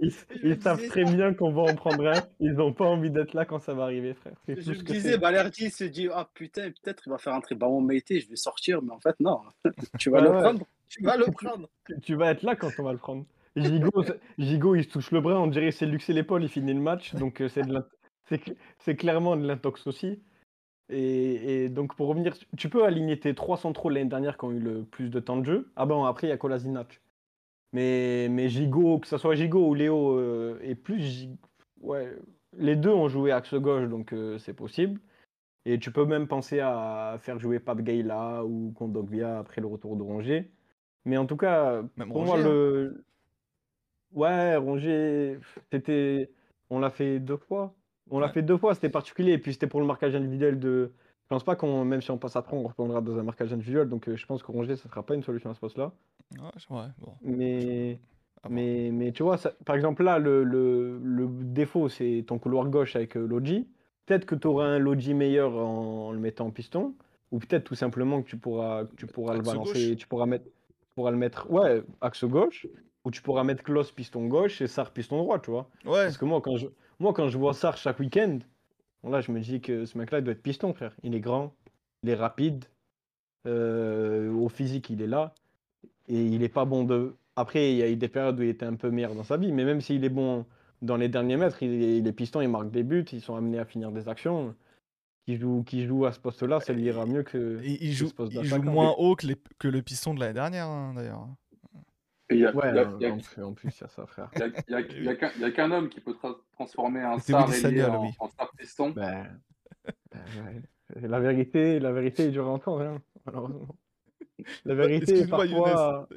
[SPEAKER 3] Ils, ils savent très bien qu'on va en prendre un, ils n'ont pas envie d'être là quand ça va arriver, frère.
[SPEAKER 6] Je me disais. Balerdi se dit Ah putain, peut-être il va faire entrer Baron Meite, je vais sortir, mais en fait, non. tu vas le
[SPEAKER 3] ouais.
[SPEAKER 6] prendre. Tu vas le prendre.
[SPEAKER 3] Tu- Tu vas être là quand on va le prendre. Gigot, Gigot, il se touche le bras, on dirait c'est luxer l'épaule, il finit le match. Donc euh, de c'est clairement de l'intox aussi. Et, et donc pour revenir, tu peux aligner tes trois centraux l'année dernière qui ont eu le plus de temps de jeu. Ah bon, après il y a Kolasinac. Mais, mais Gigot, que ce soit Gigot ou Léo, euh, et plus Gi- ouais, les deux ont joué axe gauche, donc euh, c'est possible. Et tu peux même penser à faire jouer Pape Gayla ou Kondogbia après le retour de Rongier. Mais en tout cas,
[SPEAKER 1] Même
[SPEAKER 3] pour moi,
[SPEAKER 1] hein.
[SPEAKER 3] le. Ouais, Rongier, c'était. On l'a fait deux fois. On l'a
[SPEAKER 1] Ouais.
[SPEAKER 3] fait deux fois, c'était particulier. Et puis c'était pour le marquage individuel de. Je pense pas qu'on, même si on passe après, on reprendra dans un marquage individuel. Donc euh, je pense que Rongier, ça sera pas une solution à ce poste-là.
[SPEAKER 1] Ouais, ouais, bon.
[SPEAKER 3] Mais.
[SPEAKER 1] voir.
[SPEAKER 3] Mais, mais tu vois, ça- par exemple, là, le, le- le défaut, c'est ton couloir gauche avec euh, Logi. Peut-être que tu auras un Logi meilleur en, en le mettant en piston. Ou peut-être tout simplement que tu pourras, que tu pourras le balancer.
[SPEAKER 1] gauche.
[SPEAKER 3] Tu pourras, mettre, tu pourras le mettre, ouais, axe gauche. Ou tu pourras mettre Klaus piston gauche et Sar piston droit, tu vois.
[SPEAKER 1] Ouais,
[SPEAKER 3] Parce que moi, quand je, moi, quand je vois Sar chaque week-end, là, je me dis que ce mec-là, il doit être piston, frère. Il est grand, il est rapide. euh, au physique, il est là. Et il est pas bon de. Après, il y a eu des périodes où il était un peu meilleur dans sa vie, mais même s'il est bon dans les derniers mètres, il est, il est piston, il marque des buts, ils sont amenés à finir des actions. Qui joue, qui joue à ce poste-là, ça lui ira mieux que.
[SPEAKER 1] il, il
[SPEAKER 3] que
[SPEAKER 1] joue,
[SPEAKER 3] ce poste
[SPEAKER 1] il joue moins haut que, les- que le piston de l'année dernière, hein, d'ailleurs.
[SPEAKER 5] Il y a,
[SPEAKER 3] Ouais,
[SPEAKER 5] il y a-
[SPEAKER 3] euh,
[SPEAKER 5] il y a-
[SPEAKER 3] en, plus, en plus, il y a ça, frère.
[SPEAKER 5] il a- il y a- il y a qu'un- homme qui peut tra- transformer un star en,
[SPEAKER 1] oui.
[SPEAKER 5] en star piston.
[SPEAKER 3] Ben, ben, ouais. La vérité, la vérité, dure hein, malheureusement. La vérité,
[SPEAKER 1] Excuse-moi,
[SPEAKER 3] parfois.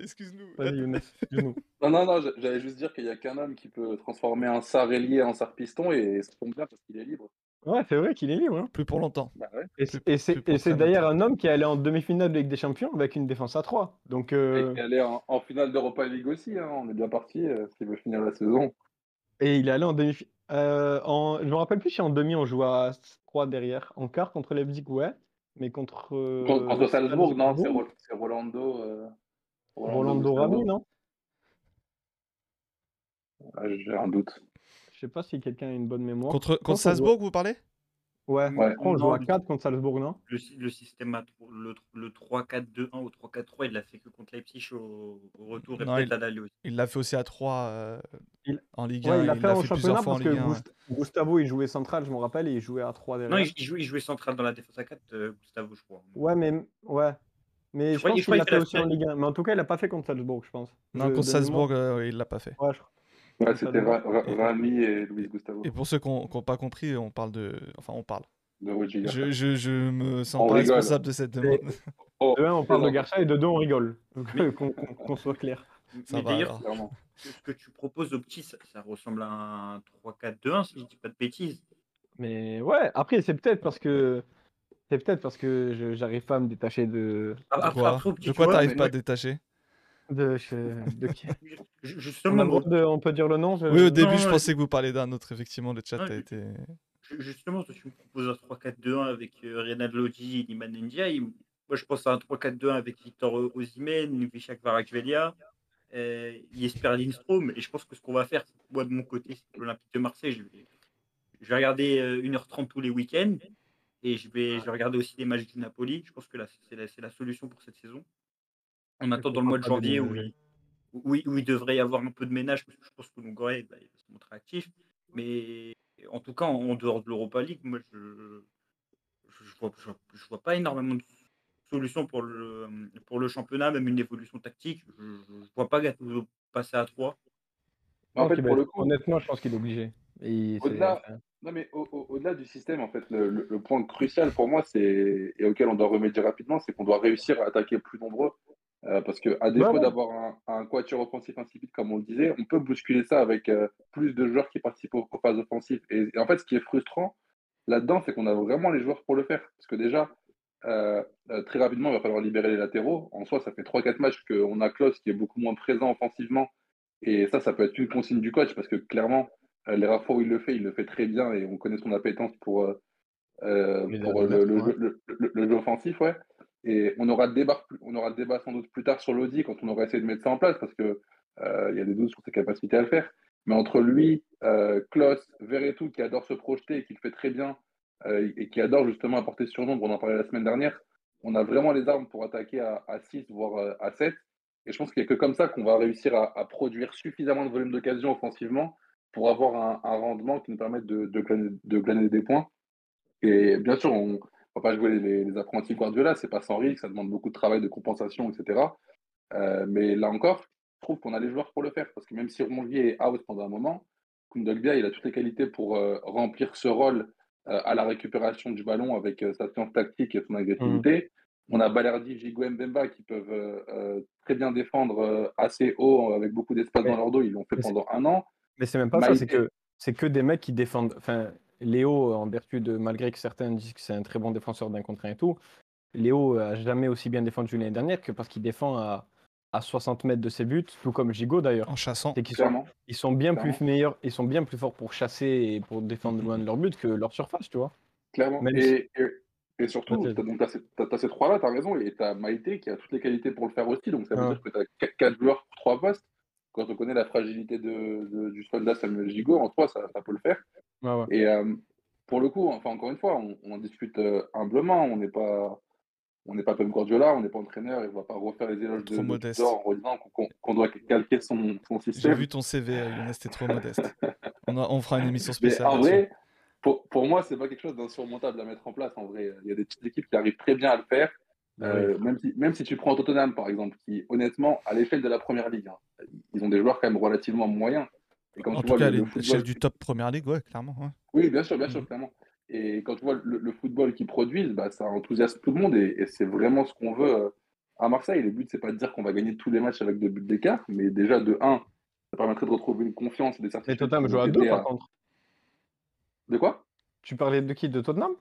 [SPEAKER 1] Younes. Excuse-nous.
[SPEAKER 5] Non, non, non, j'a- j'allais juste dire qu'il y a qu'un homme qui peut transformer un star ailier en star piston et ça tombe bien parce qu'il est libre.
[SPEAKER 3] Ouais, c'est vrai qu'il est libre. hein.
[SPEAKER 1] Plus pour longtemps.
[SPEAKER 5] Bah ouais.
[SPEAKER 3] Et,
[SPEAKER 1] Plus-
[SPEAKER 3] et c'est
[SPEAKER 1] plus pour
[SPEAKER 3] et c'est
[SPEAKER 1] très
[SPEAKER 3] d'ailleurs un homme qui est allé en demi-finale de Ligue des Champions avec une défense à 3. Donc, euh,
[SPEAKER 5] Et qui est allé en, en finale d'Europa League aussi, hein, on est bien parti euh, s'il veut finir la saison.
[SPEAKER 3] et il est allé en demi euh, en Je me rappelle plus si en demi on joue à 3 derrière. En quart contre Leipzig, ouais. Mais contre. euh,
[SPEAKER 5] Contre, contre Salzbourg, non, c'est
[SPEAKER 3] Salzbourg,
[SPEAKER 5] Ro- c'est Rolando. euh,
[SPEAKER 3] Rolando
[SPEAKER 5] Gustavo.
[SPEAKER 3] Rami, non?
[SPEAKER 5] Ah, J'ai un doute.
[SPEAKER 3] Je sais pas si quelqu'un a une bonne mémoire.
[SPEAKER 1] Contre, contre Salzbourg, vous parlez?
[SPEAKER 3] Ouais,
[SPEAKER 5] Ouais.
[SPEAKER 3] qu'on joue à
[SPEAKER 2] du-
[SPEAKER 3] 4 contre Salzbourg, non?
[SPEAKER 2] Le, le système, à le, le 3-4-2-1 ou 3-4-3, il l'a fait que contre Leipzig au, au retour et
[SPEAKER 1] Non,
[SPEAKER 2] peut-être
[SPEAKER 1] il-
[SPEAKER 2] à.
[SPEAKER 1] Il l'a fait aussi à 3
[SPEAKER 3] Il-
[SPEAKER 1] en Ligue
[SPEAKER 3] Ouais,
[SPEAKER 1] 1.
[SPEAKER 3] il l'a fait en
[SPEAKER 1] fait
[SPEAKER 3] championnat
[SPEAKER 1] plusieurs fois en
[SPEAKER 3] parce que
[SPEAKER 1] Ligue 1. ouais.
[SPEAKER 3] Gust- Gustavo il jouait central, je me rappelle, et il jouait à 3 derrière.
[SPEAKER 2] Non, il, il jouait, il jouait central dans la défense à 4, euh, Gustavo, je crois.
[SPEAKER 3] Ouais, mais ouais. Mais
[SPEAKER 2] Je
[SPEAKER 3] je,
[SPEAKER 2] crois-
[SPEAKER 3] pense qu'il l'a fait aussi en. Ligue 1. Mais en tout cas, il l'a pas fait contre Salzbourg, je pense.
[SPEAKER 1] Non,
[SPEAKER 3] Je-
[SPEAKER 1] contre Salzbourg, euh, il l'a pas fait.
[SPEAKER 3] Ouais, je crois.
[SPEAKER 5] Ouais, c'était
[SPEAKER 3] doit-
[SPEAKER 5] Ra- Ra-
[SPEAKER 1] Et-
[SPEAKER 5] Rami et Luis Gustavo
[SPEAKER 1] Et pour ceux qui n'ont pas compris, on parle de. Enfin, on parle.
[SPEAKER 5] de Rudiger.
[SPEAKER 1] Je, je, je me sens
[SPEAKER 5] On
[SPEAKER 1] pas
[SPEAKER 5] rigole.
[SPEAKER 1] responsable de cette demande.
[SPEAKER 5] Oh,
[SPEAKER 3] De 1, on parle de. Garcia et de 2, on rigole. Qu'on soit clair.
[SPEAKER 1] Ça
[SPEAKER 2] Mais d'ailleurs, ce que tu proposes au petit, ça, ça ressemble à un 3-4-2-1, si je dis pas de bêtises.
[SPEAKER 3] Mais ouais, après, c'est peut-être parce que. C'est peut-être parce que je- j'arrive pas à me détacher de.
[SPEAKER 2] Ah,
[SPEAKER 1] De
[SPEAKER 2] Après,
[SPEAKER 1] quoi,
[SPEAKER 2] après,
[SPEAKER 1] de t'arrives pas à détacher?
[SPEAKER 3] De, je- de qui?
[SPEAKER 2] Ju-
[SPEAKER 3] On a
[SPEAKER 2] Justement,
[SPEAKER 3] le droit de- on peut dire le nom je-
[SPEAKER 1] Oui, au début,
[SPEAKER 2] non,
[SPEAKER 1] je
[SPEAKER 2] ouais.
[SPEAKER 1] pensais que vous parliez d'un autre. Effectivement, le chat
[SPEAKER 2] Ouais,
[SPEAKER 1] a
[SPEAKER 2] je-
[SPEAKER 1] été.
[SPEAKER 2] ju- justement, toi, tu me proposes un 3-4-2-1 avec euh, Renan Lodi et Liman Ndiaye. Moi, je pense à un 3-4-2-1 avec Victor O- Osimhen, Vishak Varakvelia, euh, Jesper Lindstrom. Et je pense que ce qu'on va faire, moi, de mon côté, c'est l'Olympique de Marseille. Je vais, je vais regarder euh, 1h30 tous les week-ends. Et je vais, je vais regarder aussi les matchs du Napoli. Je pense que là, c'est la, c'est la solution pour cette saison. En attendant le mois de janvier où il, où, il- où il devrait y avoir un peu de ménage, parce que je pense que Longoria bah, il va se montrer actif. Mais en tout cas, en dehors de l'Europa League, moi, je je vois, je vois- je vois pas énormément de solutions pour le, pour le championnat, même une évolution tactique. Je ne vois pas Gattuso passer à 3.
[SPEAKER 5] Mais en
[SPEAKER 3] Non,
[SPEAKER 5] fait, pour le coup,
[SPEAKER 3] Honnêtement, je pense qu'il est obligé.
[SPEAKER 5] Au-delà- au- au- du système, en fait, le, le- le point crucial pour moi, c'est et auquel on doit remédier rapidement, c'est qu'on doit réussir à attaquer plus nombreux. Euh, parce que à défaut
[SPEAKER 3] ouais.
[SPEAKER 5] d'avoir un, un quatuor offensif insipide, comme on le disait, on peut bousculer ça avec euh, plus de joueurs qui participent aux, aux phases offensives. Et, et en fait, ce qui est frustrant là-dedans, c'est qu'on a vraiment les joueurs pour le faire. Parce que déjà, euh, très rapidement, il va falloir libérer les latéraux. En soi, ça fait 3-4 matchs qu'on a Klaus qui est beaucoup moins présent offensivement. Et ça, ça peut être une consigne du coach, parce que clairement, les rares fois où il le fait, il le fait très bien et on connaît son appétence pour, pour le, le- le- le jeu offensif. Ouais. Et on aura, débat, on aura débat sans doute plus tard sur l'Audi quand on aura essayé de mettre ça en place parce qu'il il y a des doutes sur ses capacités à le faire. Mais entre lui, euh, Klaus, Verretou qui adore se projeter et qui le fait très bien euh, et qui adore justement apporter surnombre, on en parlait la semaine dernière, on a vraiment les armes pour attaquer à, à 6 voire euh, à 7. Et je pense qu'il n'y a que comme ça qu'on va réussir à, produire suffisamment de volume d'occasion offensivement pour avoir un, rendement qui nous permette de, de, de glaner des points. Et bien sûr, on ne va pas jouer les, les apprentis Guardiola, c'est pas sans risque, ça demande beaucoup de travail de compensation, etc. Euh, mais là encore, je trouve qu'on a les joueurs pour le faire. Parce que même si Rongier est out pendant un moment, Koundogbia, il a toutes les qualités pour euh, remplir ce rôle euh, à la récupération du ballon avec sa science tactique et son agressivité. On a Balerdi, Gigo et Mbemba qui peuvent très bien défendre assez haut, avec beaucoup d'espace dans leur dos. Ils l'ont fait pendant un an.
[SPEAKER 3] Mais c'est même pas ça, c'est que c'est que des mecs qui défendent. Enfin, Léo, en vertu de malgré que certains disent que c'est un très bon défenseur d'un contre un et tout, Léo a jamais aussi bien défendu l'année dernière que parce qu'il défend à, à 60 mètres de ses buts, tout comme Gigot d'ailleurs.
[SPEAKER 1] En chassant.
[SPEAKER 3] Qu'ils sont,
[SPEAKER 5] Clairement.
[SPEAKER 3] ils sont bien plus
[SPEAKER 5] Clairement.
[SPEAKER 3] meilleurs, ils sont bien plus forts pour chasser et pour défendre loin de leur but que leur surface, tu vois.
[SPEAKER 5] Clairement.
[SPEAKER 3] Même
[SPEAKER 5] Et, et, et surtout, tu as, ces, t'as- t'as ces trois-là, tu as raison, et tu as Maïté qui a toutes les qualités pour le faire aussi. Donc ça veut
[SPEAKER 3] Ouais.
[SPEAKER 5] dire que tu as quatre joueurs pour trois postes. Quand on connaît la fragilité de, de- du soldat Samuel Gigot, en trois, ça, ça peut le faire.
[SPEAKER 3] Ouais.
[SPEAKER 5] Et euh, pour le coup, enfin encore une fois, on, discute euh, humblement. On n'est pas, on n'est pas Pep Guardiola, on n'est pas entraîneur, et on va pas refaire les éloges de,
[SPEAKER 1] Trop
[SPEAKER 5] de
[SPEAKER 1] modeste.
[SPEAKER 5] En redisant qu'on doit calquer son, son
[SPEAKER 1] J'ai
[SPEAKER 5] système.
[SPEAKER 1] vu ton CV, Younes, t'es trop modeste. On, a- on fera une émission
[SPEAKER 5] Mais
[SPEAKER 1] spéciale.
[SPEAKER 5] en vrai, pour, pour moi, c'est pas quelque chose d'insurmontable à mettre en place. En vrai, il y a des petites équipes qui arrivent très bien à le faire. Euh, même, si, même si tu prends Tottenham, par exemple, qui, honnêtement, à l'échelle de la première ligue, hein, ils ont des joueurs quand même relativement moyens. Et quand
[SPEAKER 1] En
[SPEAKER 5] tu
[SPEAKER 1] tout
[SPEAKER 5] vois
[SPEAKER 1] cas,
[SPEAKER 5] le- le
[SPEAKER 1] l'échelle
[SPEAKER 5] football-
[SPEAKER 1] du top première ligue, ouais, clairement. ouais.
[SPEAKER 5] Oui, bien sûr, bien sûr,
[SPEAKER 1] Mhm.
[SPEAKER 5] clairement. Et quand tu vois le, le football qu'ils produisent, bah, ça enthousiasme tout le monde et, et c'est vraiment ce qu'on veut euh, à Marseille. Le but, c'est pas de dire qu'on va gagner tous les matchs avec deux buts d'écart, mais déjà, de 1, ça permettrait de retrouver une confiance et des
[SPEAKER 3] Mais
[SPEAKER 5] certitudes.
[SPEAKER 3] Tottenham
[SPEAKER 5] qui
[SPEAKER 3] joue à deux par contre.
[SPEAKER 5] De quoi?
[SPEAKER 3] Tu parlais de qui? De Tottenham?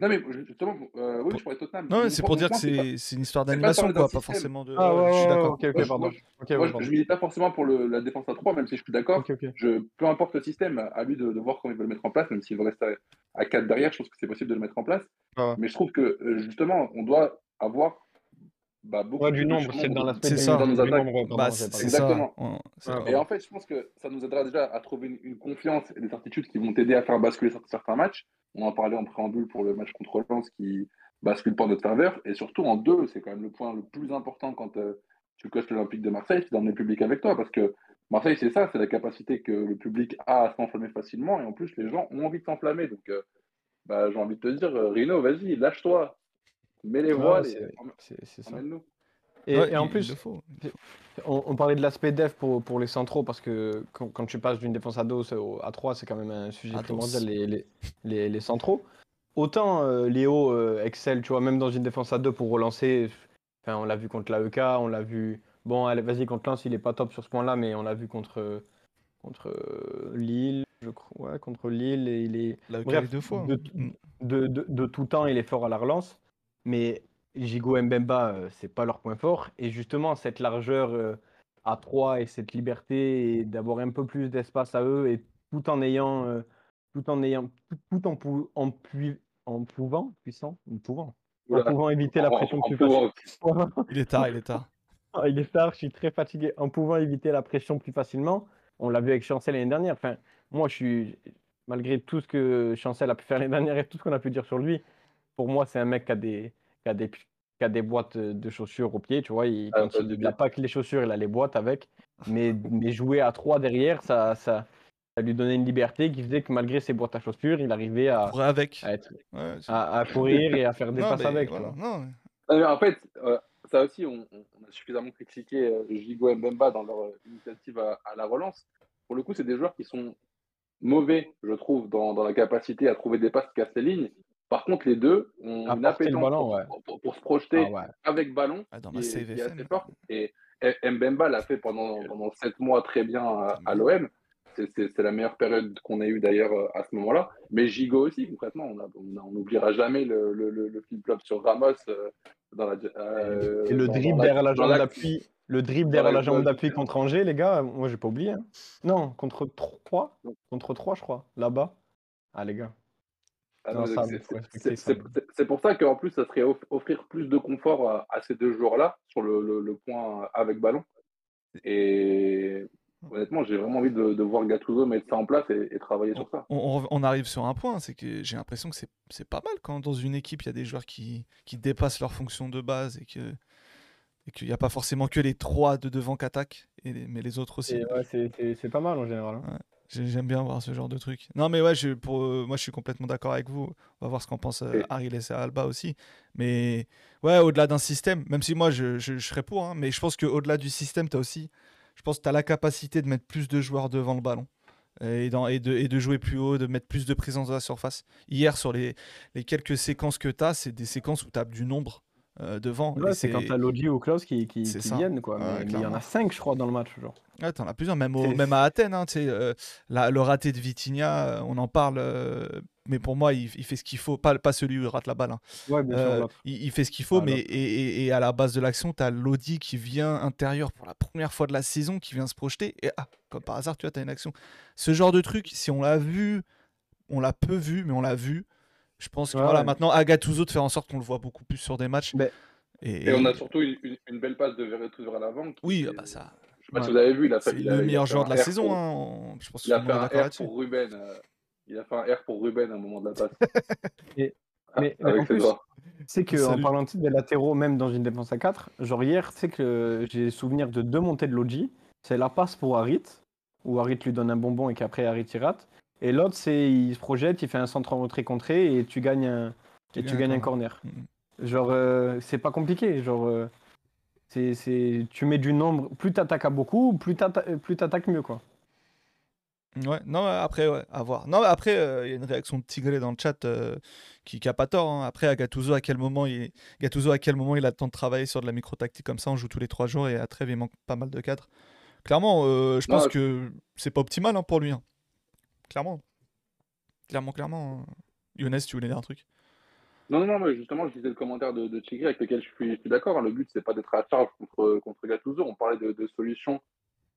[SPEAKER 5] Non, mais justement, euh, oui, je parlais de Tottenham.
[SPEAKER 1] Non, c'est pour dire que
[SPEAKER 5] c'est
[SPEAKER 1] une histoire d'animation, quoi, pas forcément de.
[SPEAKER 3] Ah
[SPEAKER 1] ouais, je suis d'accord.
[SPEAKER 3] ok, ok, pardon.
[SPEAKER 5] moi, je- milite pas forcément pour le- la défense à 3, même si je suis d'accord. Je, peu importe le système, à lui de, de voir comment il veut le mettre en place, même s'il veut rester à, à 4 derrière, je pense que c'est possible de le mettre en place.
[SPEAKER 3] Ah ouais.
[SPEAKER 5] Mais je trouve que euh, justement, on doit avoir bah, beaucoup
[SPEAKER 3] Ouais, du
[SPEAKER 5] de
[SPEAKER 3] nombre, c'est dans l'aspect
[SPEAKER 1] C'est ça.
[SPEAKER 5] dans nos
[SPEAKER 3] du
[SPEAKER 5] attaques.
[SPEAKER 3] nombre, pardon,
[SPEAKER 1] Bah, c'est c'est ça.
[SPEAKER 5] Exactement.
[SPEAKER 3] Ouais,
[SPEAKER 5] Et en fait, je pense que ça nous aidera déjà à trouver une, une confiance et des certitudes qui vont t'aider à faire basculer cer- certains matchs. On en parlait en préambule pour le match contre Lens qui bascule pas notre faveur. Et surtout en deux, c'est quand même le point le plus important quand euh, tu coaches l'Olympique de Marseille, c'est d'emmener le public avec toi. Parce que Marseille, c'est ça, c'est la capacité que le public a à s'enflammer facilement. Et en plus, les gens ont envie de s'enflammer. Donc, euh, bah, j'ai envie de te dire, euh, Rino, vas-y, lâche-toi. Mets les voiles
[SPEAKER 3] c'est-
[SPEAKER 5] et emmène-nous.
[SPEAKER 3] Et,
[SPEAKER 1] Ouais,
[SPEAKER 3] et en
[SPEAKER 1] il-
[SPEAKER 3] plus,
[SPEAKER 1] il le faut.
[SPEAKER 3] On, on parlait de l'aspect def pour, pour les centraux parce que quand, quand tu passes d'une défense à 2 au- à 3, c'est quand même un sujet
[SPEAKER 1] À
[SPEAKER 3] primordial,
[SPEAKER 1] dos.
[SPEAKER 3] les, les, les, les centraux. Autant euh, Léo euh, excelle, tu vois, même dans une défense à 2 pour relancer. Enfin, on l'a vu contre l'AEK, on l'a vu Bon, allez, vas-y, contre Lens, il est pas top sur ce point-là, mais on l'a vu contre, contre euh, Lille, je crois. Ouais, contre Lille, et il est.
[SPEAKER 1] Là,
[SPEAKER 3] Bref,
[SPEAKER 1] deux fois.
[SPEAKER 3] de, de, de- de tout temps, il est fort à la relance. Mais Gigo et Mbemba, euh, c'est pas leur point fort. Et justement, cette largeur euh, à 3 et cette liberté et d'avoir un peu plus d'espace à eux et tout en ayant, euh, tout en ayant, tout, tout en, pou- en, pui- en pouvant, puissant, en pouvant, en pouvant éviter la pression plus facilement.
[SPEAKER 1] Il est tard, il est tard.
[SPEAKER 3] Il est tard, je suis très fatigué. En pouvant éviter la pression plus facilement, on l'a vu avec Chancel l'année dernière. Enfin, moi, je suis, malgré tout ce que Chancel a pu faire l'année dernière et tout ce qu'on a pu dire sur lui, pour moi, c'est un mec qui a des, qui a des, qui a des boîtes de chaussures au pied. Tu vois, il,
[SPEAKER 5] Ah,
[SPEAKER 3] quand il n'a pas que les chaussures, il a les boîtes avec. Mais, mais jouer à 3 derrière, ça, ça, ça lui donnait une liberté qui faisait que malgré ses boîtes à chaussures, il arrivait à,
[SPEAKER 1] Courir avec.
[SPEAKER 3] à, être-
[SPEAKER 1] Ouais, c'est-
[SPEAKER 3] à, à courir et à faire des
[SPEAKER 1] Non,
[SPEAKER 3] passes
[SPEAKER 1] mais
[SPEAKER 3] avec.
[SPEAKER 1] voilà. Non, mais-
[SPEAKER 5] en fait, euh, ça aussi, on, on- on a suffisamment critiqué euh, Gigo et Mbemba dans leur euh, initiative à, à la relance. Pour le coup, c'est des joueurs qui sont mauvais, je trouve, dans, dans la capacité à trouver des passes qui cassent les lignes. Par contre, les deux ont
[SPEAKER 3] À
[SPEAKER 5] une appétence
[SPEAKER 3] ballon,
[SPEAKER 5] pour,
[SPEAKER 3] ouais.
[SPEAKER 5] pour- pour se projeter
[SPEAKER 3] Ah ouais.
[SPEAKER 5] avec ballon
[SPEAKER 1] Ah, dans ma
[SPEAKER 5] est,
[SPEAKER 1] save
[SPEAKER 5] qui est assez
[SPEAKER 1] FM.
[SPEAKER 5] forte. Et et Mbemba l'a fait pendant, pendant sept mois très bien à, à l'OM. C'est- la meilleure période qu'on ait eue d'ailleurs à ce moment-là. Mais Gigo aussi, concrètement, on n'oubliera jamais le, le, le, le flip-flop sur Ramos euh, dans la, euh,
[SPEAKER 3] Et le
[SPEAKER 5] dans-
[SPEAKER 3] dribble
[SPEAKER 5] dans
[SPEAKER 3] derrière la jambe d'appui, le dribble derrière la jambe d'appui contre Angers, les gars, moi j'ai pas oublié. hein. Non, contre 3 Contre 3, je crois, là-bas. Ah, les gars.
[SPEAKER 5] Ah
[SPEAKER 3] Non,
[SPEAKER 5] non,
[SPEAKER 3] ça,
[SPEAKER 5] c'est-
[SPEAKER 3] faut
[SPEAKER 5] c'est- pour ça qu'en plus, ça serait off- offrir plus de confort à, à ces deux joueurs-là sur le, le- le point avec ballon. Et honnêtement, j'ai vraiment envie de, de voir Gattuso mettre ça en place et, et travailler sur ça.
[SPEAKER 1] on, arrive sur un point, c'est que j'ai l'impression que c'est pas mal quand dans une équipe il y a des joueurs qui, qui dépassent leur fonction de base et que et qu'il n'y a pas forcément que les trois de devant qui attaquent, et les- mais les autres aussi.
[SPEAKER 3] Ouais, c'est- pas mal en général. hein.
[SPEAKER 1] J'aime bien voir ce genre de truc. Non, mais ouais, je, pour, euh, moi je suis complètement d'accord avec vous. On va voir ce qu'en pense euh, Ariel et Alba aussi. Mais ouais, au-delà d'un système, même si moi je, je, je serais pour, hein, mais je pense qu'au-delà du système, tu as aussi, je pense que tu as la capacité de mettre plus de joueurs devant le ballon. Et, dans, et, de, et de jouer plus haut, de mettre plus de présence à la surface. Hier, sur les, les quelques séquences que tu as, c'est des séquences où tu as du nombre euh, devant.
[SPEAKER 3] Ouais, c'est quand t'as Lodi ou Klaus qui, qui, viennent, quoi.
[SPEAKER 1] Ouais,
[SPEAKER 3] mais mais il y en a 5, je crois, dans le match. Genre.
[SPEAKER 1] Ouais, t'en as plusieurs, même, au- même à Athènes. hein, euh, la- le raté de Vitinha, euh, on en parle, euh, mais pour moi, il, il fait ce qu'il faut. Pas, pas celui où il rate la balle. hein.
[SPEAKER 3] Ouais, bien
[SPEAKER 1] Euh,
[SPEAKER 3] sûr.
[SPEAKER 1] il, il fait ce qu'il faut,
[SPEAKER 3] Ah,
[SPEAKER 1] mais et, et- et à la base de l'action, tu as Lodi qui vient intérieur pour la première fois de la saison, qui vient se projeter. Et ah, comme par hasard, tu vois, tu as une action. Ce genre de truc, si on l'a vu, on l'a peu vu, mais on l'a vu. Je pense que
[SPEAKER 3] Ouais,
[SPEAKER 1] voilà,
[SPEAKER 3] ouais.
[SPEAKER 1] maintenant, à Gattuso de faire en sorte qu'on le voit beaucoup plus sur des matchs.
[SPEAKER 3] Mais-
[SPEAKER 1] Et,
[SPEAKER 5] Et on a surtout une, une- une belle passe de Verretou vers l'avant.
[SPEAKER 1] Oui, ah bah ça,
[SPEAKER 5] Je sais pas si vous avez vu, il a fait,
[SPEAKER 1] c'est
[SPEAKER 5] il a-
[SPEAKER 1] le meilleur joueur de la
[SPEAKER 5] R
[SPEAKER 1] saison.
[SPEAKER 5] pour-
[SPEAKER 1] hein, on- Je pense que
[SPEAKER 5] Il a fait un R pour Ruben. euh, il a fait un R pour Ruben à un moment de la passe.
[SPEAKER 3] Et-
[SPEAKER 5] Ah,
[SPEAKER 3] mais- en
[SPEAKER 5] ses
[SPEAKER 3] plus,
[SPEAKER 5] doigts.
[SPEAKER 3] C'est que
[SPEAKER 1] Salut.
[SPEAKER 3] en parlant de des latéraux, même dans une défense à 4, genre hier, c'est que j'ai souvenir de deux montées de Logi. C'est la passe pour Harit, où Harit lui donne un bonbon et qu'après Harit rate. Et l'autre, c'est il se projette, il fait un centre en retrait contré et tu gagnes un,
[SPEAKER 1] Tu
[SPEAKER 3] et tu
[SPEAKER 1] gagnes un
[SPEAKER 3] corner.
[SPEAKER 1] Mhm.
[SPEAKER 3] Genre, euh, c'est pas compliqué. Genre, euh, c'est, c'est, tu mets du nombre. Plus t'attaques à beaucoup, plus t'atta- plus t'attaques mieux, quoi.
[SPEAKER 1] Ouais, non, après, ouais, à voir. Non, après, euh, il y a une réaction de Tigré dans le chat euh, qui, qui a pas tort. hein. Après, à Gattuso, à quel moment il Gattuso, à quel moment il a le temps de travailler sur de la micro-tactique comme ça? On joue tous les trois jours et à Trèves, il manque pas mal de cadres. Clairement, euh, je
[SPEAKER 5] Non,
[SPEAKER 1] pense
[SPEAKER 5] je-
[SPEAKER 1] que c'est pas optimal hein, pour lui. hein. Clairement. Clairement, clairement. hein. Younes, tu voulais dire un truc?
[SPEAKER 5] Non, non, non, mais justement, je disais le commentaire de, Tigre avec lequel je suis, d'accord. hein. Le but, c'est pas d'être à charge contre, contre Gattuso. On parlait de, solutions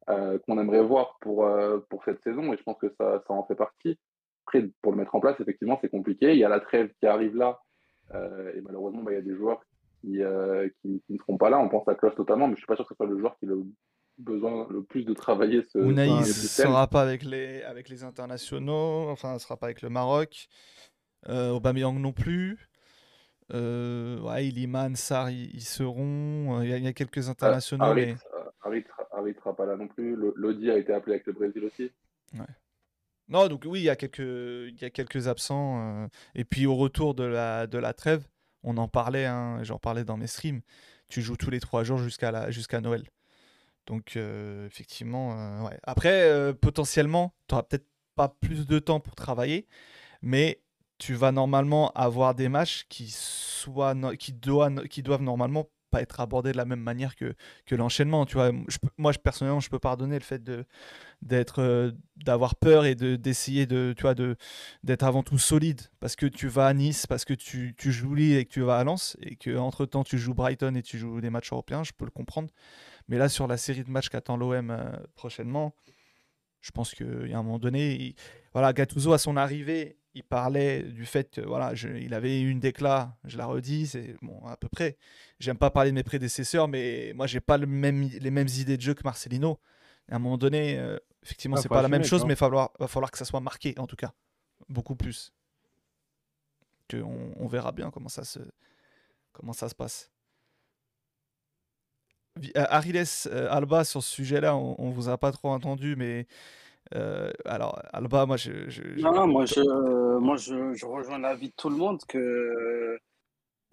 [SPEAKER 5] euh, qu'on aimerait voir pour, euh, pour cette saison et je pense que ça, ça en fait partie. Après, pour le mettre en place, effectivement, c'est compliqué. Il y a la trêve qui arrive là euh, et malheureusement, bah, il y a des joueurs qui, ne seront pas là. On pense à Klaus notamment, mais je suis pas sûr que ce soit le joueur qui le besoin le plus de travailler ce,
[SPEAKER 1] Ounaïs
[SPEAKER 5] ce
[SPEAKER 1] ne sera pas avec les, avec les internationaux, enfin, ne sera pas avec le Maroc. Euh, Aubameyang non plus. Euh, ouais, Iliman, Sarr, ils, ils seront. Euh, Il y, a- il y a quelques internationaux,
[SPEAKER 5] Harit,
[SPEAKER 1] mais
[SPEAKER 5] euh, sera pas là non plus. Lodi a été appelé avec le Brésil aussi.
[SPEAKER 1] non. Donc oui, il y a quelques, il y a quelques absents. euh, Et puis au retour de la, de la trêve, on en parlait, hein, j'en parlais dans mes streams. Tu joues tous les trois jours jusqu'à jusqu'à Noël. Donc euh, effectivement, euh. Après, euh, potentiellement, tu n'auras peut-être pas plus de temps pour travailler, mais tu vas normalement avoir des matchs qui, soient, qui, doivent, qui doivent normalement pas être abordé de la même manière que, que l'enchaînement. Tu moi, je, personnellement, je peux pardonner le fait d'avoir peur et de d'essayer de, d'être avant tout solide parce que tu vas à Nice, parce que tu, joues Lille et que tu vas à Lens et que entre temps tu joues Brighton et tu joues des matchs européens. Je peux le comprendre. Mais là, sur la série de matchs qu'attend l'OM euh, prochainement, je pense qu'il y a un moment donné, il- voilà, Gattuso à son arrivée, il parlait du fait que voilà, je- il avait eu une déclat, je la redis, c'est bon à peu près. J'aime pas parler de mes prédécesseurs, mais moi j'ai pas le même, les mêmes idées de jeu que Marcelino. À un moment donné, euh, effectivement,
[SPEAKER 3] Ah,
[SPEAKER 1] c'est pas la même chose, mais il va falloir, va falloir que ça soit marqué en tout cas, beaucoup plus. Que on, on verra bien comment ça se, comment ça se passe. Euh, Ariles euh, Alba sur ce sujet-là, on, on vous a pas trop entendu, mais euh, alors Alba, moi je, je- je-
[SPEAKER 4] Non, non, moi, je, moi je, rejoins l'avis de tout le monde que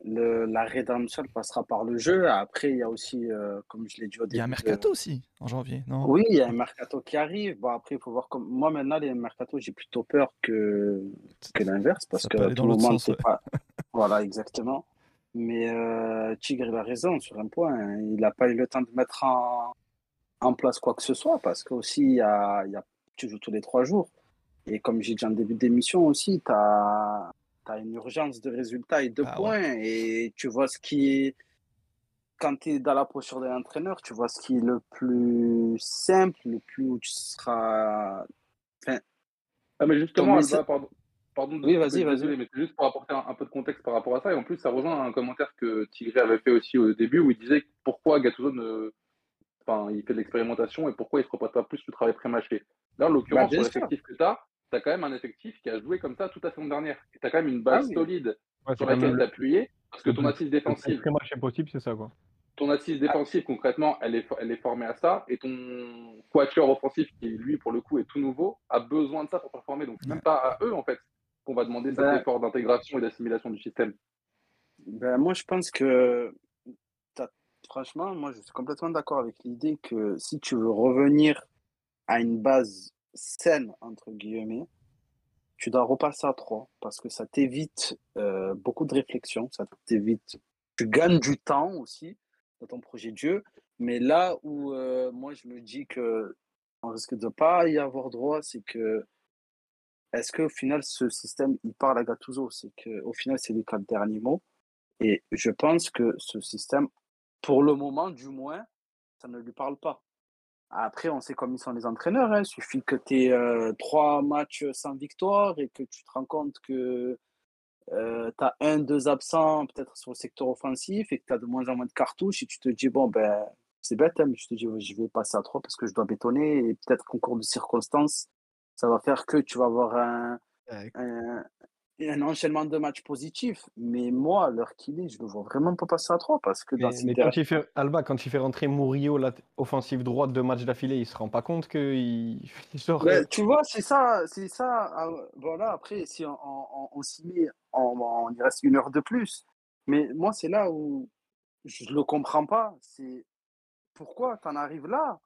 [SPEAKER 4] le, la rédemption passera par le jeu. Après, il y a aussi, euh, comme je l'ai dit au
[SPEAKER 1] il y a un
[SPEAKER 4] début. de-
[SPEAKER 1] mercato aussi en janvier, non?
[SPEAKER 4] Oui, il y a un mercato qui arrive. Bon, après, il faut voir comme. Moi, maintenant, les mercato, j'ai plutôt peur que, que l'inverse parce que tout
[SPEAKER 1] l'autre
[SPEAKER 4] moment,
[SPEAKER 1] sens, ouais.
[SPEAKER 4] pas. Voilà, exactement. Mais euh, Tigre, il a raison sur un point. hein. Il n'a pas eu le temps de mettre en, en place quoi que ce soit parce que aussi, il y a, il y a- tu joues tous les trois jours. Et comme j'ai dit en début d'émission aussi, tu as, une urgence de résultats et de
[SPEAKER 1] Ah ouais.
[SPEAKER 4] points. Et tu vois ce qui est. Quand tu es dans la posture d'un entraîneur, tu vois ce qui est le plus simple, le plus où tu seras.
[SPEAKER 5] Ah, mais justement, Alba, pardon, pardon de
[SPEAKER 4] Oui, vas-y, vas-y.
[SPEAKER 5] mais c'est juste pour apporter un, un peu de contexte par rapport à ça. Et en plus, ça rejoint un commentaire que Tigré avait fait aussi au début où il disait pourquoi Gattuso ne. Enfin, il fait de l'expérimentation et pourquoi il ne se propose pas plus du travail pré-matché. Là, en l'occurrence,
[SPEAKER 4] Bah,
[SPEAKER 5] sur
[SPEAKER 4] sûr.
[SPEAKER 5] l'effectif que tu as, tu as quand même un effectif qui a joué comme ça toute la saison dernière. Et tu as quand même une base
[SPEAKER 4] Ah oui.
[SPEAKER 5] solide
[SPEAKER 3] Ouais,
[SPEAKER 5] sur laquelle
[SPEAKER 3] le-
[SPEAKER 5] t'appuyer parce que
[SPEAKER 3] le
[SPEAKER 5] ton assise
[SPEAKER 3] le
[SPEAKER 5] défensive
[SPEAKER 3] pré-match impossible, c'est ça, quoi.
[SPEAKER 5] ton assise défensive, concrètement, elle est, elle est formée à ça. Et ton quatuor offensif, qui lui, pour le coup, est tout nouveau, a besoin de ça pour performer. Donc, même pas à eux, en fait, qu'on va demander cet
[SPEAKER 4] Ben-
[SPEAKER 5] effort d'intégration et d'assimilation du système.
[SPEAKER 4] Ben, moi, je pense que, franchement, moi, je suis complètement d'accord avec l'idée que si tu veux revenir à une base saine, entre guillemets, tu dois repasser à 3 parce que ça t'évite euh, beaucoup de réflexion, ça t'évite, tu gagnes du temps aussi dans ton projet de jeu. Mais là où euh, moi, je me dis que on risque de pas y avoir droit, c'est que est-ce qu'au final, ce système, il parle à Gattuso? C'est qu'au final, c'est lui qui a le dernier mot. Et je pense que ce système, pour le moment du moins, ça ne lui parle pas. Après, on sait comme ils sont les entraîneurs. hein. Il suffit que tu aies trois matchs sans victoire et que tu te rends compte que tu as un, deux absents peut-être sur le secteur offensif et que tu as de moins en moins de cartouches et tu te dis, bon, ben, c'est bête, hein, mais tu te dis, je vais passer à trois parce que je dois bétonner et peut-être qu'en cours de circonstances, ça va faire que tu vas avoir un, un, un enchaînement de matchs positifs. Mais moi, l'heure qu'il est, je ne le vois vraiment pas passer à 3 parce que
[SPEAKER 3] Mais, quand il fait, Alba, quand il fait rentrer Murillo, la offensive droite, deux matchs d'affilée, il se rend pas compte qu'il il sort.
[SPEAKER 4] Ouais, tu vois, c'est ça, c'est ça. ah, voilà, après, si on, on- on s'y met, on, on y reste une heure de plus. Mais moi, c'est là où je ne le comprends pas. C'est pourquoi tu en arrives là?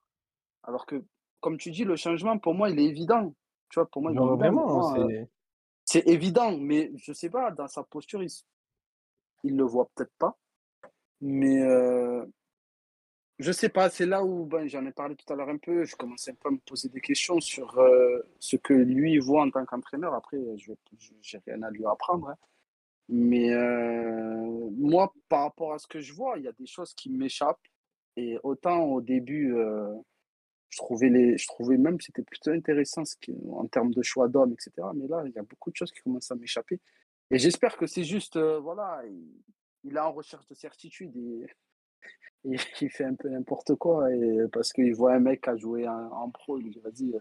[SPEAKER 4] Alors que, comme tu dis, le changement, pour moi, il est évident. Tu vois, pour moi, évident.
[SPEAKER 3] vraiment,
[SPEAKER 4] euh,
[SPEAKER 3] c'est.
[SPEAKER 4] évident, mais je sais pas, dans sa posture, il, il le voit peut-être pas. Mais euh, je sais pas, c'est là où ben, j'en ai parlé tout à l'heure un peu. Je commençais un peu à me poser des questions sur euh, ce que lui voit en tant qu'entraîneur. Après, je j'ai rien à lui apprendre. hein. Mais euh, moi, par rapport à ce que je vois, il y a des choses qui m'échappent. Et autant au début, euh, je trouvais, les, je trouvais même que c'était plutôt intéressant en termes de choix d'hommes, etc. Mais là, il y a beaucoup de choses qui commencent à m'échapper. Et j'espère que c'est juste, euh, voilà, il, est en recherche de certitude et, il fait un peu n'importe quoi. Parce qu'il voit un mec à jouer en, pro, il dit, vas-y, euh,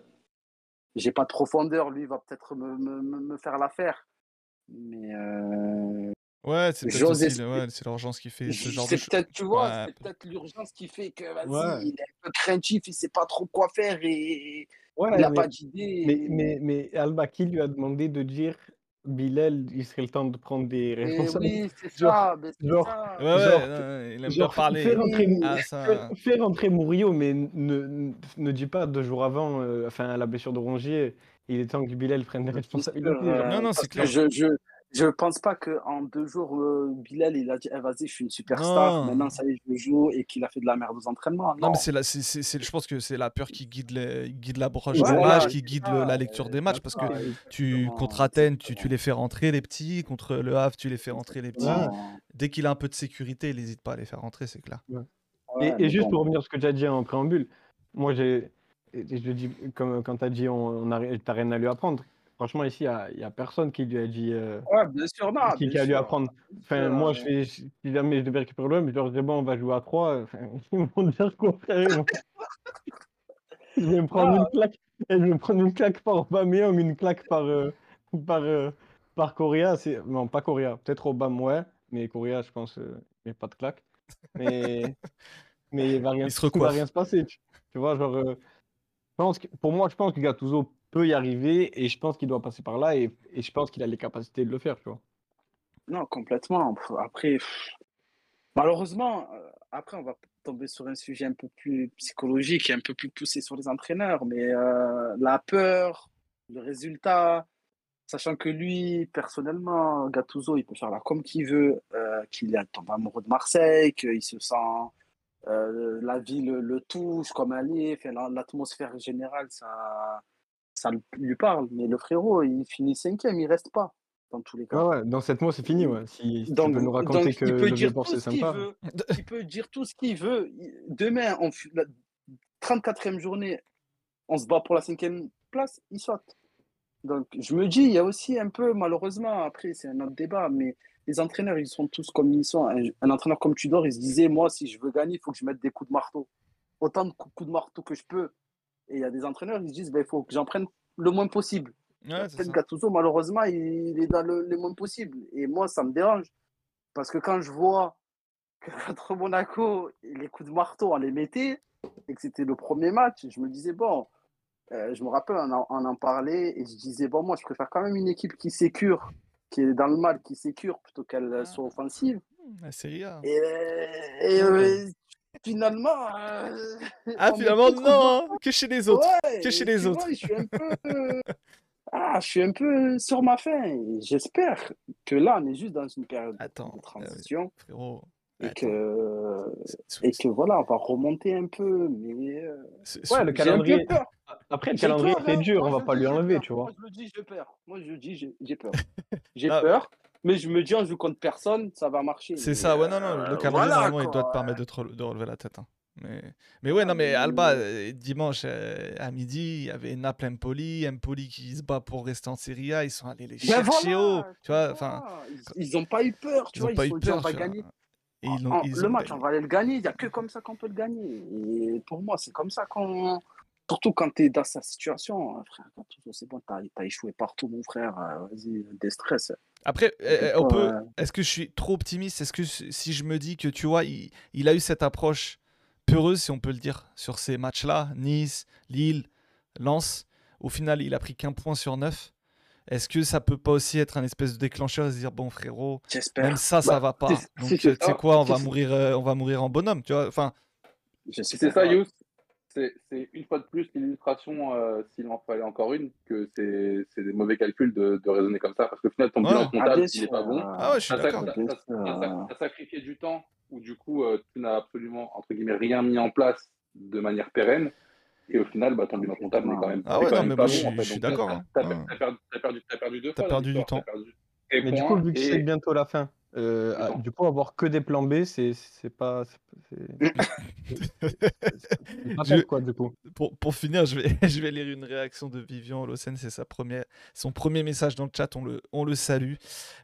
[SPEAKER 4] j'ai pas de profondeur, lui, va peut-être me, me, me- me faire l'affaire. Mais euh,
[SPEAKER 1] Ouais, c'est peut-être ouais, l'urgence qui fait ce genre de
[SPEAKER 4] c'est
[SPEAKER 1] choses.
[SPEAKER 4] peut-être, tu vois,
[SPEAKER 1] Ouais.
[SPEAKER 4] c'est peut-être l'urgence qui fait que, vas-y,
[SPEAKER 3] Ouais.
[SPEAKER 4] il est un peu craintif, il sait pas trop quoi faire et
[SPEAKER 3] Ouais,
[SPEAKER 4] il n'a
[SPEAKER 3] mais,
[SPEAKER 4] pas d'idée.
[SPEAKER 3] mais,
[SPEAKER 4] et-
[SPEAKER 3] mais, mais Alba, qui lui a demandé de dire Bilal, il serait le temps de prendre des
[SPEAKER 4] et
[SPEAKER 3] responsabilités
[SPEAKER 4] oui, c'est ça, mais c'est
[SPEAKER 3] genre-
[SPEAKER 4] ça.
[SPEAKER 1] Ouais, ouais,
[SPEAKER 3] Genre,
[SPEAKER 1] non, il aime bien
[SPEAKER 3] Genre,
[SPEAKER 1] parler.
[SPEAKER 3] fais rentrer,
[SPEAKER 1] Ah,
[SPEAKER 3] fais-
[SPEAKER 1] ça.
[SPEAKER 3] fais rentrer Murillo, mais ne, ne, dis pas deux jours avant, euh, enfin, à la blessure de Rongier, il est temps que Bilal prenne des responsabilités.
[SPEAKER 4] euh,
[SPEAKER 1] Non, non, c'est clair.
[SPEAKER 4] Je, je, Je pense pas qu'en deux jours, euh, Bilal, il a dit eh, vas-y, je suis une superstar,
[SPEAKER 1] Non.
[SPEAKER 4] maintenant ça y est, je joue, et qu'il a fait de la merde aux entraînements.
[SPEAKER 1] Non,
[SPEAKER 4] Non,
[SPEAKER 1] mais c'est la, c'est, c'est- c'est- je pense que c'est la peur qui guide, les, guide l'approche
[SPEAKER 4] Ouais,
[SPEAKER 1] du
[SPEAKER 4] voilà,
[SPEAKER 1] match, qui guide
[SPEAKER 4] ça,
[SPEAKER 1] le- la lecture des matchs. Parce que
[SPEAKER 4] Ouais,
[SPEAKER 1] tu, contre Athènes, tu, tu les fais rentrer les petits. Contre le Havre, tu les fais rentrer les petits.
[SPEAKER 3] Ouais.
[SPEAKER 1] Dès qu'il a un peu de sécurité, il n'hésite pas à les faire rentrer, c'est clair.
[SPEAKER 3] Et,
[SPEAKER 4] Ouais,
[SPEAKER 3] et
[SPEAKER 4] mais
[SPEAKER 3] juste
[SPEAKER 4] bon.
[SPEAKER 3] pour revenir à ce que tu as dit en préambule, moi j'ai, et je le dis comme quand tu as dit on, on a, t'as rien à lui apprendre. Franchement ici, il n'y a, personne qui lui a dit euh,
[SPEAKER 4] Ouais, bien sûr, non.
[SPEAKER 3] qui,
[SPEAKER 4] bien
[SPEAKER 3] qui a lui
[SPEAKER 4] sûr.
[SPEAKER 3] apprendre. Enfin,
[SPEAKER 4] sûr,
[SPEAKER 3] moi
[SPEAKER 4] euh,
[SPEAKER 3] je fais, si jamais je devais récupérer le je leur dirais bon on va jouer à 3. ils vont dire quoi frère Je vais me prendre une claque. et Je vais me prendre une claque par Aubameyang, une claque par euh, par euh, par Correa. C'est non pas Correa, peut-être Obama ouais, mais Correa je pense euh, il n'y a pas de claque. Mais mais il va rien,
[SPEAKER 1] Il se
[SPEAKER 3] il va rien se passer. Tu, tu vois genre euh, je pense que- pour moi je pense que Gattuso peut y arriver et je pense qu'il doit passer par là et, je pense qu'il a les capacités de le faire tu vois.
[SPEAKER 4] Non, complètement. Après, malheureusement, euh, après, on va tomber sur un sujet un peu plus psychologique et un peu plus poussé sur les entraîneurs, mais euh, la peur, le résultat, sachant que lui, personnellement, Gattuso, il peut faire la comme qu'il veut, euh, qu'il est tombé amoureux de Marseille, qu'il se sent, euh, la ville le, touche comme elle est, l'atmosphère générale, ça, ça lui parle. Mais le frérot, il finit cinquième, il reste pas, dans tous les cas.
[SPEAKER 3] Ouais, dans cette mois c'est fini ouais. Si, si
[SPEAKER 4] Donc,
[SPEAKER 3] tu peux nous raconter
[SPEAKER 4] donc,
[SPEAKER 3] que
[SPEAKER 4] il peut
[SPEAKER 3] le
[SPEAKER 4] dire
[SPEAKER 3] c'est
[SPEAKER 4] ce qu'il
[SPEAKER 3] sympa.
[SPEAKER 4] veut. Il peut dire tout ce qu'il veut. Demain, on, la 34e journée, on se bat pour la cinquième place, il saute. Donc, je me dis, il y a aussi un peu, malheureusement, après, c'est un autre débat, mais les entraîneurs, ils sont tous comme ils sont. Un, un entraîneur comme Tudor, il se disait, moi, si je veux gagner, il faut que je mette des coups de marteau. Autant de coups de marteau que je peux. Et il y a des entraîneurs, ils se disent, ben, il faut que j'en prenne le moins possible.
[SPEAKER 1] Ouais,
[SPEAKER 4] Peut-être. Gattuso, malheureusement, il est dans le, le moins possible. Et moi, ça me dérange. Parce que quand je vois que contre Monaco, les coups de marteau, on les mettait, et que c'était le premier match, je me disais, bon, euh, je me rappelle, on en, on en parlait, et je disais, bon, moi, je préfère quand même une équipe qui sécure, qui est dans le mal, qui sécure, plutôt qu'elle
[SPEAKER 1] Ah.
[SPEAKER 4] soit offensive.
[SPEAKER 1] La Serie A.
[SPEAKER 4] Et, et, euh, finalement. euh,
[SPEAKER 1] Ah, finalement, non, hein, que chez les autres.
[SPEAKER 4] Ouais,
[SPEAKER 1] que chez les autres.
[SPEAKER 4] vois, je suis un peu. euh, ah, je suis un peu sur ma faim. J'espère que là, on est juste dans une période
[SPEAKER 1] Attends,
[SPEAKER 4] de
[SPEAKER 1] euh,
[SPEAKER 4] transition
[SPEAKER 1] frérot.
[SPEAKER 4] et,
[SPEAKER 1] attends.
[SPEAKER 4] que, et que voilà, on va remonter un peu. Mais euh,
[SPEAKER 3] Ouais, le calendrier. Après, le calendrier c'est
[SPEAKER 4] hein.
[SPEAKER 3] dur,
[SPEAKER 4] Moi,
[SPEAKER 3] on va pas lui enlever, tu vois.
[SPEAKER 4] Moi, je le dis, j'ai peur. Moi, je le dis, j'ai- peur. J'ai
[SPEAKER 1] Ah.
[SPEAKER 4] peur. Mais je me dis, on joue contre personne, ça va marcher.
[SPEAKER 1] C'est ça, ouais, non, non, le
[SPEAKER 4] euh,
[SPEAKER 1] calendrier,
[SPEAKER 4] voilà,
[SPEAKER 1] normalement, il doit te permettre de, te de relever la tête. hein. Mais, mais ouais, non, mais
[SPEAKER 4] mais-
[SPEAKER 1] Alba, euh, dimanche euh, à midi, il y avait Naples Empoli, Empoli qui se bat pour rester en Serie A, ils sont allés les chercher haut, tu vois, enfin,
[SPEAKER 4] Ils- n'ont pas eu peur, tu
[SPEAKER 1] ils ont
[SPEAKER 4] vois.
[SPEAKER 1] pas
[SPEAKER 4] Ils
[SPEAKER 1] eu peur,
[SPEAKER 4] va
[SPEAKER 1] tu vois.
[SPEAKER 4] gagner.
[SPEAKER 1] Et ils
[SPEAKER 4] En-
[SPEAKER 1] ils
[SPEAKER 4] le
[SPEAKER 1] ont
[SPEAKER 4] match,
[SPEAKER 1] gagné.
[SPEAKER 4] on va aller le gagner. Il n'y a que comme ça qu'on peut le gagner. Et pour moi, c'est comme ça qu'on. Surtout quand tu es dans sa situation, hein, frère. Gattuso, C'est bon, t'as as échoué partout, mon frère. Vas-y, déstress.
[SPEAKER 1] Après, euh, on peut.
[SPEAKER 4] ouais.
[SPEAKER 1] Est-ce que je suis trop optimiste? Est-ce que si je me dis que tu vois, il, il a eu cette approche peureuse, si on peut le dire, sur ces matchs-là, Nice, Lille, Lens, au final, il a pris qu'un point sur neuf. Est-ce que ça peut pas aussi être un espèce de déclencheur et se dire bon frérot, même ça, ça
[SPEAKER 4] Bah,
[SPEAKER 1] va pas.
[SPEAKER 4] c'est-
[SPEAKER 1] Donc tu sais quoi, on va mourir, euh, on va mourir en bonhomme, tu vois. Enfin,
[SPEAKER 5] C'est ça, Yous. C'est une fois de plus l'illustration, euh, s'il en fallait encore une, que c'est des mauvais calculs de, de raisonner comme ça. Parce qu'au final, ton
[SPEAKER 1] Ouais.
[SPEAKER 5] bilan
[SPEAKER 4] Ah,
[SPEAKER 5] comptable,
[SPEAKER 4] bien
[SPEAKER 5] il n'est pas bon.
[SPEAKER 1] ah ouais, je suis d'accord.
[SPEAKER 5] t'as- t'as sacrifié du temps où du coup euh, tu n'as absolument entre guillemets rien mis en place de manière pérenne et au final bah, ton bilan comptable n'est quand même,
[SPEAKER 1] Ah
[SPEAKER 5] n'est
[SPEAKER 1] ouais,
[SPEAKER 5] quand
[SPEAKER 1] non,
[SPEAKER 5] même
[SPEAKER 1] mais
[SPEAKER 5] pas
[SPEAKER 1] moi,
[SPEAKER 5] bon.
[SPEAKER 1] je suis-
[SPEAKER 5] en fait.
[SPEAKER 1] je suis
[SPEAKER 5] Donc,
[SPEAKER 1] d'accord,
[SPEAKER 5] t'as-
[SPEAKER 1] hein.
[SPEAKER 5] T'as
[SPEAKER 1] Ouais.
[SPEAKER 5] t'as perdu, perdu, perdu deux
[SPEAKER 1] T'as
[SPEAKER 5] fois.
[SPEAKER 1] perdu
[SPEAKER 5] dans
[SPEAKER 1] du temps.
[SPEAKER 5] perdu
[SPEAKER 3] Mais du coup, vu que
[SPEAKER 5] et-
[SPEAKER 3] c'est bientôt la fin, euh, ah, du coup, avoir que des plans B, c'est c'est pas. c'est- quoi, du coup.
[SPEAKER 1] pour, pour finir, je vais, je vais lire une réaction de Vivian Holosen. C'est sa première, son premier message dans le chat. On le, on le salue.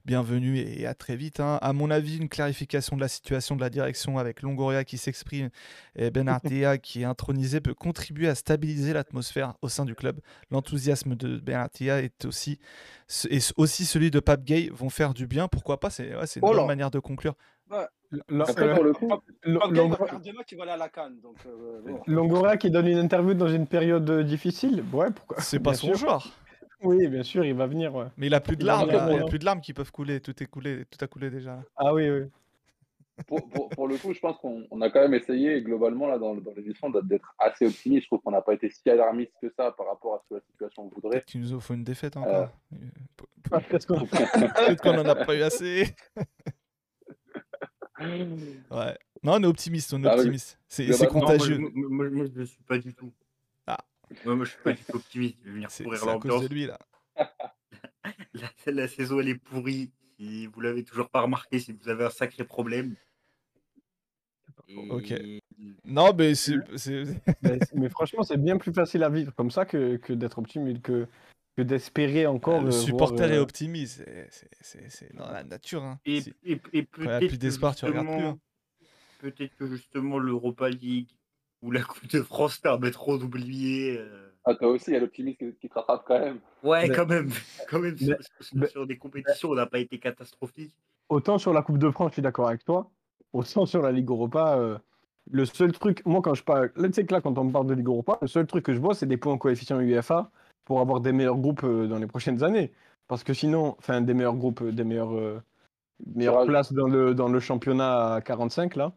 [SPEAKER 1] Bienvenue et à très vite. hein. À mon avis, une clarification de la situation de la direction avec Longoria qui s'exprime et Ben Artea qui est intronisé peut contribuer à stabiliser l'atmosphère au sein du club. L'enthousiasme de Ben Artea est aussi, et aussi celui de Pape Gay vont faire du bien. Pourquoi pas C'est ouais, une
[SPEAKER 4] Oh
[SPEAKER 1] bonne manière de conclure.
[SPEAKER 3] L-
[SPEAKER 5] Après,
[SPEAKER 3] euh,
[SPEAKER 4] il.
[SPEAKER 3] Longoria qui donne une interview dans une période euh, difficile, ouais, pourquoi
[SPEAKER 1] C'est pas son
[SPEAKER 3] sûr.
[SPEAKER 1] genre.
[SPEAKER 3] Oui, bien sûr, il va venir, ouais.
[SPEAKER 1] Mais il a plus de
[SPEAKER 3] Il
[SPEAKER 1] larmes. Il y a plus de larmes qui peuvent couler. Tout est coulé. Tout a coulé déjà.
[SPEAKER 3] Ah oui, oui.
[SPEAKER 5] Pour, pour, pour le coup, je pense qu'on on a quand même essayé, globalement, là, dans, dans l'émission, d'être- d'être assez optimiste. Je trouve qu'on n'a pas été si alarmiste que ça par rapport à ce que la situation voudrait.
[SPEAKER 1] Qu'il nous faut une défaite encore? Euh,
[SPEAKER 3] Qu'est-ce qu'on-
[SPEAKER 1] Peut-être qu'on en a pas eu assez. ouais. Non, on est optimiste, on est
[SPEAKER 5] Ah oui.
[SPEAKER 1] optimiste. C'est contagieux.
[SPEAKER 2] moi, moi, moi, je ne suis pas du tout.
[SPEAKER 1] Ah.
[SPEAKER 2] Moi, moi, je suis pas du tout optimiste. Je vais venir
[SPEAKER 1] C'est
[SPEAKER 2] pourrir
[SPEAKER 1] c'est à cause de lui là.
[SPEAKER 2] La, la saison, elle est pourrie. Si vous l'avez toujours pas remarqué, si vous avez un sacré problème.
[SPEAKER 1] Ok. Non, mais c'est. c'est-
[SPEAKER 3] mais, mais franchement, c'est bien plus facile à vivre comme ça que, que d'être optimiste, que, que d'espérer encore.
[SPEAKER 1] le
[SPEAKER 3] euh,
[SPEAKER 1] supporter
[SPEAKER 3] voir,
[SPEAKER 1] est
[SPEAKER 3] euh,
[SPEAKER 1] optimiste. c'est- c'est- C'est c'est dans la nature. Hein.
[SPEAKER 2] Et, et, et peut-être
[SPEAKER 1] plus
[SPEAKER 2] que
[SPEAKER 1] d'espoir, tu regardes plus.
[SPEAKER 2] justement-
[SPEAKER 1] hein.
[SPEAKER 2] Peut-être que justement l'Europa League ou la Coupe de France permettront d'oublier. euh,
[SPEAKER 5] Ah, toi aussi, il y a l'optimisme qui, qui te rattrape quand même.
[SPEAKER 2] Ouais,
[SPEAKER 3] Mais-
[SPEAKER 2] quand même. Quand même
[SPEAKER 3] Mais-
[SPEAKER 2] sur, sur-
[SPEAKER 3] mais-
[SPEAKER 2] sur des compétitions, on n'a pas été catastrophique.
[SPEAKER 3] Autant sur la Coupe de France, je suis d'accord avec toi. Autant sur la Ligue Europa, euh, le seul truc, moi quand je parle, là tu sais que là quand on me parle de Ligue Europa, le seul truc que je vois c'est des points en coefficient UEFA pour avoir des meilleurs groupes euh, dans les prochaines années. Parce que sinon, enfin des meilleurs groupes, euh, des meilleures, euh, meilleures places dans le, dans le championnat à 45 là.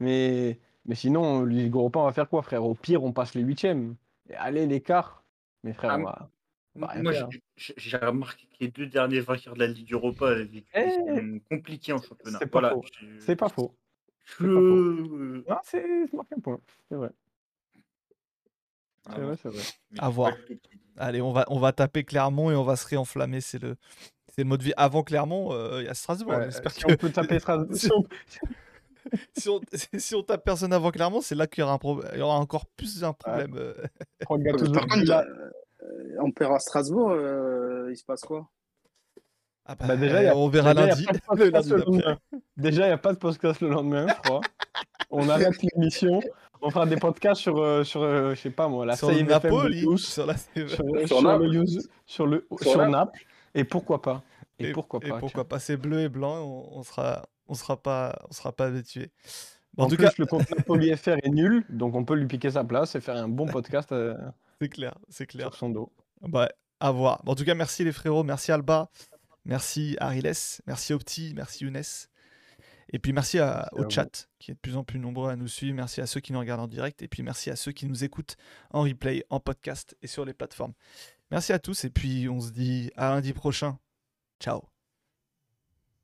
[SPEAKER 3] Mais, mais sinon, Ligue Europa on va faire quoi frère? Au pire on passe les huitièmes. Et allez l'écart. Mais frère,
[SPEAKER 2] Ah, Moi,
[SPEAKER 3] faire.
[SPEAKER 2] j'ai- remarqué que les deux derniers vainqueurs de la Ligue Europa des
[SPEAKER 3] Eh,
[SPEAKER 2] semaines compliquées en championnat.
[SPEAKER 3] c'est pas
[SPEAKER 2] Voilà,
[SPEAKER 3] faux.
[SPEAKER 2] je-
[SPEAKER 3] C'est pas faux.
[SPEAKER 2] Je...
[SPEAKER 3] Non, c'est marqué un point. C'est vrai.
[SPEAKER 2] Ah
[SPEAKER 3] C'est
[SPEAKER 2] bon,
[SPEAKER 3] vrai, c'est vrai.
[SPEAKER 1] À voir. Allez, on va, on va taper Clermont et on va se réenflammer. C'est le, c'est le mode de vie. Avant Clermont, euh, il y a Strasbourg.
[SPEAKER 3] Ouais,
[SPEAKER 1] J'espère
[SPEAKER 3] si
[SPEAKER 1] que
[SPEAKER 3] on peut taper Strasbourg. si on-
[SPEAKER 1] si, on, si on tape personne avant Clermont, c'est là qu'il y aura, un pro- il y aura encore plus un problème. euh.
[SPEAKER 6] Par contre,
[SPEAKER 3] là-
[SPEAKER 6] euh, on perd à Strasbourg, euh, il se passe quoi?
[SPEAKER 1] Ah
[SPEAKER 3] Bah, déjà, y a-
[SPEAKER 1] on verra
[SPEAKER 3] déjà, il y a
[SPEAKER 1] lundi.
[SPEAKER 3] pas de
[SPEAKER 1] le
[SPEAKER 3] podcast
[SPEAKER 1] lundi
[SPEAKER 3] le
[SPEAKER 1] d'après.
[SPEAKER 3] lendemain. Déjà, il n'y a pas de podcast le lendemain, je crois. On arrête l'émission. On fera des podcasts sur, euh, sur euh, je sais pas moi, la
[SPEAKER 1] Sur Napoli, sur la
[SPEAKER 3] sur,
[SPEAKER 5] Sur
[SPEAKER 3] sur
[SPEAKER 5] Naples.
[SPEAKER 3] le sur, le,
[SPEAKER 5] Sur
[SPEAKER 3] sur
[SPEAKER 5] Naples.
[SPEAKER 3] Naples. Et pourquoi pas Et,
[SPEAKER 1] Et,
[SPEAKER 3] pourquoi
[SPEAKER 1] et
[SPEAKER 3] pas
[SPEAKER 1] pourquoi
[SPEAKER 3] tiens.
[SPEAKER 1] pas C'est bleu et blanc. On, on sera, on sera pas, on sera pas habitué.
[SPEAKER 3] En,
[SPEAKER 1] en tout
[SPEAKER 3] plus,
[SPEAKER 1] cas,
[SPEAKER 3] le compte Napoli FR est nul, donc on peut lui piquer sa place et faire un bon podcast euh,
[SPEAKER 1] c'est clair, c'est clair.
[SPEAKER 3] sur son dos.
[SPEAKER 1] Bah, à voir. En tout cas, merci les frérots, merci Alba, merci Ariles, merci Opti, merci Younes. Et puis merci, à-
[SPEAKER 3] Merci
[SPEAKER 1] au chat qui est de plus en plus nombreux à nous suivre. Merci à ceux qui nous regardent en direct. Et puis merci à ceux qui nous écoutent en replay, en podcast et sur les plateformes. Merci à tous. Et puis on se dit à lundi prochain. Ciao.